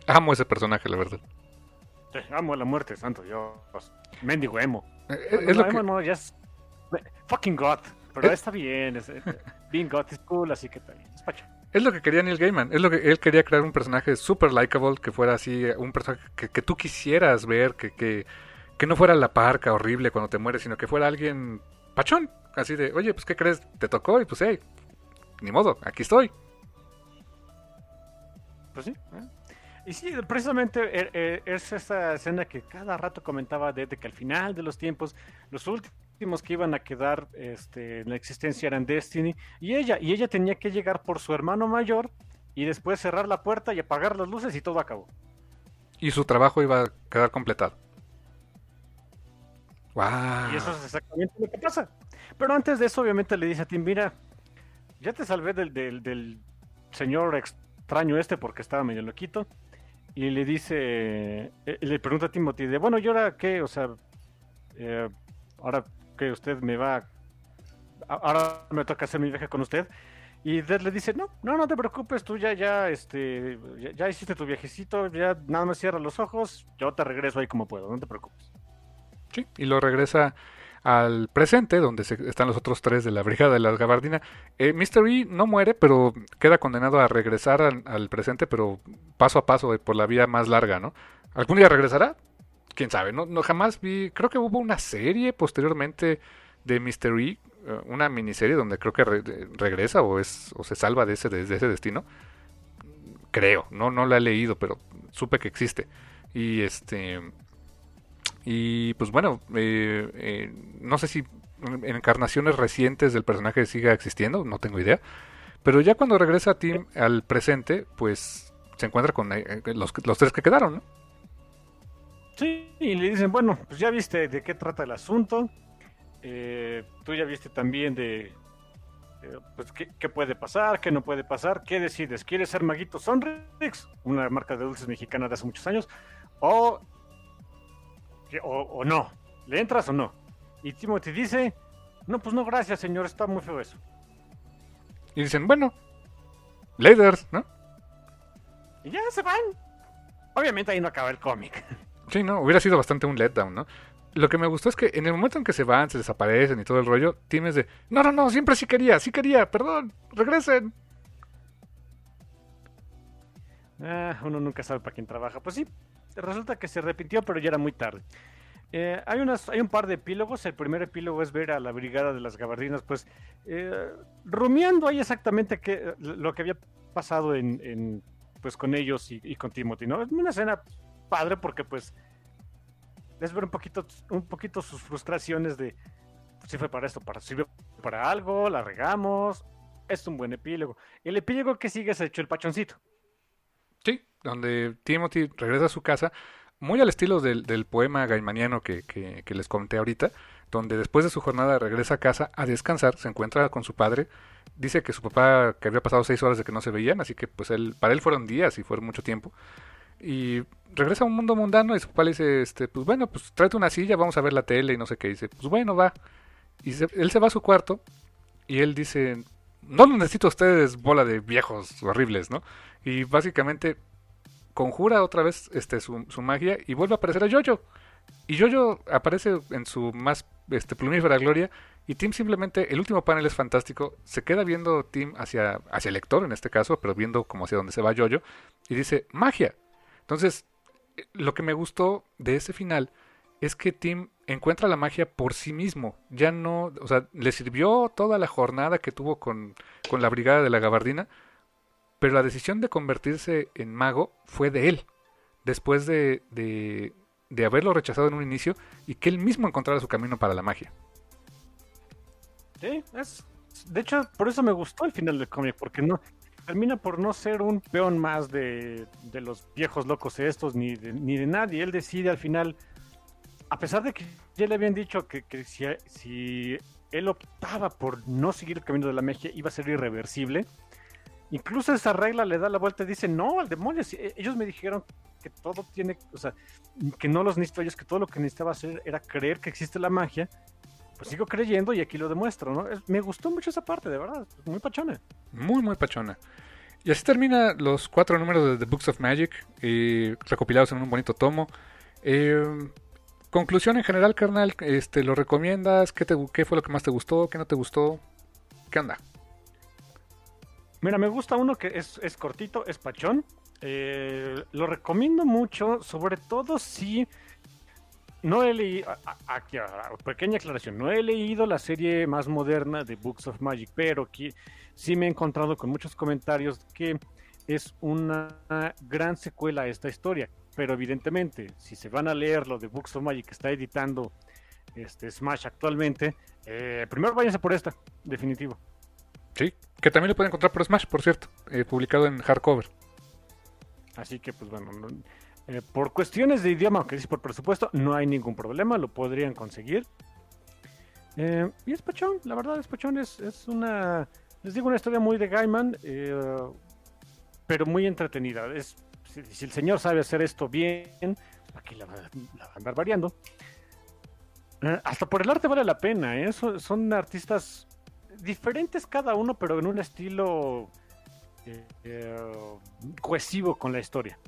amo ese personaje, la verdad amo la muerte, santo Dios. Mendigo emo. Eh, eh, es, lo que... no, ya es... Fucking God. Pero está bien. Es, eh, being God is cool, así que está bien. Es lo que quería Neil Gaiman. Es lo que él quería crear un personaje super likable, que fuera así, un personaje que, tú quisieras ver, que, que, que, no fuera la parca horrible cuando te mueres, sino que fuera alguien pachón. Así de, oye, pues ¿qué crees? Te tocó y pues hey, ni modo, aquí estoy. Pues sí. Y sí, precisamente eh, eh, es esa escena que cada rato comentaba desde que al final de los tiempos, los últimos que iban a quedar este, en la existencia eran Destiny y ella, y ella tenía que llegar por su hermano mayor y después cerrar la puerta y apagar las luces y todo acabó. Y su trabajo iba a quedar completado. Wow. Y eso es exactamente lo que pasa. Pero antes de eso, obviamente le dice a Tim, mira, ya te salvé del, del, del señor extraño este porque estaba medio loquito y le dice, eh, le pregunta a Timothy, de bueno, ¿y ahora qué? O sea, eh, ahora que usted me va, ahora me toca hacer mi viaje con usted. Y Dead le dice, no, no, no te preocupes, tú ya, ya, este, ya, ya hiciste tu viajecito, ya nada más cierra los ojos, yo te regreso ahí como puedo, no te preocupes. Sí, y lo regresa al presente, donde se- están los otros tres de la brigada de la gabardina. Eh. E no muere, pero queda condenado a regresar al, presente, pero paso a paso, eh, por la vía más larga, ¿no? ¿Algún día regresará? Quién sabe, no, no jamás vi, creo que hubo una serie posteriormente de Mr. E, eh, una miniserie donde creo que regresa o es o se salva de ese, de ese destino. Creo, no, no la he leído, pero supe que existe. Y este y pues bueno, eh, eh, no sé si en encarnaciones recientes del personaje siga existiendo, no tengo idea. Pero ya cuando regresa Tim al presente, pues se encuentra con eh, los, los tres que quedaron, ¿no? Sí, y le dicen, bueno, pues ya viste de qué trata el asunto, eh, tú ya viste también de, eh, pues, qué, qué puede pasar, qué no puede pasar, qué decides, ¿quieres ser Maguito Sonrix, una marca de dulces mexicana de hace muchos años, o, o, o no, le entras o no? Y Timothy dice, no, pues no, gracias señor, está muy feo eso. Y dicen, bueno, later, ¿no? Y ya se van. Obviamente ahí no acaba el cómic. (laughs) Sí, no, hubiera sido bastante un letdown, ¿no? Lo que me gustó es que en el momento en que se van, se desaparecen y todo el rollo, Tim es de, no, no, no, siempre sí quería, sí quería, perdón, regresen. Ah, uno nunca sabe para quién trabaja. Pues sí, resulta que se arrepintió, pero ya era muy tarde. Eh, hay, unas, hay un par de epílogos. El primer epílogo es ver a la brigada de las gabardinas, pues, eh, rumiando ahí exactamente lo que había pasado pues, con ellos y, con Timothy, ¿no? Es una escena padre porque, pues, es ver un poquito, un poquito sus frustraciones de si fue para esto, para, sirvió para algo, la regamos. Es un buen epílogo. El epílogo que sigue es hecho el pachoncito. Sí, donde Timothy regresa a su casa, muy al estilo del, del poema gaimaniano que, que, les comenté ahorita, donde después de su jornada regresa a casa a descansar, se encuentra con su padre, dice que su papá, que había pasado seis horas de que no se veían, así que pues él, para él fueron días y fueron mucho tiempo, y regresa a un mundo mundano y su papá le dice, este, pues bueno, pues tráete una silla, vamos a ver la tele y no sé qué, dice, pues bueno, va, y se, él se va a su cuarto y él dice, no lo necesito a ustedes, bola de viejos horribles, ¿no? Y básicamente conjura otra vez este, su, su, magia y vuelve a aparecer a Jojo. Y Jojo aparece en su más este, plumífera gloria. Y Tim simplemente, el último panel es fantástico. Se queda viendo Tim hacia, hacia el lector en este caso, pero viendo como hacia donde se va Jojo. Y dice, magia. Entonces, lo que me gustó de ese final es que Tim encuentra la magia por sí mismo. Ya no, o sea, le sirvió toda la jornada que tuvo con, con la brigada de la gabardina pero la decisión de convertirse en mago fue de él, después de, de, de, haberlo rechazado en un inicio y que él mismo encontrara su camino para la magia. Sí, es, de hecho, por eso me gustó el final del cómic, porque no termina por no ser un peón más de, de los viejos locos estos, ni de, ni de nadie. Él decide al final, a pesar de que ya le habían dicho que, si, si él optaba por no seguir el camino de la magia, iba a ser irreversible. Incluso esa regla le da la vuelta y dice, no, al demonio, si ellos me dijeron que todo tiene, o sea, que no los necesito ellos, que todo lo que necesitaba hacer era creer que existe la magia, pues sigo creyendo y aquí lo demuestro, ¿no? Me gustó mucho esa parte, de verdad, muy pachona. Muy, muy pachona. Y así termina los cuatro números de The Books of Magic, eh, recopilados en un bonito tomo. Eh, conclusión en general, carnal, este, ¿lo recomiendas? ¿Qué, te, ¿Qué fue lo que más te gustó? ¿Qué no te gustó? ¿Qué onda? Mira, me gusta uno que es, es cortito, es pachón. Eh, lo recomiendo mucho, sobre todo si no he leído, aquí, pequeña aclaración, no he leído la serie más moderna de Books of Magic, pero que sí me he encontrado con muchos comentarios que es una gran secuela a esta historia. Pero evidentemente, si se van a leer lo de Books of Magic que está editando este Smash actualmente, eh, primero váyanse por esta, definitivo. Sí, que también lo pueden encontrar por Smash, por cierto, eh, publicado en hardcover. Así que, pues bueno, no, eh, por cuestiones de idioma, aunque dice por presupuesto, no hay ningún problema, lo podrían conseguir. Eh, y es Pachón, la verdad, es Pachón, es, es, una, les digo, una historia muy de Gaiman, pero muy entretenida. Es, si, el señor sabe hacer esto bien, aquí la, la va a andar variando. hasta por el arte vale la pena, son, son artistas diferentes cada uno, pero en un estilo cohesivo con la historia.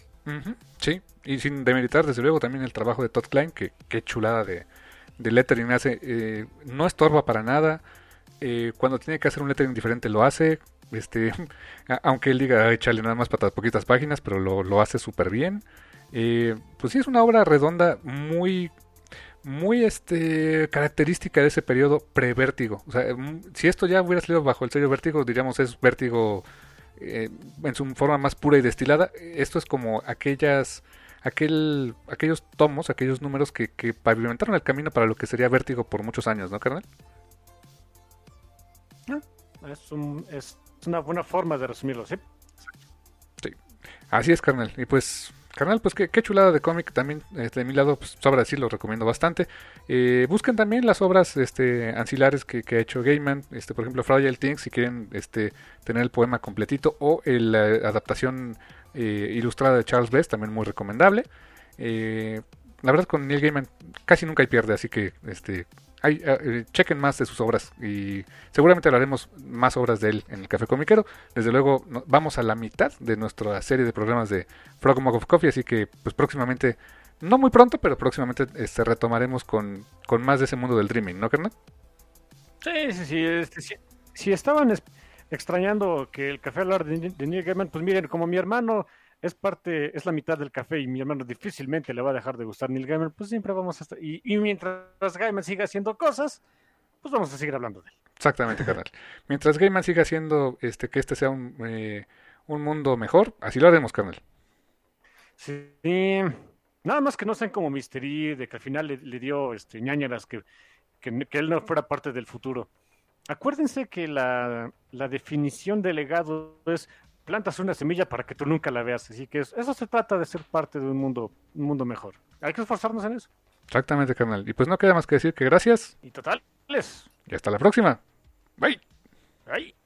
Sí, y sin demeritar desde luego también el trabajo de Todd Klein, que qué chulada de, de lettering hace. Eh, no estorba para nada. Eh, cuando tiene que hacer un lettering diferente lo hace. Este, aunque él diga échale nada más para poquitas páginas, pero lo, hace súper bien. Eh, pues sí, es una obra redonda muy muy este característica de ese periodo pre-vértigo. O sea, mm, si esto ya hubiera salido bajo el sello vértigo, diríamos es vértigo eh, en su forma más pura y destilada. Esto es como aquellas, aquel, aquellos tomos, aquellos números que, que pavimentaron el camino para lo que sería Vértigo por muchos años, ¿no, carnal? Ah, es, es una buena forma de resumirlo, ¿sí? Sí, así es, carnal. Y pues Carnal, pues qué, chulada de cómic también este, de mi lado, pues sobra decir, lo recomiendo bastante. Eh, busquen también las obras este, ancilares que, ha hecho Gaiman, este, por ejemplo Fragile Things, si quieren este, tener el poema completito, o la adaptación eh, ilustrada de Charles Best, también muy recomendable. Eh, la verdad con Neil Gaiman casi nunca hay pierde, así que este, hay, eh, chequen más de sus obras y seguramente hablaremos más obras de él en el Café Comiquero. Desde luego vamos a la mitad de nuestra serie de programas de Frog Mug of Coffee, así que pues próximamente, no muy pronto, pero próximamente este, retomaremos con, con más de ese mundo del dreaming, ¿no, carnal? Sí, sí, sí. Este, si, estaban extrañando que el café hablar de, de Neil Gaiman, pues miren, como mi hermano es parte, es la mitad del café y mi hermano difícilmente le va a dejar de gustar Neil Gaiman, pues siempre vamos a estar. Y, mientras Gaiman siga haciendo cosas, pues vamos a seguir hablando de él. Exactamente, carnal. (laughs) mientras Gaiman siga haciendo este, que este sea un, eh, un mundo mejor, así lo haremos, carnal. Sí. Nada más que no sean como Mystery, de que al final le, dio este, ñañaras que, que, que, él no fuera parte del futuro. Acuérdense que la, la definición de legado es plantas una semilla para que tú nunca la veas. Así que eso se trata de ser parte de un mundo, un mundo mejor. Hay que esforzarnos en eso. Exactamente, carnal. Y pues no queda más que decir que gracias. Y totales. Y hasta la próxima. Bye. Bye.